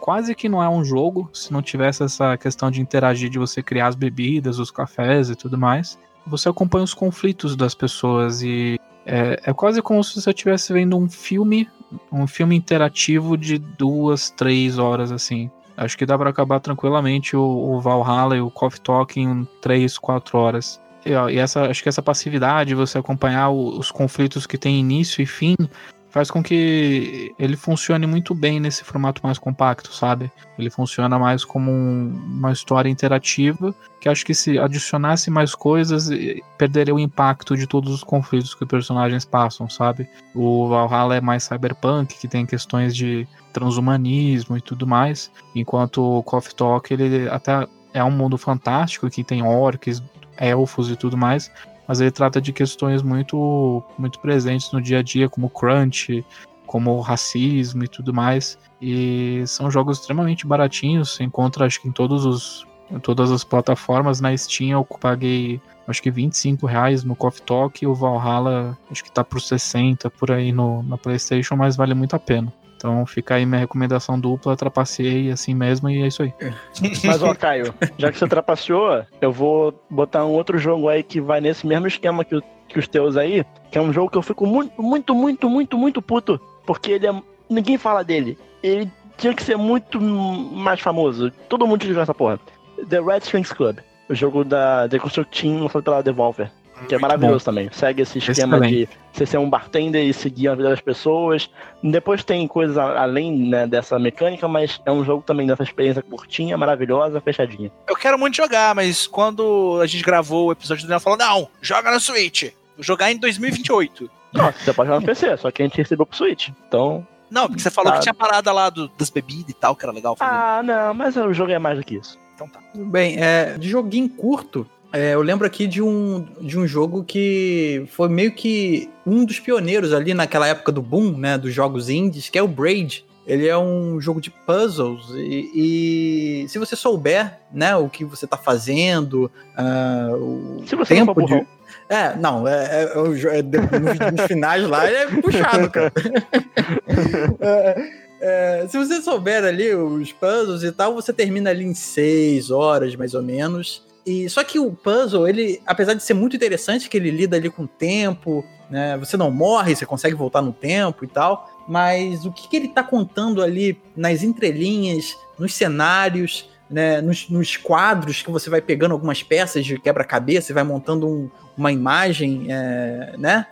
quase que não é um jogo, se não tivesse essa questão de interagir, de você criar as bebidas, os cafés e tudo mais. Você acompanha os conflitos das pessoas e É, é quase como se você estivesse vendo um filme, um filme interativo de duas, três horas, assim. Acho que dá para acabar tranquilamente o, o, Valhalla e o Coffee Talk em três, quatro horas. E, ó, e, essa, acho que essa passividade, você acompanhar o, os conflitos que tem início e fim, faz com que ele funcione muito bem nesse formato mais compacto, sabe? Ele funciona mais como um, uma história interativa, que acho que se adicionasse mais coisas, perderia o impacto de todos os conflitos que os personagens passam, sabe? O Valhalla é mais cyberpunk, que tem questões de transhumanismo e tudo mais, enquanto o Coffee Talk ele até é um mundo fantástico que tem orcs, elfos e tudo mais, mas ele trata de questões muito, muito presentes no dia a dia, como crunch, como racismo e tudo mais. E são jogos extremamente baratinhos, você encontra acho que em todos os em todas as plataformas. Na Steam eu paguei acho que 25 reais no Coffee Talk e o Valhalla acho que tá por 60 por aí no, na Playstation, mas vale muito a pena. Então fica aí minha recomendação dupla, trapacei assim mesmo e é isso aí. (laughs) Mas ó, Caio, já que você trapaceou, eu vou botar um outro jogo aí que vai nesse mesmo esquema que, que os teus aí, que é um jogo que eu fico muito, muito, muito, muito, muito puto, porque ele é. Ninguém fala dele. Ele tinha que ser muito mais famoso. Todo mundo jogar essa porra. The Red Strings Club. O jogo da The Construct Team lançado pela Devolver. Que é maravilhoso também. Segue esse esquema de você ser um bartender e seguir a vida das pessoas. Depois tem coisas além né, dessa mecânica, mas é um jogo também dessa experiência curtinha, maravilhosa, fechadinha. Eu quero muito jogar, mas quando a gente gravou o episódio do Daniel falou: não, joga na Switch. Vou jogar em 2028. Nossa, você pode jogar no PC, só que a gente recebeu pro Switch. Então. Não, porque você falou tá. que tinha parada lá do, das bebidas e tal, que era legal. Ah, não, mas o jogo é mais do que isso. Então tá. Bem, é, de joguinho curto, é, eu lembro aqui de um, de um jogo que foi meio que um dos pioneiros ali naquela época do boom, né, dos jogos indies, que é o Braid. Ele é um jogo de puzzles e, e se você souber, né, o que você está fazendo, uh, o se você tempo de... É, não, é, é, é, é nos finais lá é puxado, cara. (laughs) é, é, se você souber ali os puzzles e tal, você termina ali em seis horas, mais ou menos. E só que o puzzle, ele, apesar de ser muito interessante, que ele lida ali com o tempo, né? Você não morre, você consegue voltar no tempo e tal. Mas o que, que ele tá contando ali nas entrelinhas, nos cenários, né, nos, nos, quadros que você vai pegando algumas peças de quebra-cabeça e vai montando um, uma imagem, é, né?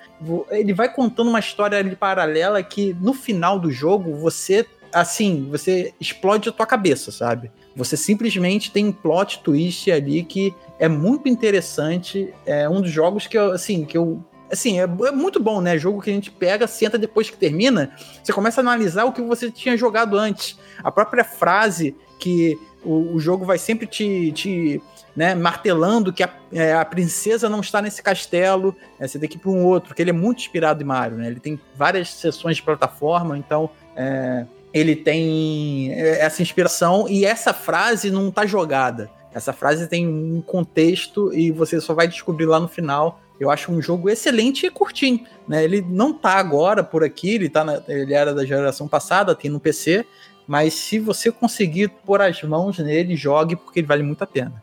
Ele vai contando uma história ali paralela que no final do jogo você, assim, você explode a tua cabeça, sabe? Você simplesmente tem um plot twist ali que é muito interessante. É um dos jogos que eu, assim, que eu. Assim, é, é muito bom, né? Jogo que a gente pega, senta depois que termina, você começa a analisar o que você tinha jogado antes. A própria frase que o, o jogo vai sempre te, te né, martelando que a, é, a, princesa não está nesse castelo, é, você tem que ir para um outro, que ele é muito inspirado em Mario, né? Ele tem várias sessões de plataforma, então é, ele tem é, essa inspiração e essa frase não tá jogada. Essa frase tem um contexto e você só vai descobrir lá no final. Eu acho um jogo excelente e curtinho, né? Ele não tá agora por aqui, ele tá na, ele era da geração passada, tem no PC, mas se você conseguir pôr as mãos nele, jogue porque ele vale muito a pena.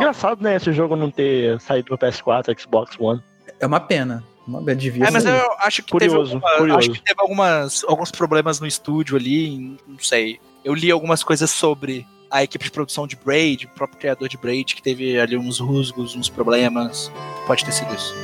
Engraçado, né, esse jogo não ter saído pro PS4, Xbox One. É uma pena. Devia é, mas eu acho que, curioso, teve, alguma, curioso. acho que teve algumas, alguns problemas no estúdio ali, não sei. Eu li algumas coisas sobre a equipe de produção de Braid, o próprio criador de Braid, que teve ali uns rusgos, uns problemas. Pode ter sido isso.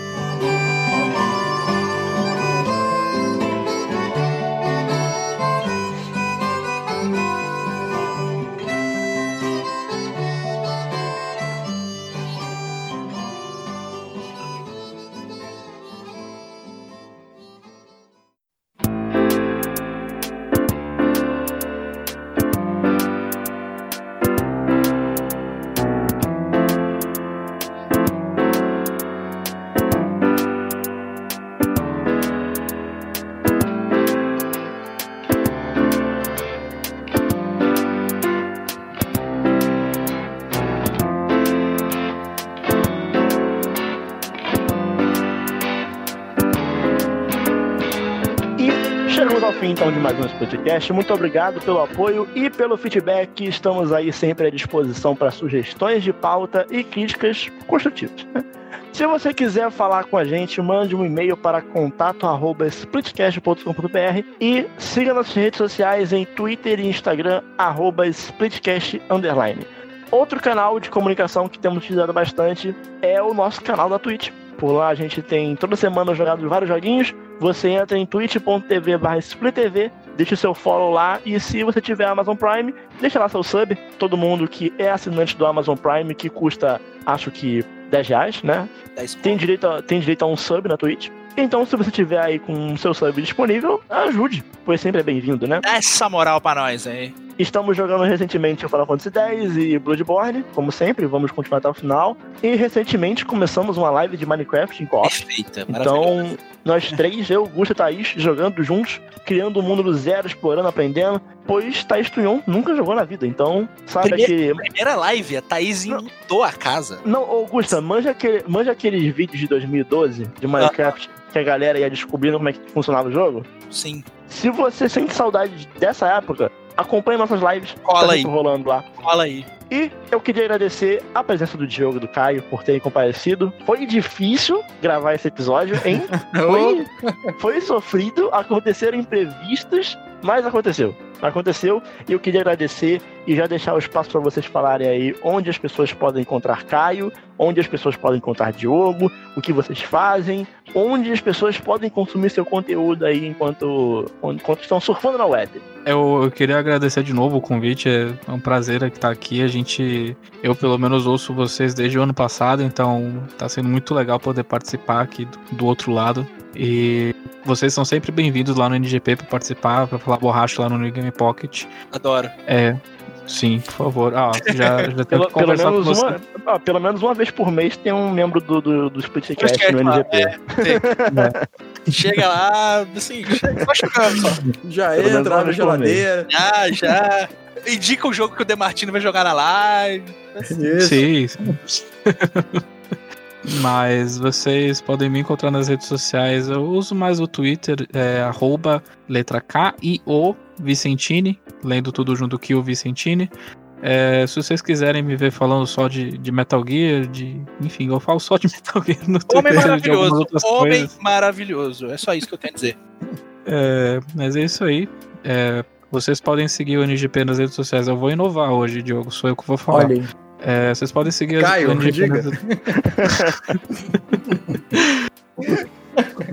Um podcast. Muito obrigado pelo apoio e pelo feedback. Estamos aí sempre à disposição para sugestões de pauta e críticas construtivas. Se você quiser falar com a gente, mande um e-mail para contato@splitcast.com.br e siga nossas redes sociais em Twitter e Instagram @splitcast Outro canal de comunicação que temos utilizado bastante é o nosso canal da Twitch. Por lá a gente tem toda semana jogado vários joguinhos. Você entra em twitch.tv deixa o seu follow lá e se você tiver Amazon Prime, deixa lá seu sub. Todo mundo que é assinante do Amazon Prime, que custa, acho que 10 reais, né? Tem direito, a, tem direito a um sub na Twitch. Então, se você tiver aí com o seu sub disponível, ajude, pois sempre é bem-vindo, né? Essa moral pra nós aí. Estamos jogando recentemente o Final Fantasy X e Bloodborne, como sempre, vamos continuar até o final. E recentemente começamos uma live de Minecraft em co Perfeita, Então, nós três, eu, Gusta e Thaís, jogando juntos, criando o um mundo do zero, explorando, aprendendo. Pois Thaís Tunhon nunca jogou na vida, então sabe primeira, que. Primeira live, a Thaís inundou a casa. Não, Augusta, manja, aquele, manja aqueles vídeos de 2012 de Minecraft ah. que a galera ia descobrindo como é que funcionava o jogo? Sim. Se você sente saudade dessa época, acompanhe nossas lives. Cola tá aí. rolando lá. Cola aí. E eu queria agradecer a presença do Diogo e do Caio por terem comparecido. Foi difícil gravar esse episódio, hein? (laughs) foi, foi sofrido, aconteceram imprevistos, mas aconteceu. Aconteceu e eu queria agradecer e já deixar o espaço para vocês falarem aí onde as pessoas podem encontrar Caio, onde as pessoas podem encontrar Diogo, o que vocês fazem, onde as pessoas podem consumir seu conteúdo aí enquanto, enquanto estão surfando na web. Eu, eu queria agradecer de novo o convite, é um prazer estar aqui. A gente, eu pelo menos ouço vocês desde o ano passado, então está sendo muito legal poder participar aqui do, do outro lado. E vocês são sempre bem-vindos lá no NGP para participar, para falar borracha lá no New Game Pocket. Adoro. É, Sim, por favor. Ah, já, (laughs) já pelo, pelo menos uma, ah, pelo menos uma vez por mês tem um membro do, do, do Splitcast no NGP. É, (laughs) é. Chega lá, assim, só chegando só. Já pelo entra, abre a geladeira. Já, já. Indica o jogo que o Demartino vai jogar na live. Isso. Sim. Mas vocês podem me encontrar nas redes sociais. Eu uso mais o Twitter, é, arroba letra K e O Vicentini, lendo tudo junto que o Vicentini. É, se vocês quiserem me ver falando só de, de Metal Gear, de. Enfim, eu falo só de (laughs) Metal Gear no Twitter. Homem maravilhoso. Homem coisas. maravilhoso. É só isso que eu tenho a dizer. É, mas é isso aí. É, vocês podem seguir o NGP nas redes sociais. Eu vou inovar hoje, Diogo. Sou eu que vou falar. Olha aí. É, vocês podem seguir Caio, as diga. (laughs) (laughs)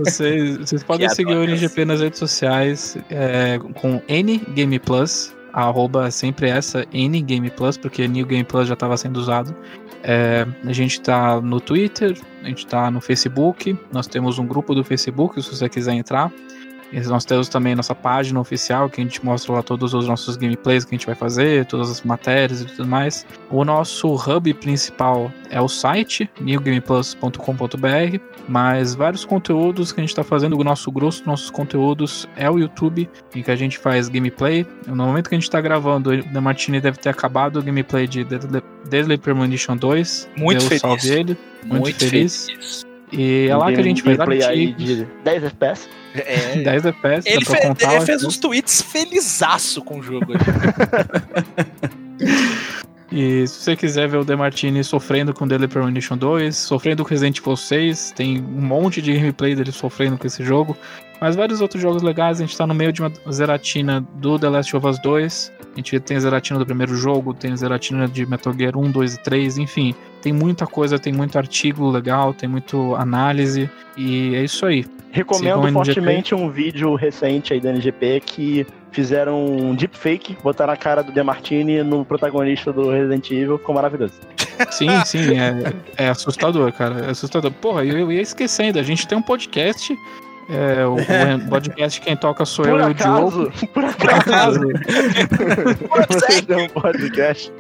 vocês, (laughs) vocês podem que seguir o NGP nas redes sociais é, com N Plus, arroba sempre essa N Plus, porque New Game Plus já estava sendo usado. É, a gente está no Twitter, a gente está no Facebook, nós temos um grupo do Facebook, se você quiser entrar. Nós temos também nossa página oficial, que a gente mostra lá todos os nossos gameplays que a gente vai fazer, todas as matérias e tudo mais. O nosso hub principal é o site, newgameplus.com.br, mas vários conteúdos que a gente está fazendo, o nosso grosso dos nossos conteúdos é o YouTube, em que a gente faz gameplay. No momento que a gente está gravando, o Martini deve ter acabado o gameplay de Deadly Premonition 2. Muito Deu feliz. Salve ele. Muito, Muito feliz. feliz. E é lá que a gente artigos. de 10 FPS. É. (laughs) 10 FPS. Ele, fe contar, ele fez uns tweets felizaço com o jogo. (laughs) e se você quiser ver o Demartini sofrendo com Daily Premonition 2, sofrendo com Resident Evil 6, tem um monte de gameplay dele sofrendo com esse jogo. Mas vários outros jogos legais, a gente tá no meio de uma zeratina do The Last of Us 2. A gente tem a zeratina do primeiro jogo, tem a zeratina de Metal Gear 1, 2 e 3, enfim. Tem muita coisa, tem muito artigo legal, tem muito análise. E é isso aí. Recomendo fortemente um vídeo recente aí da NGP que fizeram um deepfake, botaram a cara do Demartini no protagonista do Resident Evil, ficou maravilhoso. (laughs) (laughs) Sim, sim, é, é assustador, cara. É assustador. Porra, eu, eu ia esquecendo, a gente tem um podcast é, o, o podcast quem toca sou por eu acaso, e o Diogo. Por acaso. Vocês têm um podcast.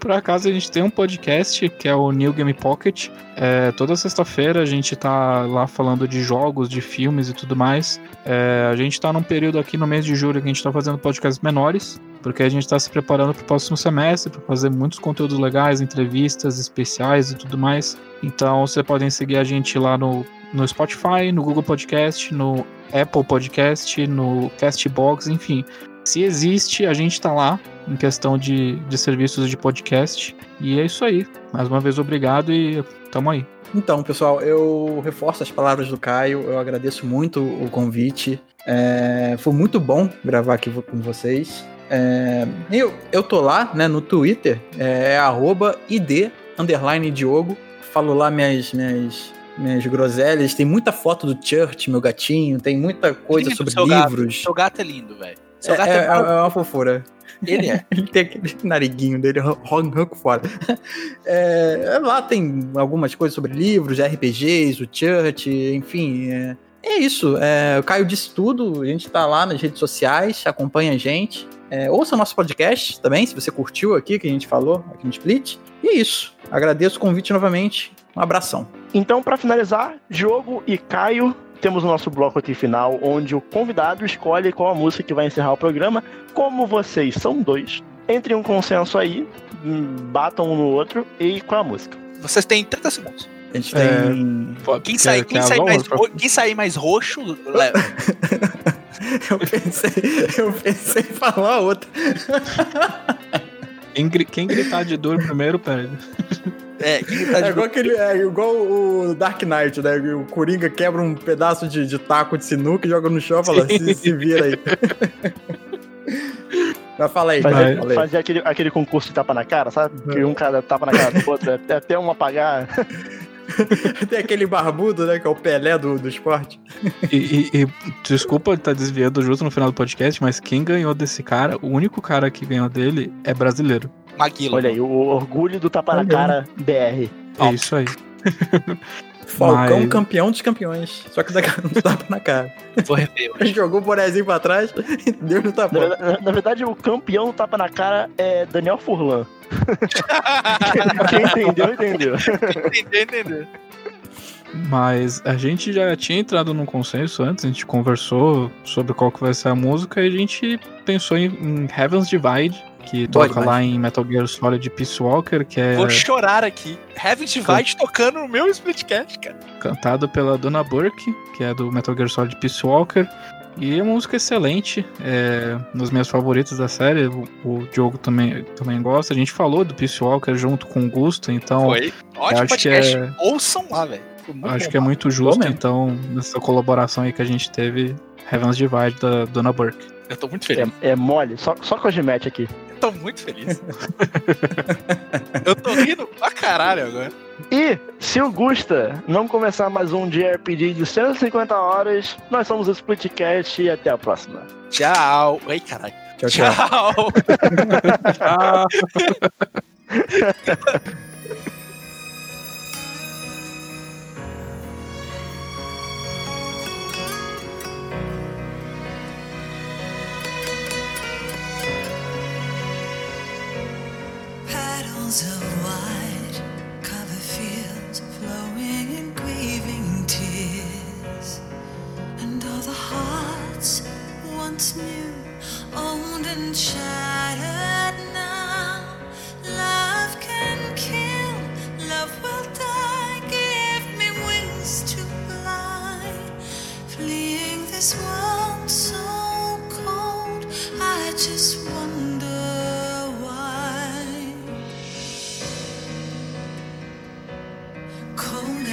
Por acaso a gente tem um podcast que é o New Game Pocket. É, toda sexta-feira a gente tá lá falando de jogos, de filmes e tudo mais. É, a gente tá num período aqui no mês de julho que a gente tá fazendo podcasts menores, porque a gente tá se preparando pro próximo semestre para fazer muitos conteúdos legais, entrevistas especiais e tudo mais. Então vocês podem seguir a gente lá no no Spotify, no Google Podcast, no Apple Podcast, no Castbox, enfim. Se existe, a gente tá lá em questão de, de serviços de podcast. E é isso aí. Mais uma vez, obrigado e tamo aí. Então, pessoal, eu reforço as palavras do Caio. Eu agradeço muito o convite. É, foi muito bom gravar aqui com vocês. É, eu, eu tô lá, né, no Twitter, é, é id, underline Diogo. Falo lá minhas, minhas, minhas groselhas. Tem muita foto do Church, meu gatinho. Tem muita coisa sobre seu livros. Gato. Seu gato é lindo, velho. É, gato é, é, é uma fofura. Ele é. (laughs) Ele tem aquele nariguinho dele, ronco fora. (laughs) É, lá tem algumas coisas sobre livros, RPGs, o Church, enfim. É, é isso. É, o Caio disse tudo. A gente tá lá nas redes sociais, acompanha a gente. É, ouça nosso podcast também, se você curtiu aqui que a gente falou aqui no Split. E é isso. Agradeço o convite novamente. Um abração. Então, para finalizar, Diogo e Caio, temos o nosso bloco aqui final, onde o convidado escolhe qual a música que vai encerrar o programa. Como vocês são dois, entre um consenso aí, batam um no outro e qual a música. Vocês têm 30 segundos. A gente tem. É, quem, sair, quem, sair mais, quem sair mais roxo, leva. (laughs) (laughs) (laughs) eu, pensei, eu pensei em falar outra. Quem, quem gritar de dor primeiro, perde. É, tá é igual, aquele, é igual o Dark Knight, né? O Coringa quebra um pedaço de, de taco de sinuca e joga no chão e fala, se, se vira aí. (laughs) Mas fala aí, fazer, fala aí. fazer aquele, aquele concurso de tapa na cara, sabe? Uhum. Que um cara tapa na cara do outro, até um apagar. (laughs) Tem aquele barbudo, né? Que é o Pelé do, do esporte. E, e, e desculpa estar tá desviando justo no final do podcast, mas quem ganhou desse cara, o único cara que ganhou dele é brasileiro. Maguila. Olha aí, o orgulho do tapa na cara BR. É isso aí. (laughs) Falcão mas... campeão dos campeões. Só que não tapa na cara. (laughs) Vou rever. Jogou o bonezinho pra trás e deu no tapa. Na, na, na, verdade, o campeão do tapa na cara é Daniel Furlan. (laughs) Quem entendeu, entendeu. entendeu, entendeu. Mas a gente já tinha entrado num consenso antes, a gente conversou sobre qual que vai ser a música e a gente pensou em, em Heaven's Divide, que Boa toca lá em Metal Gear Solid Peace Walker, que é... Vou chorar aqui. Heaven's Divide Can... tocando no meu Splitcast, cara. Cantado pela Donna Burke, que é do Metal Gear Solid Peace Walker. E é uma música excelente, é das minhas favoritas da série. O, o Diogo também, também gosta. A gente falou do Peace Walker junto com o Gusto, então. Foi. Ótimo podcast. É... Ouçam lá, velho. Acho bom, que é muito justo, então, nessa colaboração aí que a gente teve, Heaven's Divide da Donna Burke. Eu tô muito feliz. É, é mole, só, só com a Gimete aqui. Eu tô muito feliz. (laughs) eu tô rindo pra caralho agora. E se o Gusta não começar mais um JRPG de 150 horas, nós somos o Splitcast e até a próxima. Tchau. Ei, caralho. Tchau, tchau. tchau. tchau. (laughs) (laughs) of white cover fields flowing in grieving tears, and all the hearts once new, owned and shattered now. Love can kill, love will die. Give me wings to fly, fleeing this world so cold. I just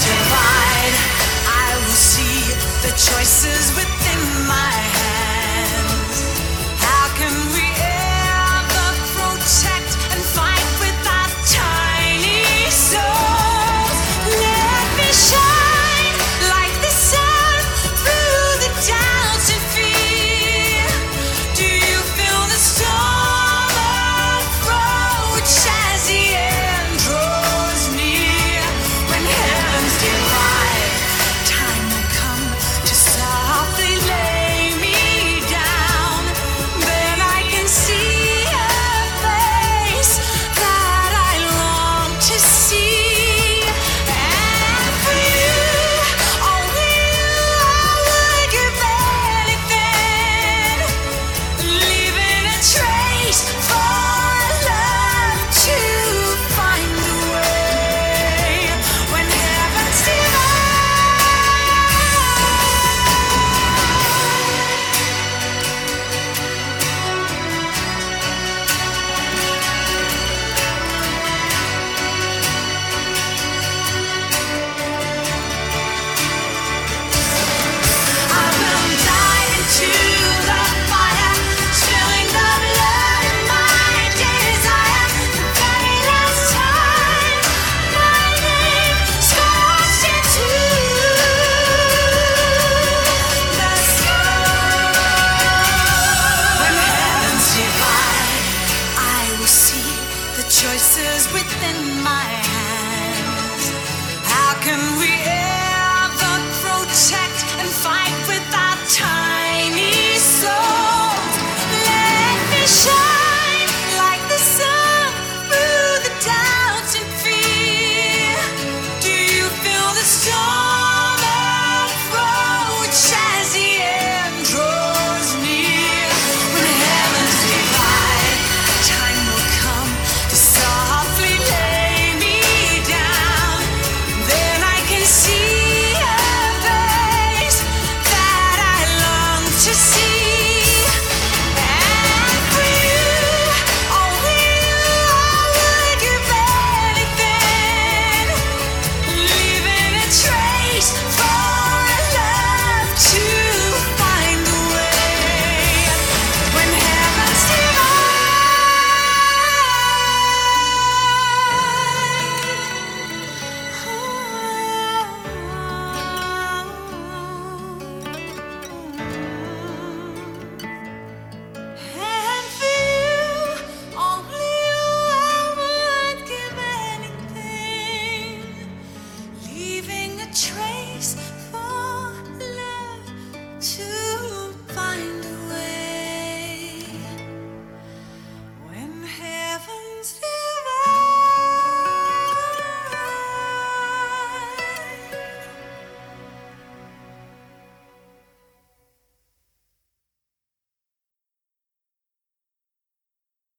divide. I will see the choices with.